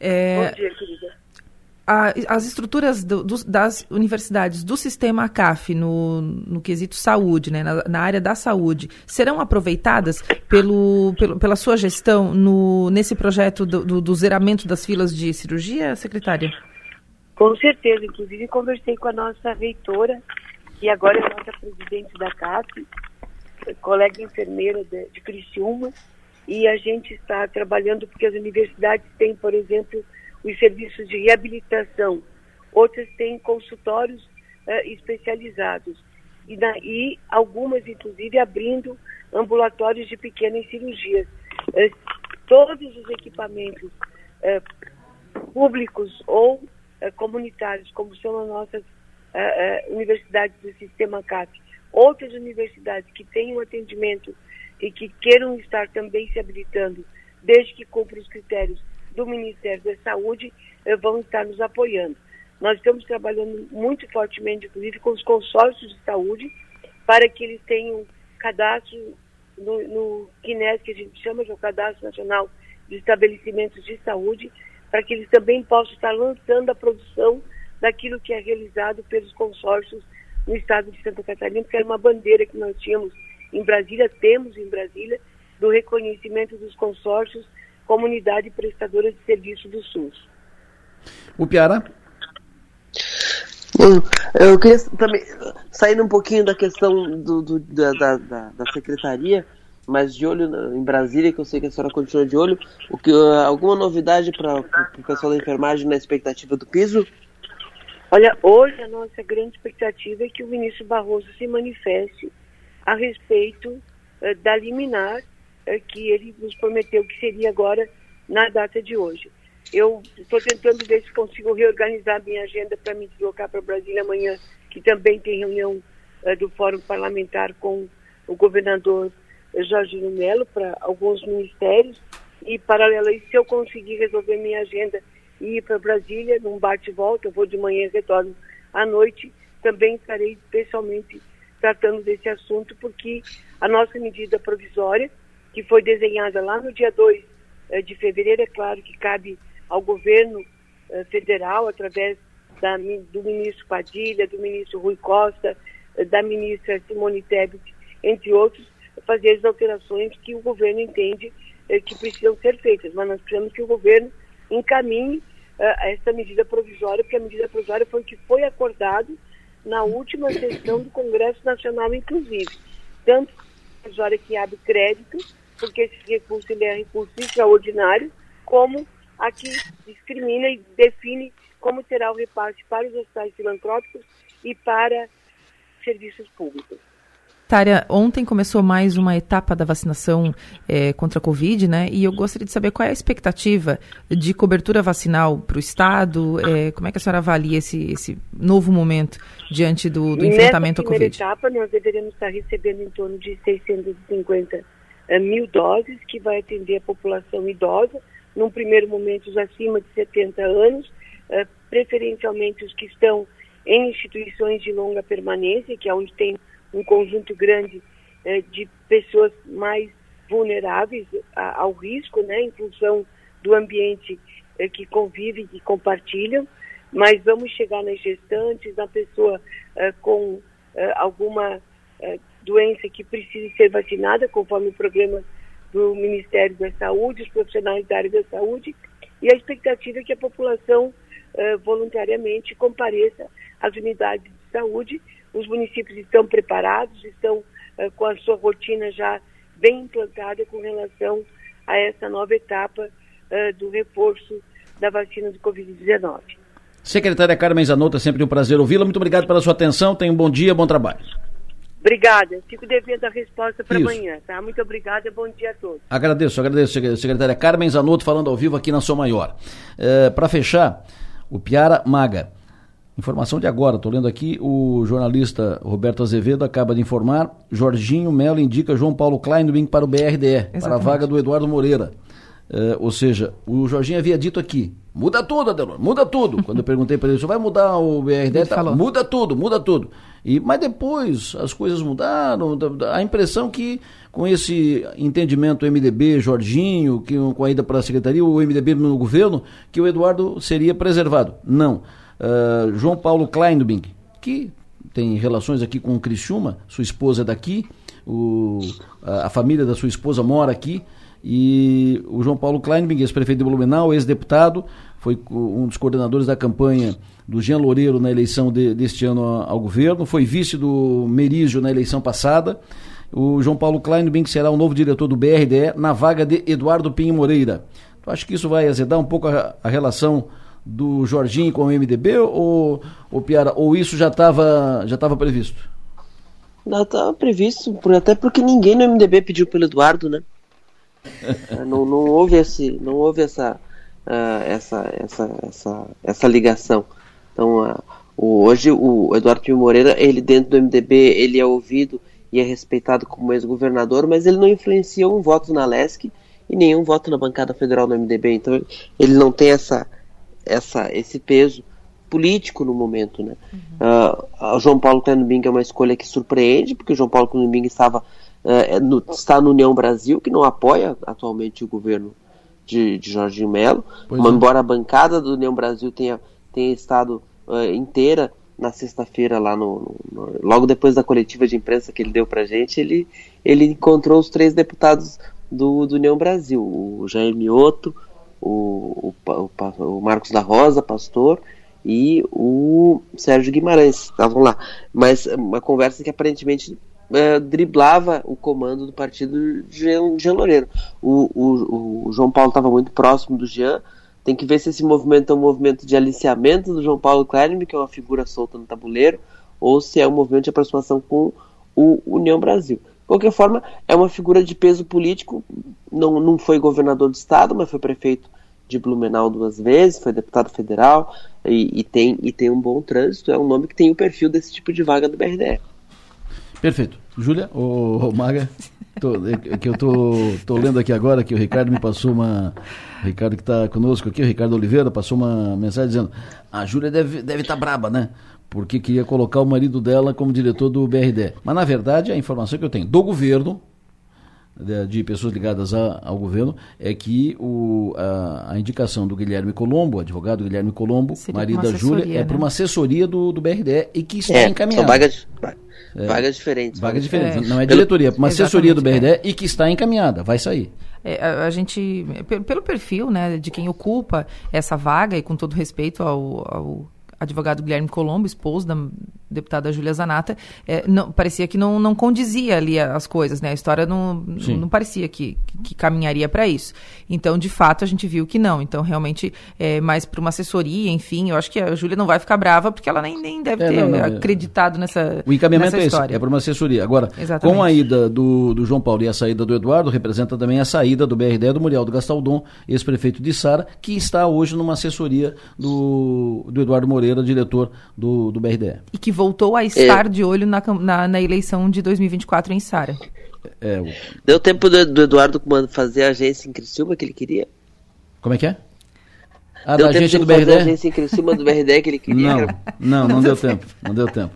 É, bom dia, querida a, as estruturas do, do, das universidades do sistema ACAF no, no quesito saúde, né, na, na área da saúde, serão aproveitadas pelo, pelo, pela sua gestão no, nesse projeto do, do, do zeramento das filas de cirurgia, secretária? Com certeza, inclusive conversei com a nossa reitora, que agora é nossa presidente da CAF, colega enfermeira de, de Criciúma, e a gente está trabalhando porque as universidades têm, por exemplo, os serviços de reabilitação, outras têm consultórios uh, especializados. E, e, algumas, inclusive, abrindo ambulatórios de pequenas cirurgias. Uh, todos os equipamentos uh, públicos ou comunitários, como são as nossas universidades do sistema CAP, outras universidades que têm um atendimento e que queiram estar também se habilitando, desde que cumpram os critérios do Ministério da Saúde eh, vão estar nos apoiando. Nós estamos trabalhando muito fortemente, inclusive, com os consórcios de saúde, para que eles tenham cadastro no, no CNES, que a gente chama de o Cadastro Nacional de Estabelecimentos de Saúde, para que eles também possam estar lançando a produção daquilo que é realizado pelos consórcios no estado de Santa Catarina, porque era uma bandeira que nós tínhamos em Brasília, temos em Brasília, do reconhecimento dos consórcios comunidade prestadora de serviço do SUS. O Piara? Eu queria também, saindo um pouquinho da questão do, do da, da, da, secretaria, mas de olho em Brasília, que eu sei que a senhora continua de olho, o que, alguma novidade para o pessoal da enfermagem na expectativa do piso? Olha, hoje a nossa grande expectativa é que o ministro Barroso se manifeste a respeito uh, da liminar que ele nos prometeu que seria agora na data de hoje. Eu estou tentando ver se consigo reorganizar minha agenda para me deslocar para Brasília amanhã, que também tem reunião uh, do Fórum Parlamentar com o governador Jorginho Melo para alguns ministérios. E, paralelo a isso, se eu conseguir resolver minha agenda ir para Brasília num bate-volta, eu vou de manhã e retorno à noite, também estarei pessoalmente tratando desse assunto, porque a nossa medida provisória, que foi desenhada lá no dia 2 eh, de fevereiro, é claro que cabe ao governo eh, federal, através da, do ministro Padilha, do ministro Rui Costa, eh, da ministra Simone Tebet, entre outros, fazer as alterações que o governo entende que precisam ser feitas. Mas nós precisamos que o governo encaminhe essa medida provisória, porque a medida provisória foi o que foi acordado na última sessão do Congresso Nacional, inclusive. Tanto a provisória que abre crédito, porque esse recurso ele é recurso extraordinário, como a que discrimina e define como será o repasse para os hospitais filantrópicos e para serviços públicos. Tária, ontem começou mais uma etapa da vacinação é, contra a Covid, né? E eu gostaria de saber qual é a expectativa de cobertura vacinal para o Estado, é, como é que a senhora avalia esse, esse novo momento diante do, do enfrentamento à Covid? Nessa primeira etapa, nós deveremos estar recebendo em torno de 650 é, mil doses, que vai atender a população idosa, num primeiro momento os acima de 70 anos, preferencialmente os que estão em instituições de longa permanência, que é onde tem um conjunto grande eh, de pessoas mais vulneráveis a, ao risco, né, em função do ambiente eh, que convivem e compartilham, mas vamos chegar nas gestantes, na pessoa eh, com alguma doença que precise ser vacinada, conforme o programa do Ministério da Saúde, os profissionais da área da saúde, e a expectativa é que a população voluntariamente compareça às unidades de saúde os municípios estão preparados, estão uh, com a sua rotina já bem implantada com relação a essa nova etapa uh, do reforço da vacina do Covid-19. Secretária Carmen Zanotto, é sempre um prazer ouvi-la. Muito obrigado pela sua atenção. Tenha um bom dia, bom trabalho. Obrigada. Fico devendo a resposta para amanhã, tá? Muito obrigada. Bom dia a todos. Agradeço, agradeço, secretária Carmen Zanotto, falando ao vivo aqui na Sou Maior. É, para fechar, o Piara Maga. Informação de agora, estou lendo aqui, o jornalista Roberto Azevedo acaba de informar, Jorginho Melo indica João Paulo Kleinwing para o BRDE, Exatamente. para a vaga do Eduardo Moreira. É, ou seja, o Jorginho havia dito aqui, muda tudo, Adelor, muda tudo. [laughs] Quando eu perguntei para ele, você vai mudar o BRDE? Tá, muda tudo, muda tudo. E, mas depois as coisas mudaram, a impressão que com esse entendimento MDB, Jorginho, que, com a ida para a secretaria, o MDB no governo, que o Eduardo seria preservado. Não. Uh, João Paulo Kleinbing, que tem relações aqui com o Criciúma, sua esposa é daqui, o, a, a, família da sua esposa mora aqui, e o João Paulo Kleinbing, ex-prefeito de Blumenau, ex-deputado, foi um dos coordenadores da campanha do Jean Loureiro na eleição de, deste ano ao governo, foi vice do Merizio na eleição passada. O João Paulo Kleinbing será o novo diretor do BRDE na vaga de Eduardo Pinho Moreira. Tu acha que isso vai azedar um pouco a, a relação do Jorginho com o MDB ou, ou Piara, ou isso já estava já tava previsto? Não estava previsto, até porque ninguém no MDB pediu pelo Eduardo, né? [laughs] não, não houve esse, não houve essa, uh, essa, essa, essa, essa ligação. Então, uh, o, hoje o Eduardo Pio Moreira, ele dentro do MDB, ele é ouvido e é respeitado como ex-governador, mas ele não influencia um voto na LESC e nenhum voto na bancada federal do MDB. Então, ele não tem essa essa, esse peso político no momento, né? Uhum. Uh, João Paulo Clenubing é uma escolha que surpreende, porque o João Paulo Clenubing estava uh, no, está no União Brasil, que não apoia atualmente o governo de, de Jorginho Melo, é. embora a bancada do União Brasil tenha, tenha estado uh, inteira na sexta-feira lá no, no, logo depois da coletiva de imprensa que ele deu pra gente, ele, ele encontrou os três deputados do, do União Brasil, o Jair Mioto, o, o, o, Marcos da Rosa, pastor, e o Sérgio Guimarães estavam lá. Mas uma conversa que aparentemente é, driblava o comando do partido de Jean Loureiro. O, o, o João Paulo estava muito próximo do Jean. Tem que ver se esse movimento é um movimento de aliciamento do João Paulo Klein, que é uma figura solta no tabuleiro, ou se é um movimento de aproximação com o União Brasil. Qualquer forma, é uma figura de peso político. Não, não foi governador do estado, mas foi prefeito de Blumenau duas vezes, foi deputado federal e, e, tem, e tem um bom trânsito. É um nome que tem o perfil desse tipo de vaga do BRDE. Perfeito. Júlia, o Maga, tô, é que eu tô, tô lendo aqui agora que o Ricardo me passou uma. O Ricardo que está conosco aqui, o Ricardo Oliveira, passou uma mensagem dizendo: a Júlia deve estar deve tá braba, né? Porque queria colocar o marido dela como diretor do BRD. Mas na verdade, a informação que eu tenho do governo, de, de pessoas ligadas a, ao governo, é que o, a, a, indicação do Guilherme Colombo, advogado Guilherme Colombo, Seria marido da Júlia, é né? é para uma assessoria do, do BRD e que está é, encaminhada. São vagas, é, vagas diferentes. Vagas diferentes. É. Não é diretoria, é uma assessoria do BRDE é. e que está encaminhada, vai sair. É, a, a, gente, pelo perfil né, de quem ocupa essa vaga, e com todo respeito ao, ao advogado Guilherme Colombo, esposo da deputada Júlia Zanata, é, não, parecia que não, não condizia ali as coisas, né? A história não, não parecia que, que caminharia para isso. Então, de fato, a gente viu que não. Então, realmente, é mais para uma assessoria, enfim, eu acho que a Júlia não vai ficar brava, porque ela nem, nem deve é, ter não, é. acreditado nessa O encaminhamento é história. esse, é para uma assessoria. Agora, Exatamente. com a ida do, do João Paulo e a saída do Eduardo, representa também a saída do BRD do Muriel do Gastaldon, ex-prefeito de Sara, que está hoje numa assessoria do, do Eduardo Moreira, diretor do, do BRDE. E que voltou a estar é. de olho na, na, na, eleição de 2024 em Sara. É, o... Deu tempo do, do Eduardo fazer a agência em Criciúma que ele queria? Como é que é? Ah, deu da agência do BRD? a agência em Criciúma do BRD que ele queria? Não, não, não deu [laughs] tempo. Não deu tempo.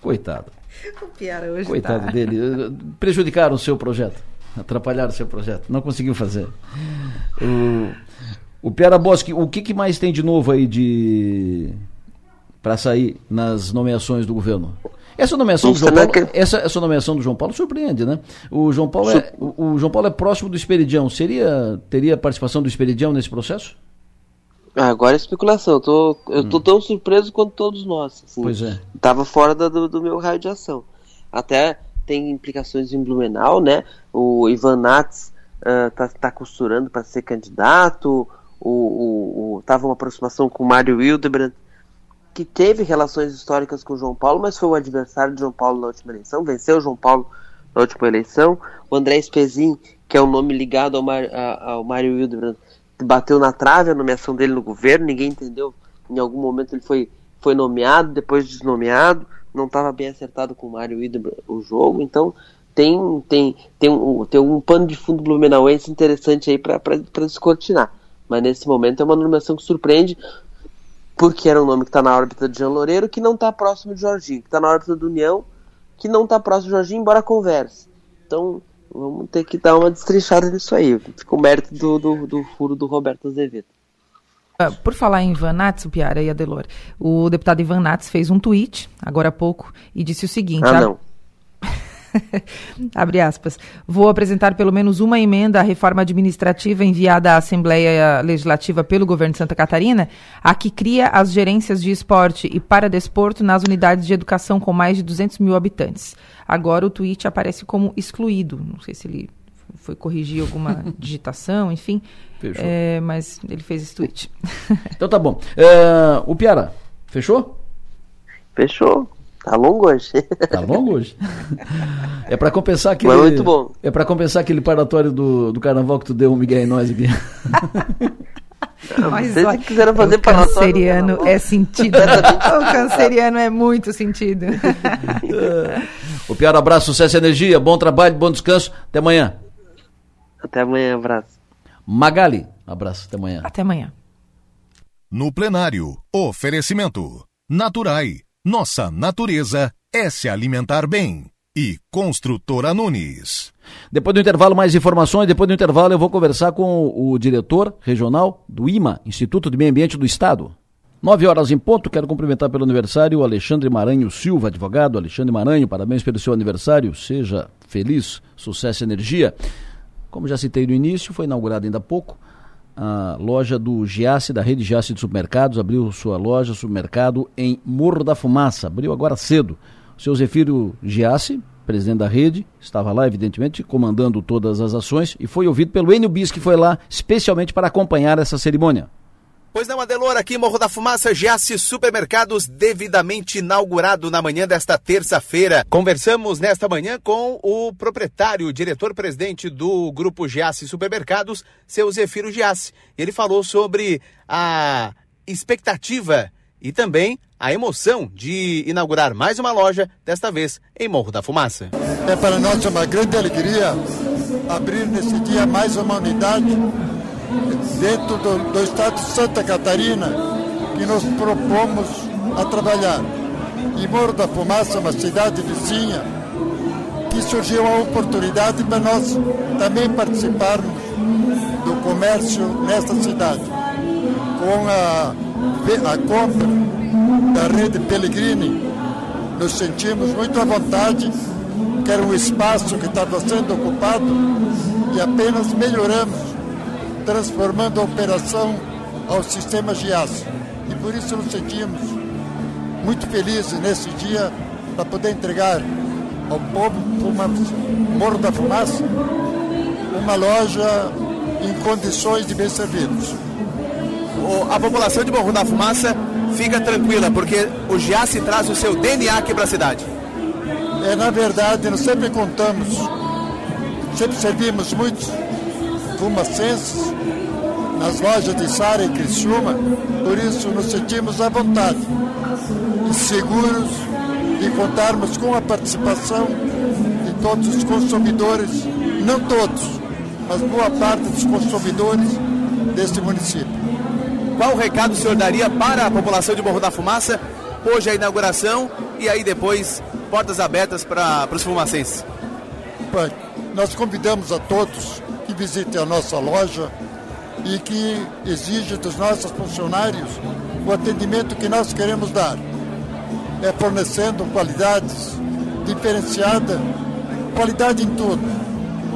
Coitado. O Piara hoje Coitado tá. dele. Prejudicaram o seu projeto. Atrapalharam o seu projeto. Não conseguiu fazer. O, o Piara Bosque, o que, que mais tem de novo aí de para sair nas nomeações do governo. Essa nomeação, do João Paulo, essa, essa nomeação do João Paulo surpreende, né? O João Paulo é, o, o João Paulo é próximo do Esperidião. Seria, teria participação do Esperidião nesse processo? Ah, agora é especulação. Eu tô, eu tô hum. tão surpreso quanto todos nós. Assim. Pois é. Tava fora do, do, meu raio de ação. Até tem implicações em Blumenau, né? O Ivan Nats uh, tá, tá costurando para ser candidato. O, o, o, tava uma aproximação com o Mário Hildebrand que teve relações históricas com João Paulo, mas foi o adversário de João Paulo na última eleição, venceu João Paulo na última eleição. O André Spezin, que é um nome ligado ao, Mar, ao Mário Hildebrand, bateu na trave a nomeação dele no governo, ninguém entendeu. Em algum momento ele foi, foi nomeado, depois desnomeado, não estava bem acertado com o Mário Hildebrand o jogo, então tem, tem, tem, um, tem um pano de fundo blumenauense interessante aí para descortinar. Mas nesse momento é uma nomeação que surpreende, porque era um nome que está na órbita de Jean Loureiro, que não está próximo de Jorginho, que está na órbita do União, que não está próximo de Jorginho, embora converse. Então, vamos ter que dar uma destrinchada nisso aí. Fica o mérito do, do, do furo do Roberto Azevedo. Ah, por falar em Ivan Nats, o Piara e a Delor, o deputado Ivan Nats fez um tweet, agora há pouco, e disse o seguinte... Ah, não. [laughs] Abre aspas. Vou apresentar pelo menos uma emenda à reforma administrativa enviada à Assembleia Legislativa pelo governo de Santa Catarina, a que cria as gerências de esporte e paradesporto nas unidades de educação com mais de 200 mil habitantes. Agora o tweet aparece como excluído. Não sei se ele foi corrigir alguma [laughs] digitação, enfim. É, mas ele fez esse tweet. então tá bom. É, o Piara, fechou? Fechou. Tá longo hoje. Tá longo hoje. É para compensar aquele. Mas muito bom. É para compensar aquele paratório do, do carnaval que tu deu um Miguel em nós aqui. [laughs] Mas Vocês olha, quiseram fazer o canceriano é sentido. [laughs] o canceriano é muito sentido. [laughs] o pior abraço, sucesso e energia, bom trabalho, bom descanso. Até amanhã. Até amanhã, abraço. Magali, abraço, até amanhã. Até amanhã. No plenário, oferecimento. Naturai nossa natureza é se alimentar bem. E Construtora Nunes. Depois do intervalo, mais informações. Depois do intervalo, eu vou conversar com o diretor regional do IMA, Instituto de Meio Ambiente do Estado. Nove horas em ponto, quero cumprimentar pelo aniversário o Alexandre Maranho Silva, advogado. Alexandre Maranho, parabéns pelo seu aniversário. Seja feliz, sucesso e energia. Como já citei no início, foi inaugurado ainda há pouco a loja do Giasse, da rede Giasse de Supermercados, abriu sua loja, supermercado em Morro da Fumaça. Abriu agora cedo. O seu Zefiro Giasse, presidente da rede, estava lá, evidentemente, comandando todas as ações e foi ouvido pelo Enio Bis, que foi lá especialmente para acompanhar essa cerimônia. Pois não, Adelor, aqui Morro da Fumaça, Giasse Supermercados, devidamente inaugurado na manhã desta terça-feira. Conversamos nesta manhã com o proprietário, diretor-presidente do Grupo Giasse Supermercados, seu Zefiro Giasse. Ele falou sobre a expectativa e também a emoção de inaugurar mais uma loja, desta vez em Morro da Fumaça. É para nós uma grande alegria abrir nesse dia mais uma unidade dentro do, do estado de Santa Catarina que nos propomos a trabalhar. E Morro da Fumaça, uma cidade vizinha, que surgiu a oportunidade para nós também participarmos do comércio nesta cidade. Com a, a compra da rede Pellegrini, nos sentimos muito à vontade, que era um espaço que estava sendo ocupado e apenas melhoramos transformando a operação ao sistema GIAS. E por isso nos sentimos muito felizes nesse dia para poder entregar ao povo uma Morro da Fumaça uma loja em condições de bem servidos. A população de Morro da Fumaça fica tranquila, porque o GIAS traz o seu DNA aqui para a cidade. É, na verdade, nós sempre contamos, sempre servimos muitos fumacenses nas lojas de Sara e Criciúma, por isso nos sentimos à vontade e seguros de contarmos com a participação de todos os consumidores, não todos, mas boa parte dos consumidores deste município. Qual o recado o senhor daria para a população de Morro da Fumaça? Hoje a inauguração e aí depois portas abertas para os fumacenses. Nós convidamos a todos que visitem a nossa loja e que exige dos nossos funcionários o atendimento que nós queremos dar. É fornecendo qualidades diferenciada, qualidade em tudo.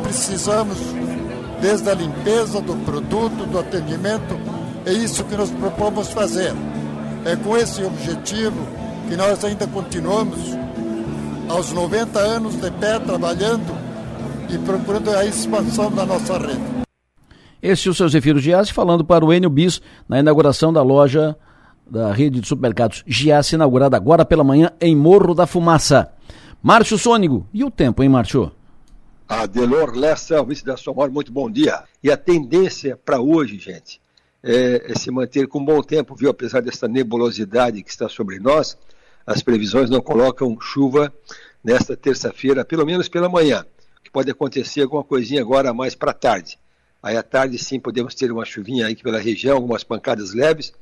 Precisamos desde a limpeza do produto, do atendimento, é isso que nós propomos fazer. É com esse objetivo que nós ainda continuamos aos 90 anos de pé trabalhando e procurando a expansão da nossa rede. Esse é o seu Zefiro Giassi falando para o Enio Bis na inauguração da loja da rede de supermercados Giassi, inaugurada agora pela manhã em Morro da Fumaça. Márcio Sônigo, e o tempo, hein, Márcio? Adelor Lessa, vice da Somor, muito bom dia. E a tendência para hoje, gente, é, é, se manter com bom tempo, viu? Apesar dessa nebulosidade que está sobre nós, as previsões não colocam chuva nesta terça-feira, pelo menos pela manhã pode acontecer alguma coisinha agora mais para tarde. Aí à tarde sim podemos ter uma chuvinha aí pela região, algumas pancadas leves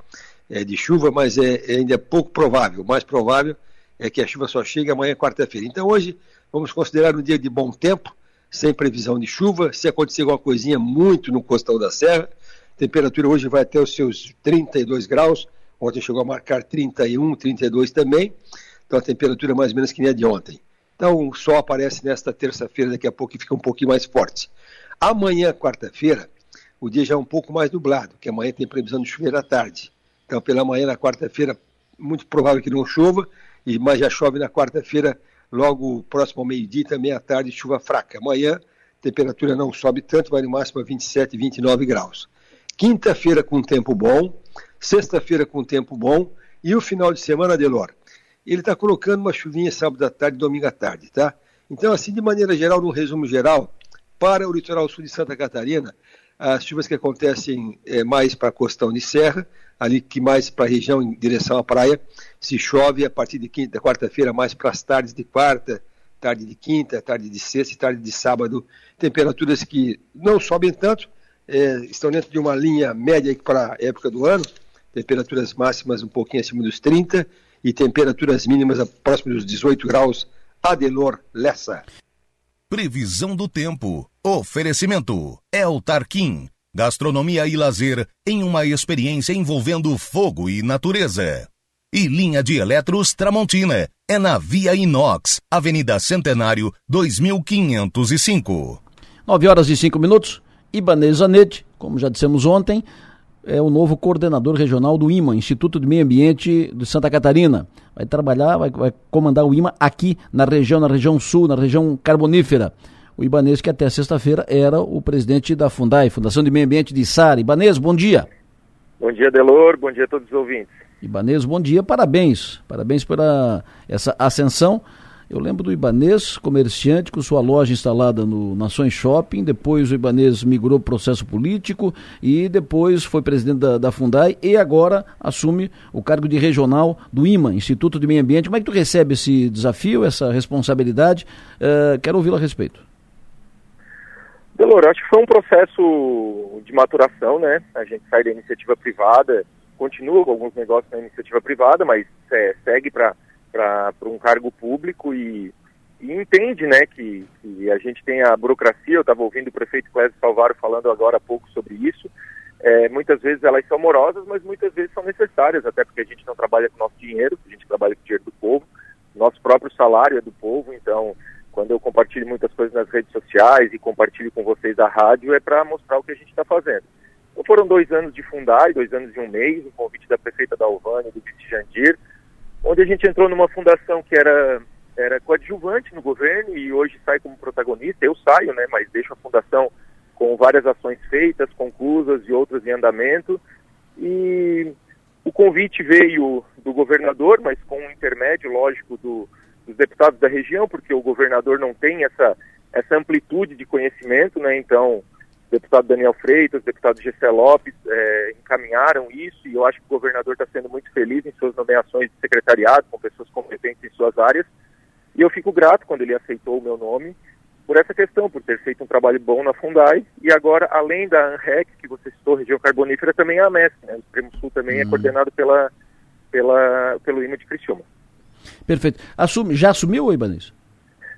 é, de chuva, mas é, é ainda é pouco provável. O mais provável é que a chuva só chegue amanhã, quarta-feira. Então hoje vamos considerar um dia de bom tempo, sem previsão de chuva. Se acontecer alguma coisinha muito no costão da serra, a temperatura hoje vai até os seus 32 graus. Ontem chegou a marcar 31, 32 também. Então a temperatura mais ou menos que nem a de ontem. Então, o sol aparece nesta terça-feira, daqui a pouco, e fica um pouquinho mais forte. Amanhã, quarta-feira, o dia já é um pouco mais nublado, que amanhã tem previsão de chover à tarde. Então, pela manhã, na quarta-feira, muito provável que não chova, mas já chove na quarta-feira, logo próximo ao meio-dia, também à tarde, chuva fraca. Amanhã, temperatura não sobe tanto, vai no máximo a 27, 29 graus. Quinta-feira com tempo bom, sexta-feira com tempo bom, e o final de semana, Delor, ele está colocando uma chuvinha sábado à tarde, domingo à tarde, tá? Então, assim, de maneira geral, num resumo geral, para o litoral sul de Santa Catarina, as chuvas que acontecem é, mais para a costão de serra, ali que mais para a região em direção à praia, se chove a partir de quinta, quarta-feira, mais para as tardes de quarta, tarde de quinta, tarde de sexta e tarde de sábado, temperaturas que não sobem tanto, é, estão dentro de uma linha média para a época do ano, temperaturas máximas um pouquinho acima dos 30 e temperaturas mínimas próximas dos 18 graus. Adelor Lessa. Previsão do tempo. Oferecimento. El Tarquim. Gastronomia e lazer em uma experiência envolvendo fogo e natureza. E linha de eletros Tramontina. É na Via Inox, Avenida Centenário, 2505. 9 horas e 5 minutos. Ibanez Zanetti, como já dissemos ontem, é o novo coordenador regional do IMA, Instituto de Meio Ambiente de Santa Catarina. Vai trabalhar, vai, vai comandar o IMA aqui na região, na região sul, na região carbonífera. O Ibanês, que até sexta-feira era o presidente da Fundai, Fundação de Meio Ambiente de Sara. Ibanês, bom dia. Bom dia, Delor. Bom dia a todos os ouvintes. Ibanês, bom dia. Parabéns. Parabéns pela essa ascensão. Eu lembro do Ibanês, comerciante, com sua loja instalada no Nações Shopping. Depois o Ibanês migrou para o processo político e depois foi presidente da, da, Fundai e agora assume o cargo de regional do IMA, Instituto de Meio Ambiente. Como é que tu recebe esse desafio, essa responsabilidade? Uh, quero ouvi-lo a respeito. Delor, acho que foi um processo de maturação, né? A gente sai da iniciativa privada, continua com alguns negócios na iniciativa privada, mas é, segue para para um cargo público e, e entende né, que, que, a gente tem a burocracia. Eu estava ouvindo o prefeito Clésio Salvaro falando agora há pouco sobre isso. É, muitas vezes elas são morosas, mas muitas vezes são necessárias, até porque a gente não trabalha com nosso dinheiro, a gente trabalha com o dinheiro do povo. Nosso próprio salário é do povo, então quando eu compartilho muitas coisas nas redes sociais e compartilho com vocês a rádio, é para mostrar o que a gente está fazendo. Então foram dois anos de Fundai, dois anos e um mês, um convite da prefeita da Alvânia do vice Jandir, onde a gente entrou numa fundação que era, era coadjuvante no governo e hoje sai como protagonista. Eu saio, né, mas deixo a fundação com várias ações feitas, conclusas e outras em andamento. E o convite veio do governador, mas com um intermédio, lógico, do, dos deputados da região, porque o governador não tem essa, essa amplitude de conhecimento, né? Então, deputado Daniel Freitas, deputado Gessé Lopes é, encaminharam isso e eu acho que o governador está sendo muito feliz em suas nomeações de secretariado, com pessoas competentes em suas áreas. E eu fico grato quando ele aceitou o meu nome por essa questão, por ter feito um trabalho bom na Fundai. E agora, além da ANREC, que você citou, região carbonífera, também a AMESC, né? O Extremo Sul também é uhum. coordenado pela, pela, pelo IMA de Criciúma. Perfeito. Assume, já assumiu, Ibanez?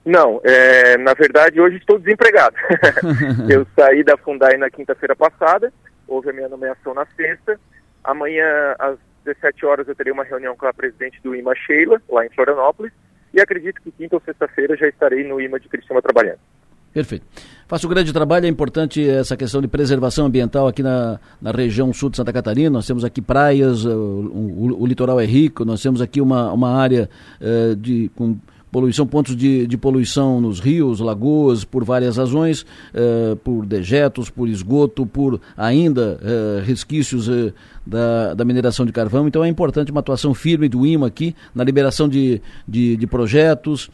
Não, é, na verdade hoje estou desempregado. [laughs] eu saí da Fundai na quinta-feira passada, houve a minha nomeação na sexta. Amanhã, às 17 horas, eu terei uma reunião com a presidente do IMA, Sheila, lá em Florianópolis, e acredito que quinta ou sexta-feira já estarei no IMA de Cristina trabalhando. Perfeito. Faço um grande trabalho, é importante essa questão de preservação ambiental aqui na, na região sul de Santa Catarina. Nós temos aqui praias, o, o, o litoral é rico, nós temos aqui uma, uma área uh, de, com poluição, pontos de, de poluição nos rios, lagoas, por várias razões, uh, por dejetos, por esgoto, por ainda uh, resquícios uh, da, da mineração de carvão. Então é importante uma atuação firme do IMA aqui na liberação de, de, de projetos.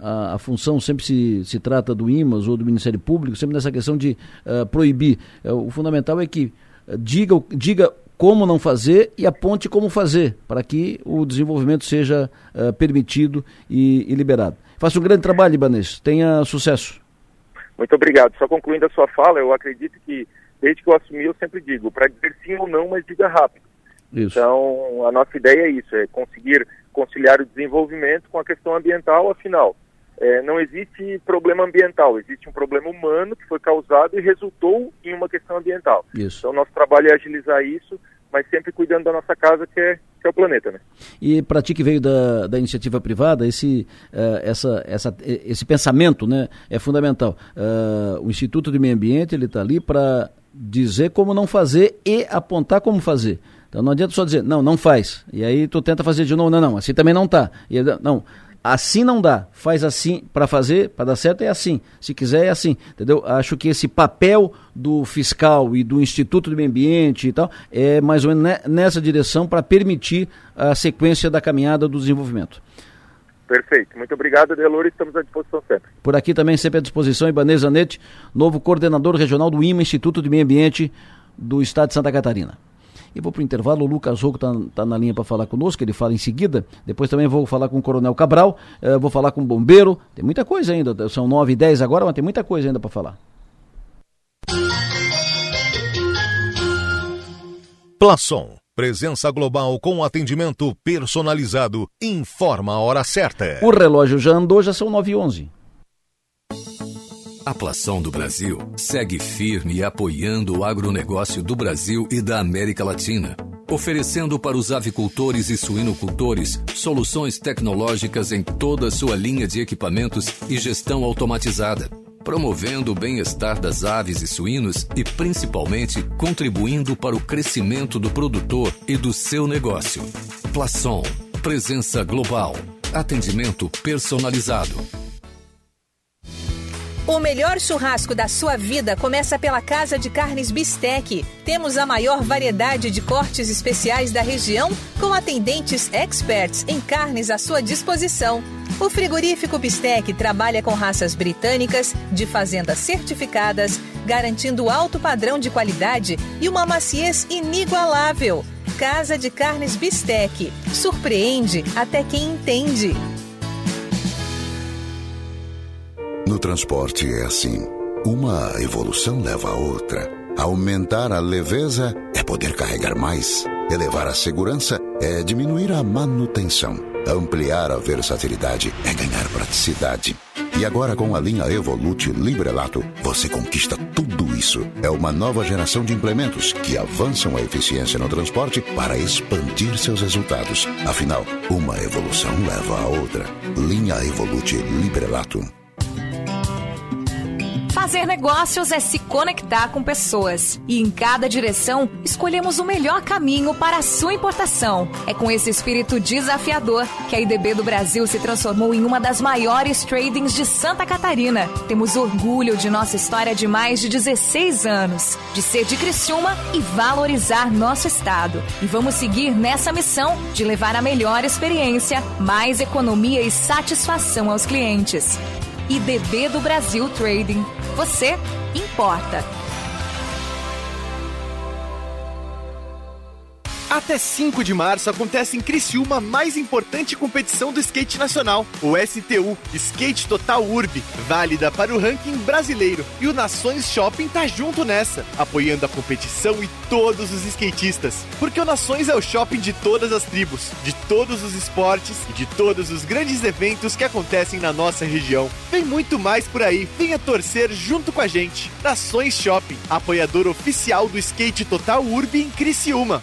A, a, função sempre se, se trata do IMAS ou do Ministério Público, sempre nessa questão de proibir. o fundamental é que diga, diga como não fazer e aponte como fazer, para que o desenvolvimento seja uh, permitido e, e, liberado. Faça um grande trabalho, Ibanês. Tenha sucesso. Muito obrigado. Só concluindo a sua fala, eu acredito que, desde que eu assumi, eu sempre digo, para dizer sim ou não, mas diga rápido. Isso. Então, a nossa ideia é isso, é conseguir conciliar o desenvolvimento com a questão ambiental, afinal, é, não existe problema ambiental, existe um problema humano que foi causado e resultou em uma questão ambiental. Isso. Então, nosso trabalho é agilizar isso, mas sempre cuidando da nossa casa, que é, que é o planeta. Né? E para ti que veio da, da iniciativa privada, esse, uh, essa, essa, esse pensamento né, é fundamental. Uh, o Instituto de Meio Ambiente ele está ali para dizer como não fazer e apontar como fazer. Então não adianta só dizer, não, não faz. E aí tu tenta fazer de novo, não, não, assim também não está. E, não, Assim não dá. Faz assim para fazer, para dar certo é assim. Se quiser é assim, entendeu? Acho que esse papel do fiscal e do Instituto do Meio Ambiente e tal é mais ou menos nessa direção para permitir a sequência da caminhada do desenvolvimento. Perfeito. Muito obrigado, Delor. Estamos à disposição sempre. Por aqui também sempre à disposição, Ibanez Zanetti, novo coordenador regional do IMA, Instituto de Meio Ambiente do Estado de Santa Catarina. E vou para o intervalo, o Lucas Roco está tá na linha para falar conosco, ele fala em seguida. Depois também vou falar com o Coronel Cabral, uh, vou falar com o Bombeiro. Tem muita coisa ainda, são 9 e 10 agora, mas tem muita coisa ainda para falar. Plaçom. Presença global com atendimento personalizado. Informa a hora certa. O relógio já andou, já são 9 e 11. A Plação do Brasil segue firme apoiando o agronegócio do Brasil e da América Latina, oferecendo para os avicultores e suinocultores soluções tecnológicas em toda a sua linha de equipamentos e gestão automatizada promovendo o bem-estar das aves e suínos e principalmente contribuindo para o crescimento do produtor e do seu negócio. Plação, presença global, atendimento personalizado. O melhor churrasco da sua vida começa pela Casa de Carnes Bistec. Temos a maior variedade de cortes especiais da região, com atendentes experts em carnes à sua disposição. O frigorífico Bistec trabalha com raças britânicas, de fazendas certificadas, garantindo alto padrão de qualidade e uma maciez inigualável. Casa de Carnes Bistec. Surpreende até quem entende. No transporte é assim. Uma evolução leva a outra. Aumentar a leveza é poder carregar mais. Elevar a segurança é diminuir a manutenção. Ampliar a versatilidade é ganhar praticidade. E agora com a linha Evolute Librelato, você conquista tudo isso. É uma nova geração de implementos que avançam a eficiência no transporte para expandir seus resultados. Afinal, uma evolução leva a outra. Linha Evolute Librelato. Fazer negócios é se conectar com pessoas. E em cada direção, escolhemos o melhor caminho para a sua importação. É com esse espírito desafiador que a IDB do Brasil se transformou em uma das maiores tradings de Santa Catarina. Temos orgulho de nossa história de mais de 16 anos, de ser de Criciúma e valorizar nosso estado. E vamos seguir nessa missão de levar a melhor experiência, mais economia e satisfação aos clientes. IDB do Brasil Trading. Você importa. Até 5 de março acontece em Criciúma a mais importante competição do skate nacional, o STU, Skate Total Urb, válida para o ranking brasileiro. E o Nações Shopping tá junto nessa, apoiando a competição e todos os skatistas. Porque o Nações é o shopping de todas as tribos, de todos os esportes e de todos os grandes eventos que acontecem na nossa região. Vem muito mais por aí, venha torcer junto com a gente. Nações Shopping, apoiador oficial do Skate Total Urb em Criciúma.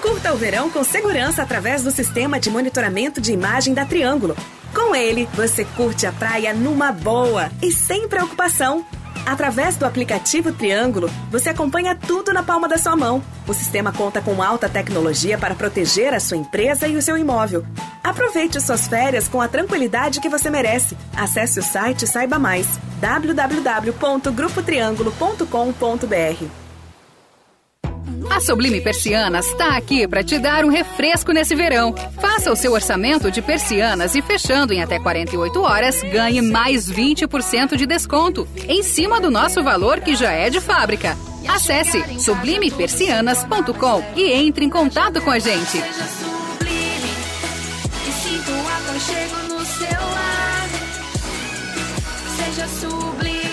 Curta o verão com segurança através do sistema de monitoramento de imagem da Triângulo. Com ele, você curte a praia numa boa e sem preocupação. Através do aplicativo Triângulo, você acompanha tudo na palma da sua mão. O sistema conta com alta tecnologia para proteger a sua empresa e o seu imóvel. Aproveite suas férias com a tranquilidade que você merece. Acesse o site e saiba mais. www.grupotriangulo.com.br a Sublime Persianas está aqui para te dar um refresco nesse verão. Faça o seu orçamento de persianas e fechando em até 48 horas, ganhe mais 20% de desconto em cima do nosso valor que já é de fábrica. Acesse sublimepersianas.com e entre em contato com a gente. Seja sublime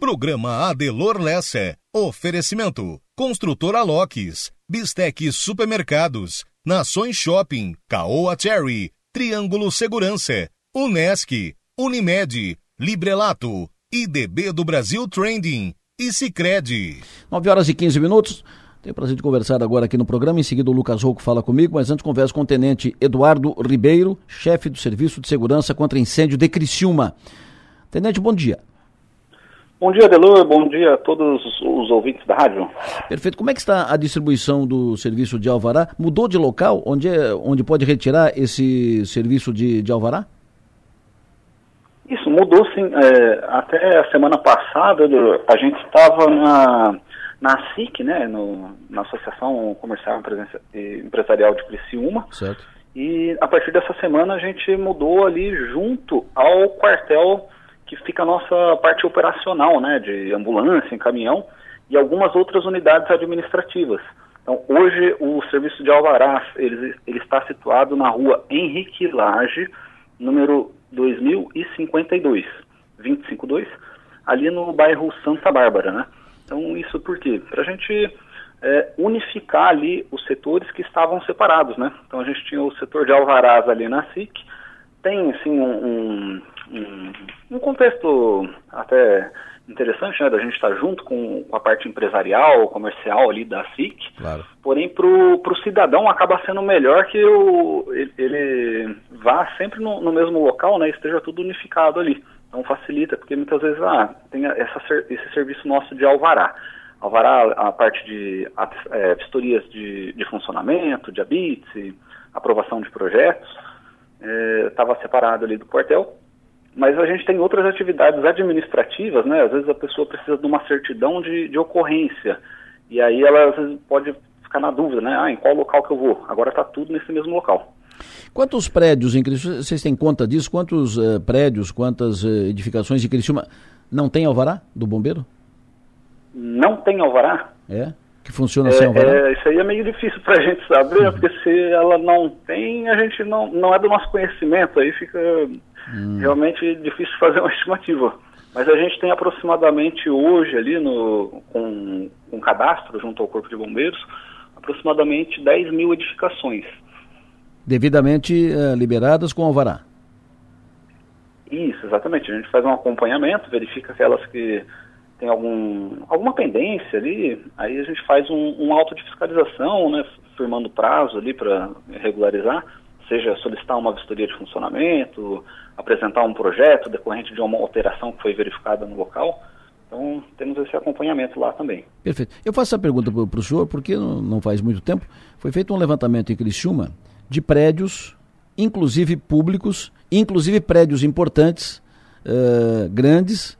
Programa Adelor Lessa. Oferecimento. Construtora Locks. Bistec Supermercados. Nações Shopping. Caoa Cherry. Triângulo Segurança. Unesc. Unimed. Librelato. IDB do Brasil Trending. E Cicred. 9 horas e 15 minutos. Tenho prazer de conversar agora aqui no programa. Em seguida, o Lucas Rouco fala comigo, mas antes converso com o tenente Eduardo Ribeiro, chefe do Serviço de Segurança contra Incêndio de Criciúma. Tenente, bom dia. Bom dia, Delor. Bom dia a todos os ouvintes da rádio. Perfeito. Como é que está a distribuição do serviço de Alvará? Mudou de local? Onde, é, onde pode retirar esse serviço de, de Alvará? Isso, mudou sim. É, até a semana passada, a gente estava na, na SIC, né, no, na Associação Comercial e Empresarial de Criciúma. Certo. E a partir dessa semana a gente mudou ali junto ao quartel que fica a nossa parte operacional, né, de ambulância, em caminhão, e algumas outras unidades administrativas. Então, hoje, o serviço de alvarás, ele, ele está situado na rua Henrique Lage, número 2052, 252, ali no bairro Santa Bárbara, né? Então, isso por quê? Para a gente é, unificar ali os setores que estavam separados, né? Então, a gente tinha o setor de alvarás ali na SIC, tem, assim, um, um, um contexto até interessante, né, da gente estar junto com, com, a parte empresarial, comercial ali da SIC. Claro. Porém, para o cidadão acaba sendo melhor que o, ele, ele vá sempre no, no, mesmo local, né, esteja tudo unificado ali. Então facilita, porque muitas vezes ah, tem essa, esse serviço nosso de alvará. Alvará, a parte de é, vistorias de, de funcionamento, de habite, aprovação de projetos, estava é, separado ali do quartel mas a gente tem outras atividades administrativas, né? Às vezes a pessoa precisa de uma certidão de, de ocorrência. E aí ela às vezes pode ficar na dúvida, né? Ah, em qual local que eu vou? Agora está tudo nesse mesmo local. Quantos prédios em Criciúma, vocês têm conta disso? Quantos uh, prédios, quantas uh, edificações de Criciúma não tem alvará do bombeiro? Não tem alvará? É? Que funciona é, sem alvará? É, isso aí é meio difícil para a [laughs] gente saber, uhum. porque se ela não tem, a gente não, não é do nosso conhecimento, aí fica Hum. Realmente difícil fazer uma [laughs] estimativa. Mas a gente tem aproximadamente hoje ali no, com, com cadastro junto ao Corpo de Bombeiros, aproximadamente 10 mil edificações. Devidamente uh, liberadas com alvará? Isso, exatamente. A gente faz um acompanhamento, verifica aquelas que tem algum, alguma pendência ali, aí a gente faz um, um auto de fiscalização, né, firmando prazo ali para regularizar, seja solicitar uma vistoria de funcionamento, apresentar um projeto decorrente de uma alteração que foi verificada no local. Então, temos esse acompanhamento lá também. Perfeito. Eu faço essa pergunta para o senhor, porque não, faz muito tempo, foi feito um levantamento em Criciúma de prédios, inclusive públicos, inclusive prédios importantes, uh, grandes,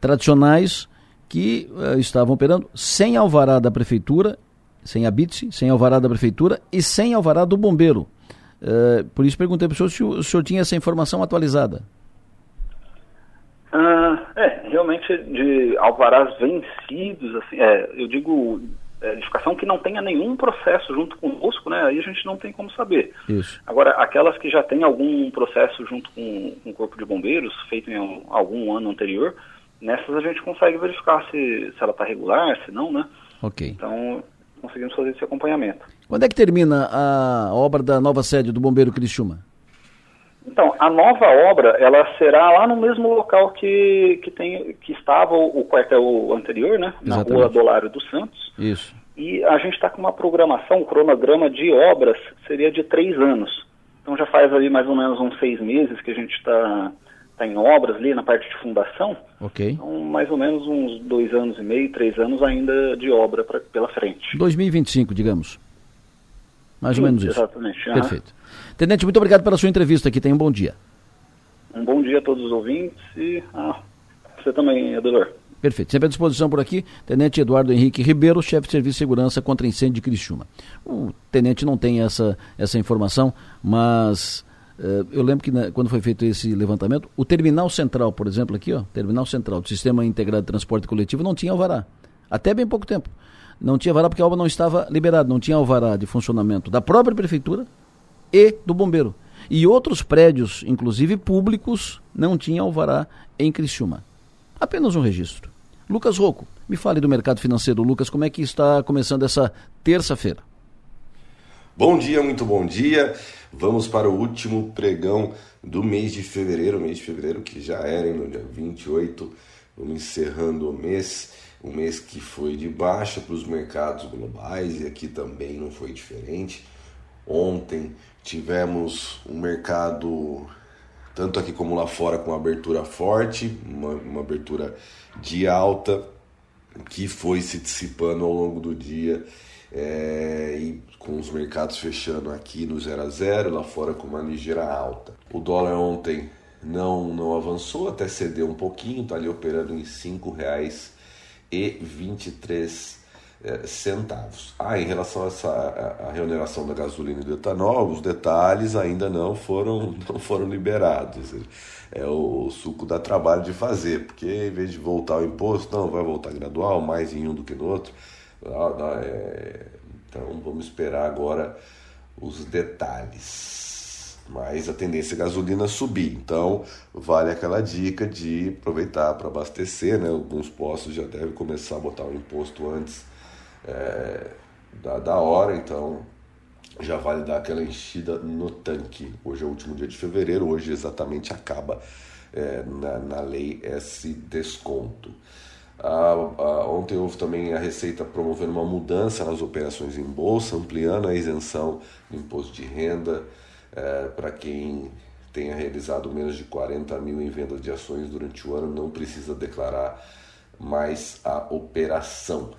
tradicionais, que uh, estavam operando sem alvará da prefeitura, sem habite, sem alvará da prefeitura e sem alvará do bombeiro. Uh, por isso perguntei para o senhor se o senhor tinha essa informação atualizada. Uh, é, realmente de alvarás vencidos, assim, é, eu digo é, edificação que não tenha nenhum processo junto conosco, né? Aí a gente não tem como saber. Isso. Agora, aquelas que já têm algum processo junto com, com o Corpo de Bombeiros, feito em algum ano anterior, nessas a gente consegue verificar se, se ela está regular, se não, né? Ok. Então, conseguimos fazer esse acompanhamento. Quando é que termina a obra da nova sede do Bombeiro Criciúma? Então, a nova obra, ela será lá no mesmo local que, que, tem, que estava o, o quartel anterior, né? Exatamente. Na rua Dolário dos Santos. Isso. E a gente está com uma programação, um cronograma de obras, seria de três anos. Então já faz ali mais ou menos uns seis meses que a gente está tá em obras ali na parte de fundação. Ok. Então, mais ou menos uns dois anos e meio, três anos ainda de obra pra, pela frente. 2025, digamos. Mais Sim, ou menos isso. Exatamente. Uhum. Perfeito. Tenente, muito obrigado pela sua entrevista aqui. Tenha um bom dia. Um bom dia a todos os ouvintes e ah, você também, Adelor. Perfeito. Sempre à disposição por aqui, Tenente Eduardo Henrique Ribeiro, chefe de Serviço de Segurança contra Incêndio de Criciúma. O Tenente não tem essa, essa informação, mas eu lembro que né, quando foi feito esse levantamento, o Terminal Central, por exemplo, aqui, ó, Terminal Central do Sistema Integrado de Transporte Coletivo não tinha alvará. Até bem pouco tempo. Não tinha alvará porque a obra não estava liberada, não tinha alvará de funcionamento da própria prefeitura e do bombeiro. E outros prédios, inclusive públicos, não tinham alvará em Criciúma. Apenas um registro. Lucas Rocco, me fale do mercado financeiro. Lucas, como é que está começando essa terça-feira? Bom dia, muito bom dia. Vamos para o último pregão do mês de fevereiro, mês de fevereiro que já era no dia 28. Vamos encerrando o mês, um mês que foi de baixa para os mercados globais e aqui também não foi diferente. Ontem tivemos um mercado, tanto aqui como lá fora, com abertura forte, uma, uma abertura de alta, que foi se dissipando ao longo do dia. É, e com os mercados fechando aqui no 0 a 0 lá fora com uma ligeira alta. O dólar ontem não não avançou, até cedeu um pouquinho, está ali operando em R$ 5,23 é, centavos. Ah, em relação a essa a, a remuneração da gasolina e do etanol, os detalhes ainda não foram [laughs] não foram liberados. É o, o suco dá trabalho de fazer, porque em vez de voltar o imposto, não, vai voltar gradual, mais em um do que no outro. É, então vamos esperar agora os detalhes. mas a tendência é a gasolina subir. Então, vale aquela dica de aproveitar para abastecer, né? Alguns postos já devem começar a botar o imposto antes é, da, da hora, então já vale dar aquela enchida no tanque. Hoje é o último dia de fevereiro, hoje exatamente acaba é, na, na lei esse desconto. Ah, ah, ontem houve também a Receita promovendo uma mudança nas operações em bolsa, ampliando a isenção do imposto de renda é, para quem tenha realizado menos de 40 mil em vendas de ações durante o ano, não precisa declarar mais a operação.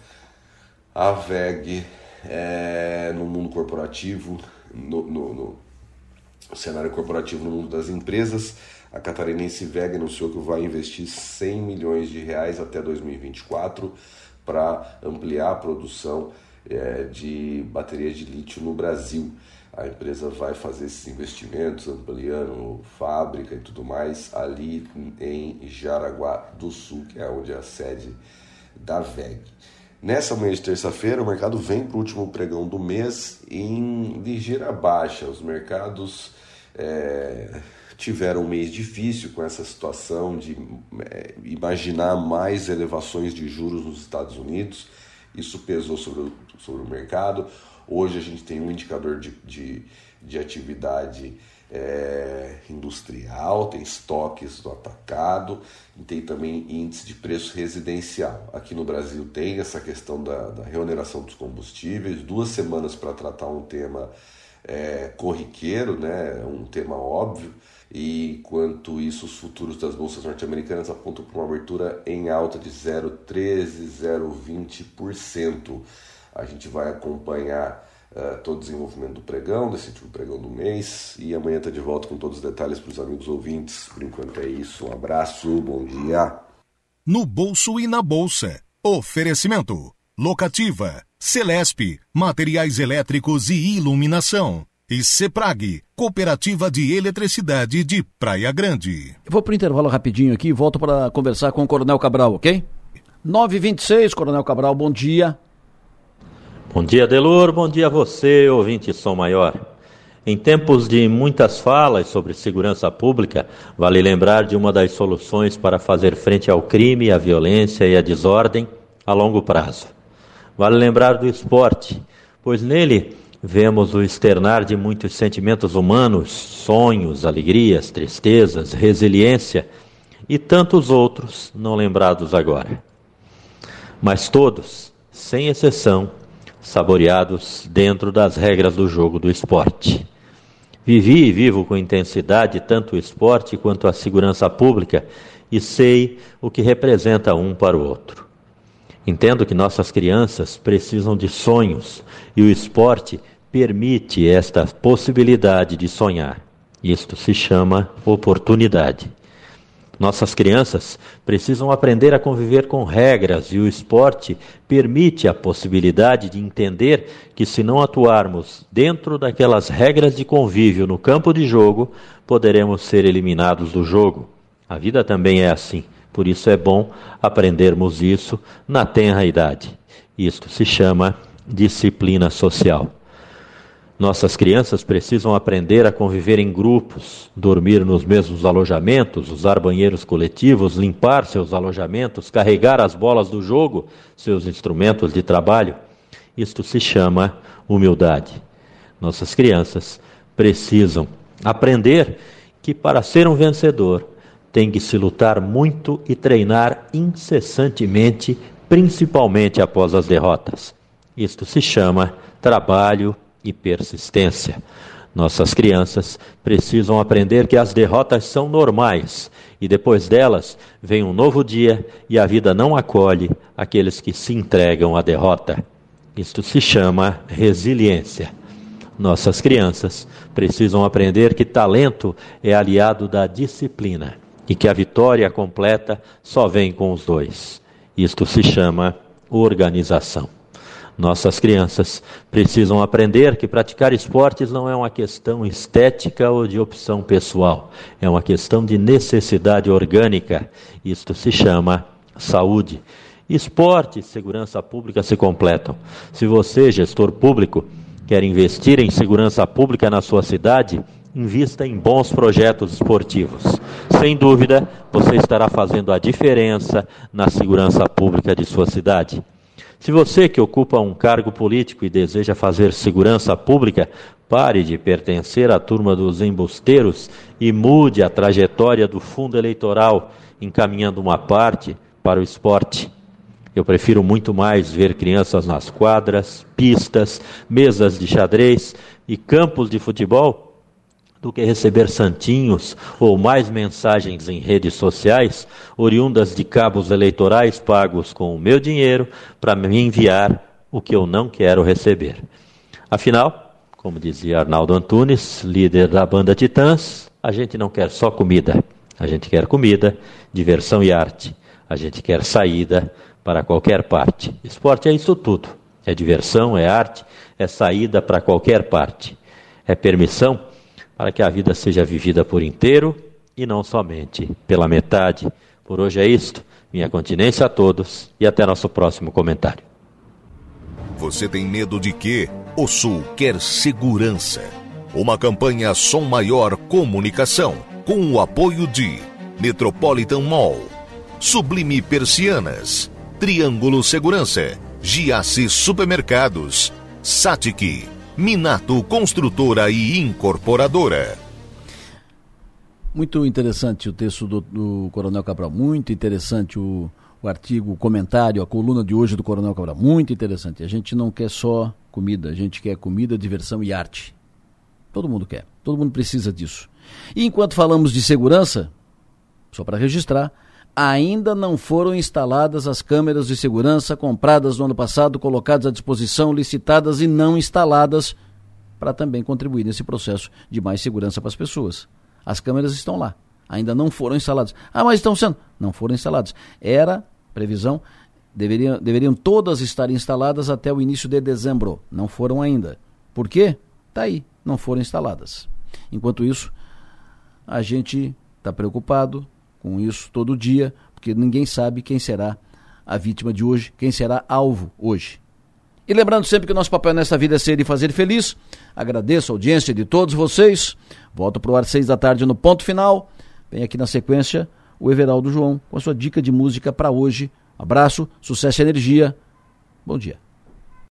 A VEG é, no mundo corporativo, no, no, no cenário corporativo no mundo das empresas, a catarinense VEG anunciou que vai investir 100 milhões de reais até 2024 para ampliar a produção é, de baterias de lítio no Brasil. A empresa vai fazer esses investimentos, ampliando fábrica e tudo mais, ali em Jaraguá do Sul, que é onde é a sede da VEG. Nessa manhã de terça-feira, o mercado vem para o último pregão do mês em ligeira baixa. Os mercados é, tiveram um mês difícil com essa situação de é, imaginar mais elevações de juros nos Estados Unidos. Isso pesou sobre o, sobre o mercado. Hoje a gente tem um indicador de, de, de atividade é, industrial, tem estoques do atacado tem também índice de preço residencial. Aqui no Brasil tem essa questão da, da reoneração dos combustíveis, duas semanas para tratar um tema é, corriqueiro, né, um tema óbvio, e enquanto isso, os futuros das bolsas norte-americanas apontam para uma abertura em alta de 0,13%, 0,20%. A gente vai acompanhar uh, todo o desenvolvimento do pregão, desse último pregão do mês, e amanhã está de volta com todos os detalhes para os amigos ouvintes. Por enquanto é isso, um abraço, bom dia. No bolso e na bolsa. Oferecimento. Locativa, Celesp, Materiais Elétricos e Iluminação. E CEPRAG, Cooperativa de Eletricidade de Praia Grande. Eu vou para o intervalo rapidinho aqui e volto para conversar com o Coronel Cabral, ok? 9h26, Coronel Cabral, bom dia. Bom dia, Delor. Bom dia a você, ouvinte Som Maior. Em tempos de muitas falas sobre segurança pública, vale lembrar de uma das soluções para fazer frente ao crime, à violência e à desordem a longo prazo. Vale lembrar do esporte, pois nele vemos o externar de muitos sentimentos humanos, sonhos, alegrias, tristezas, resiliência e tantos outros não lembrados agora. Mas todos, sem exceção, saboreados dentro das regras do jogo do esporte. Vivi e vivo com intensidade tanto o esporte quanto a segurança pública e sei o que representa um para o outro. Entendo que nossas crianças precisam de sonhos e o esporte permite esta possibilidade de sonhar. Isto se chama oportunidade. Nossas crianças precisam aprender a conviver com regras e o esporte permite a possibilidade de entender que, se não atuarmos dentro daquelas regras de convívio no campo de jogo, poderemos ser eliminados do jogo. A vida também é assim. Por isso é bom aprendermos isso na tenra idade. Isto se chama disciplina social. Nossas crianças precisam aprender a conviver em grupos, dormir nos mesmos alojamentos, usar banheiros coletivos, limpar seus alojamentos, carregar as bolas do jogo, seus instrumentos de trabalho. Isto se chama humildade. Nossas crianças precisam aprender que para ser um vencedor tem que se lutar muito e treinar incessantemente, principalmente após as derrotas. Isto se chama trabalho e persistência. Nossas crianças precisam aprender que as derrotas são normais e depois delas vem um novo dia e a vida não acolhe aqueles que se entregam à derrota. Isto se chama resiliência. Nossas crianças precisam aprender que talento é aliado da disciplina e que a vitória completa só vem com os dois. Isto se chama organização. Nossas crianças precisam aprender que praticar esportes não é uma questão estética ou de opção pessoal, é uma questão de necessidade orgânica. Isto se chama saúde. Esporte e segurança pública se completam. Se você, gestor público, quer investir em segurança pública na sua cidade, invista em bons projetos esportivos. Sem dúvida, você estará fazendo a diferença na segurança pública de sua cidade. Se você que ocupa um cargo político e deseja fazer segurança pública, pare de pertencer à turma dos embusteiros e mude a trajetória do fundo eleitoral, encaminhando uma parte para o esporte. Eu prefiro muito mais ver crianças nas quadras, pistas, mesas de xadrez e campos de futebol do que receber santinhos ou mais mensagens em redes sociais oriundas de cabos eleitorais pagos com o meu dinheiro para me enviar o que eu não quero receber. Afinal, como dizia Arnaldo Antunes, líder da banda Titãs, a gente não quer só comida, a gente quer comida, diversão e arte. A gente quer saída para qualquer parte. Esporte é isso tudo. É diversão, é arte, é saída para qualquer parte. É permissão para que a vida seja vivida por inteiro e não somente pela metade. Por hoje é isto. Minha continência a todos e até nosso próximo comentário. Você tem medo de quê? O Sul quer segurança. Uma campanha Som Maior Comunicação, com o apoio de Metropolitan Mall, Sublime Persianas, Triângulo Segurança, Giasse Supermercados, Satic, Minato Construtora e Incorporadora. Muito interessante o texto do, do Coronel Cabral, muito interessante o, o artigo, o comentário, a coluna de hoje do Coronel Cabral, muito interessante. A gente não quer só comida, a gente quer comida, diversão e arte. Todo mundo quer, todo mundo precisa disso. E enquanto falamos de segurança, só para registrar, ainda não foram instaladas as câmeras de segurança compradas no ano passado, colocadas à disposição, licitadas e não instaladas para também contribuir nesse processo de mais segurança para as pessoas. As câmeras estão lá, ainda não foram instaladas. Ah, mas estão sendo? Não foram instaladas. Era previsão, deveriam, deveriam todas estar instaladas até o início de dezembro. Não foram ainda. Por quê? Está aí, não foram instaladas. Enquanto isso, a gente está preocupado, com isso todo dia, porque ninguém sabe quem será a vítima de hoje, quem será alvo hoje. E lembrando sempre que o nosso papel nessa vida é ser e fazer feliz. Agradeço a audiência de todos vocês. Volto para o ar seis da tarde no ponto final. Vem aqui na sequência o Everaldo João com a sua dica de música para hoje. Abraço, sucesso e energia. Bom dia.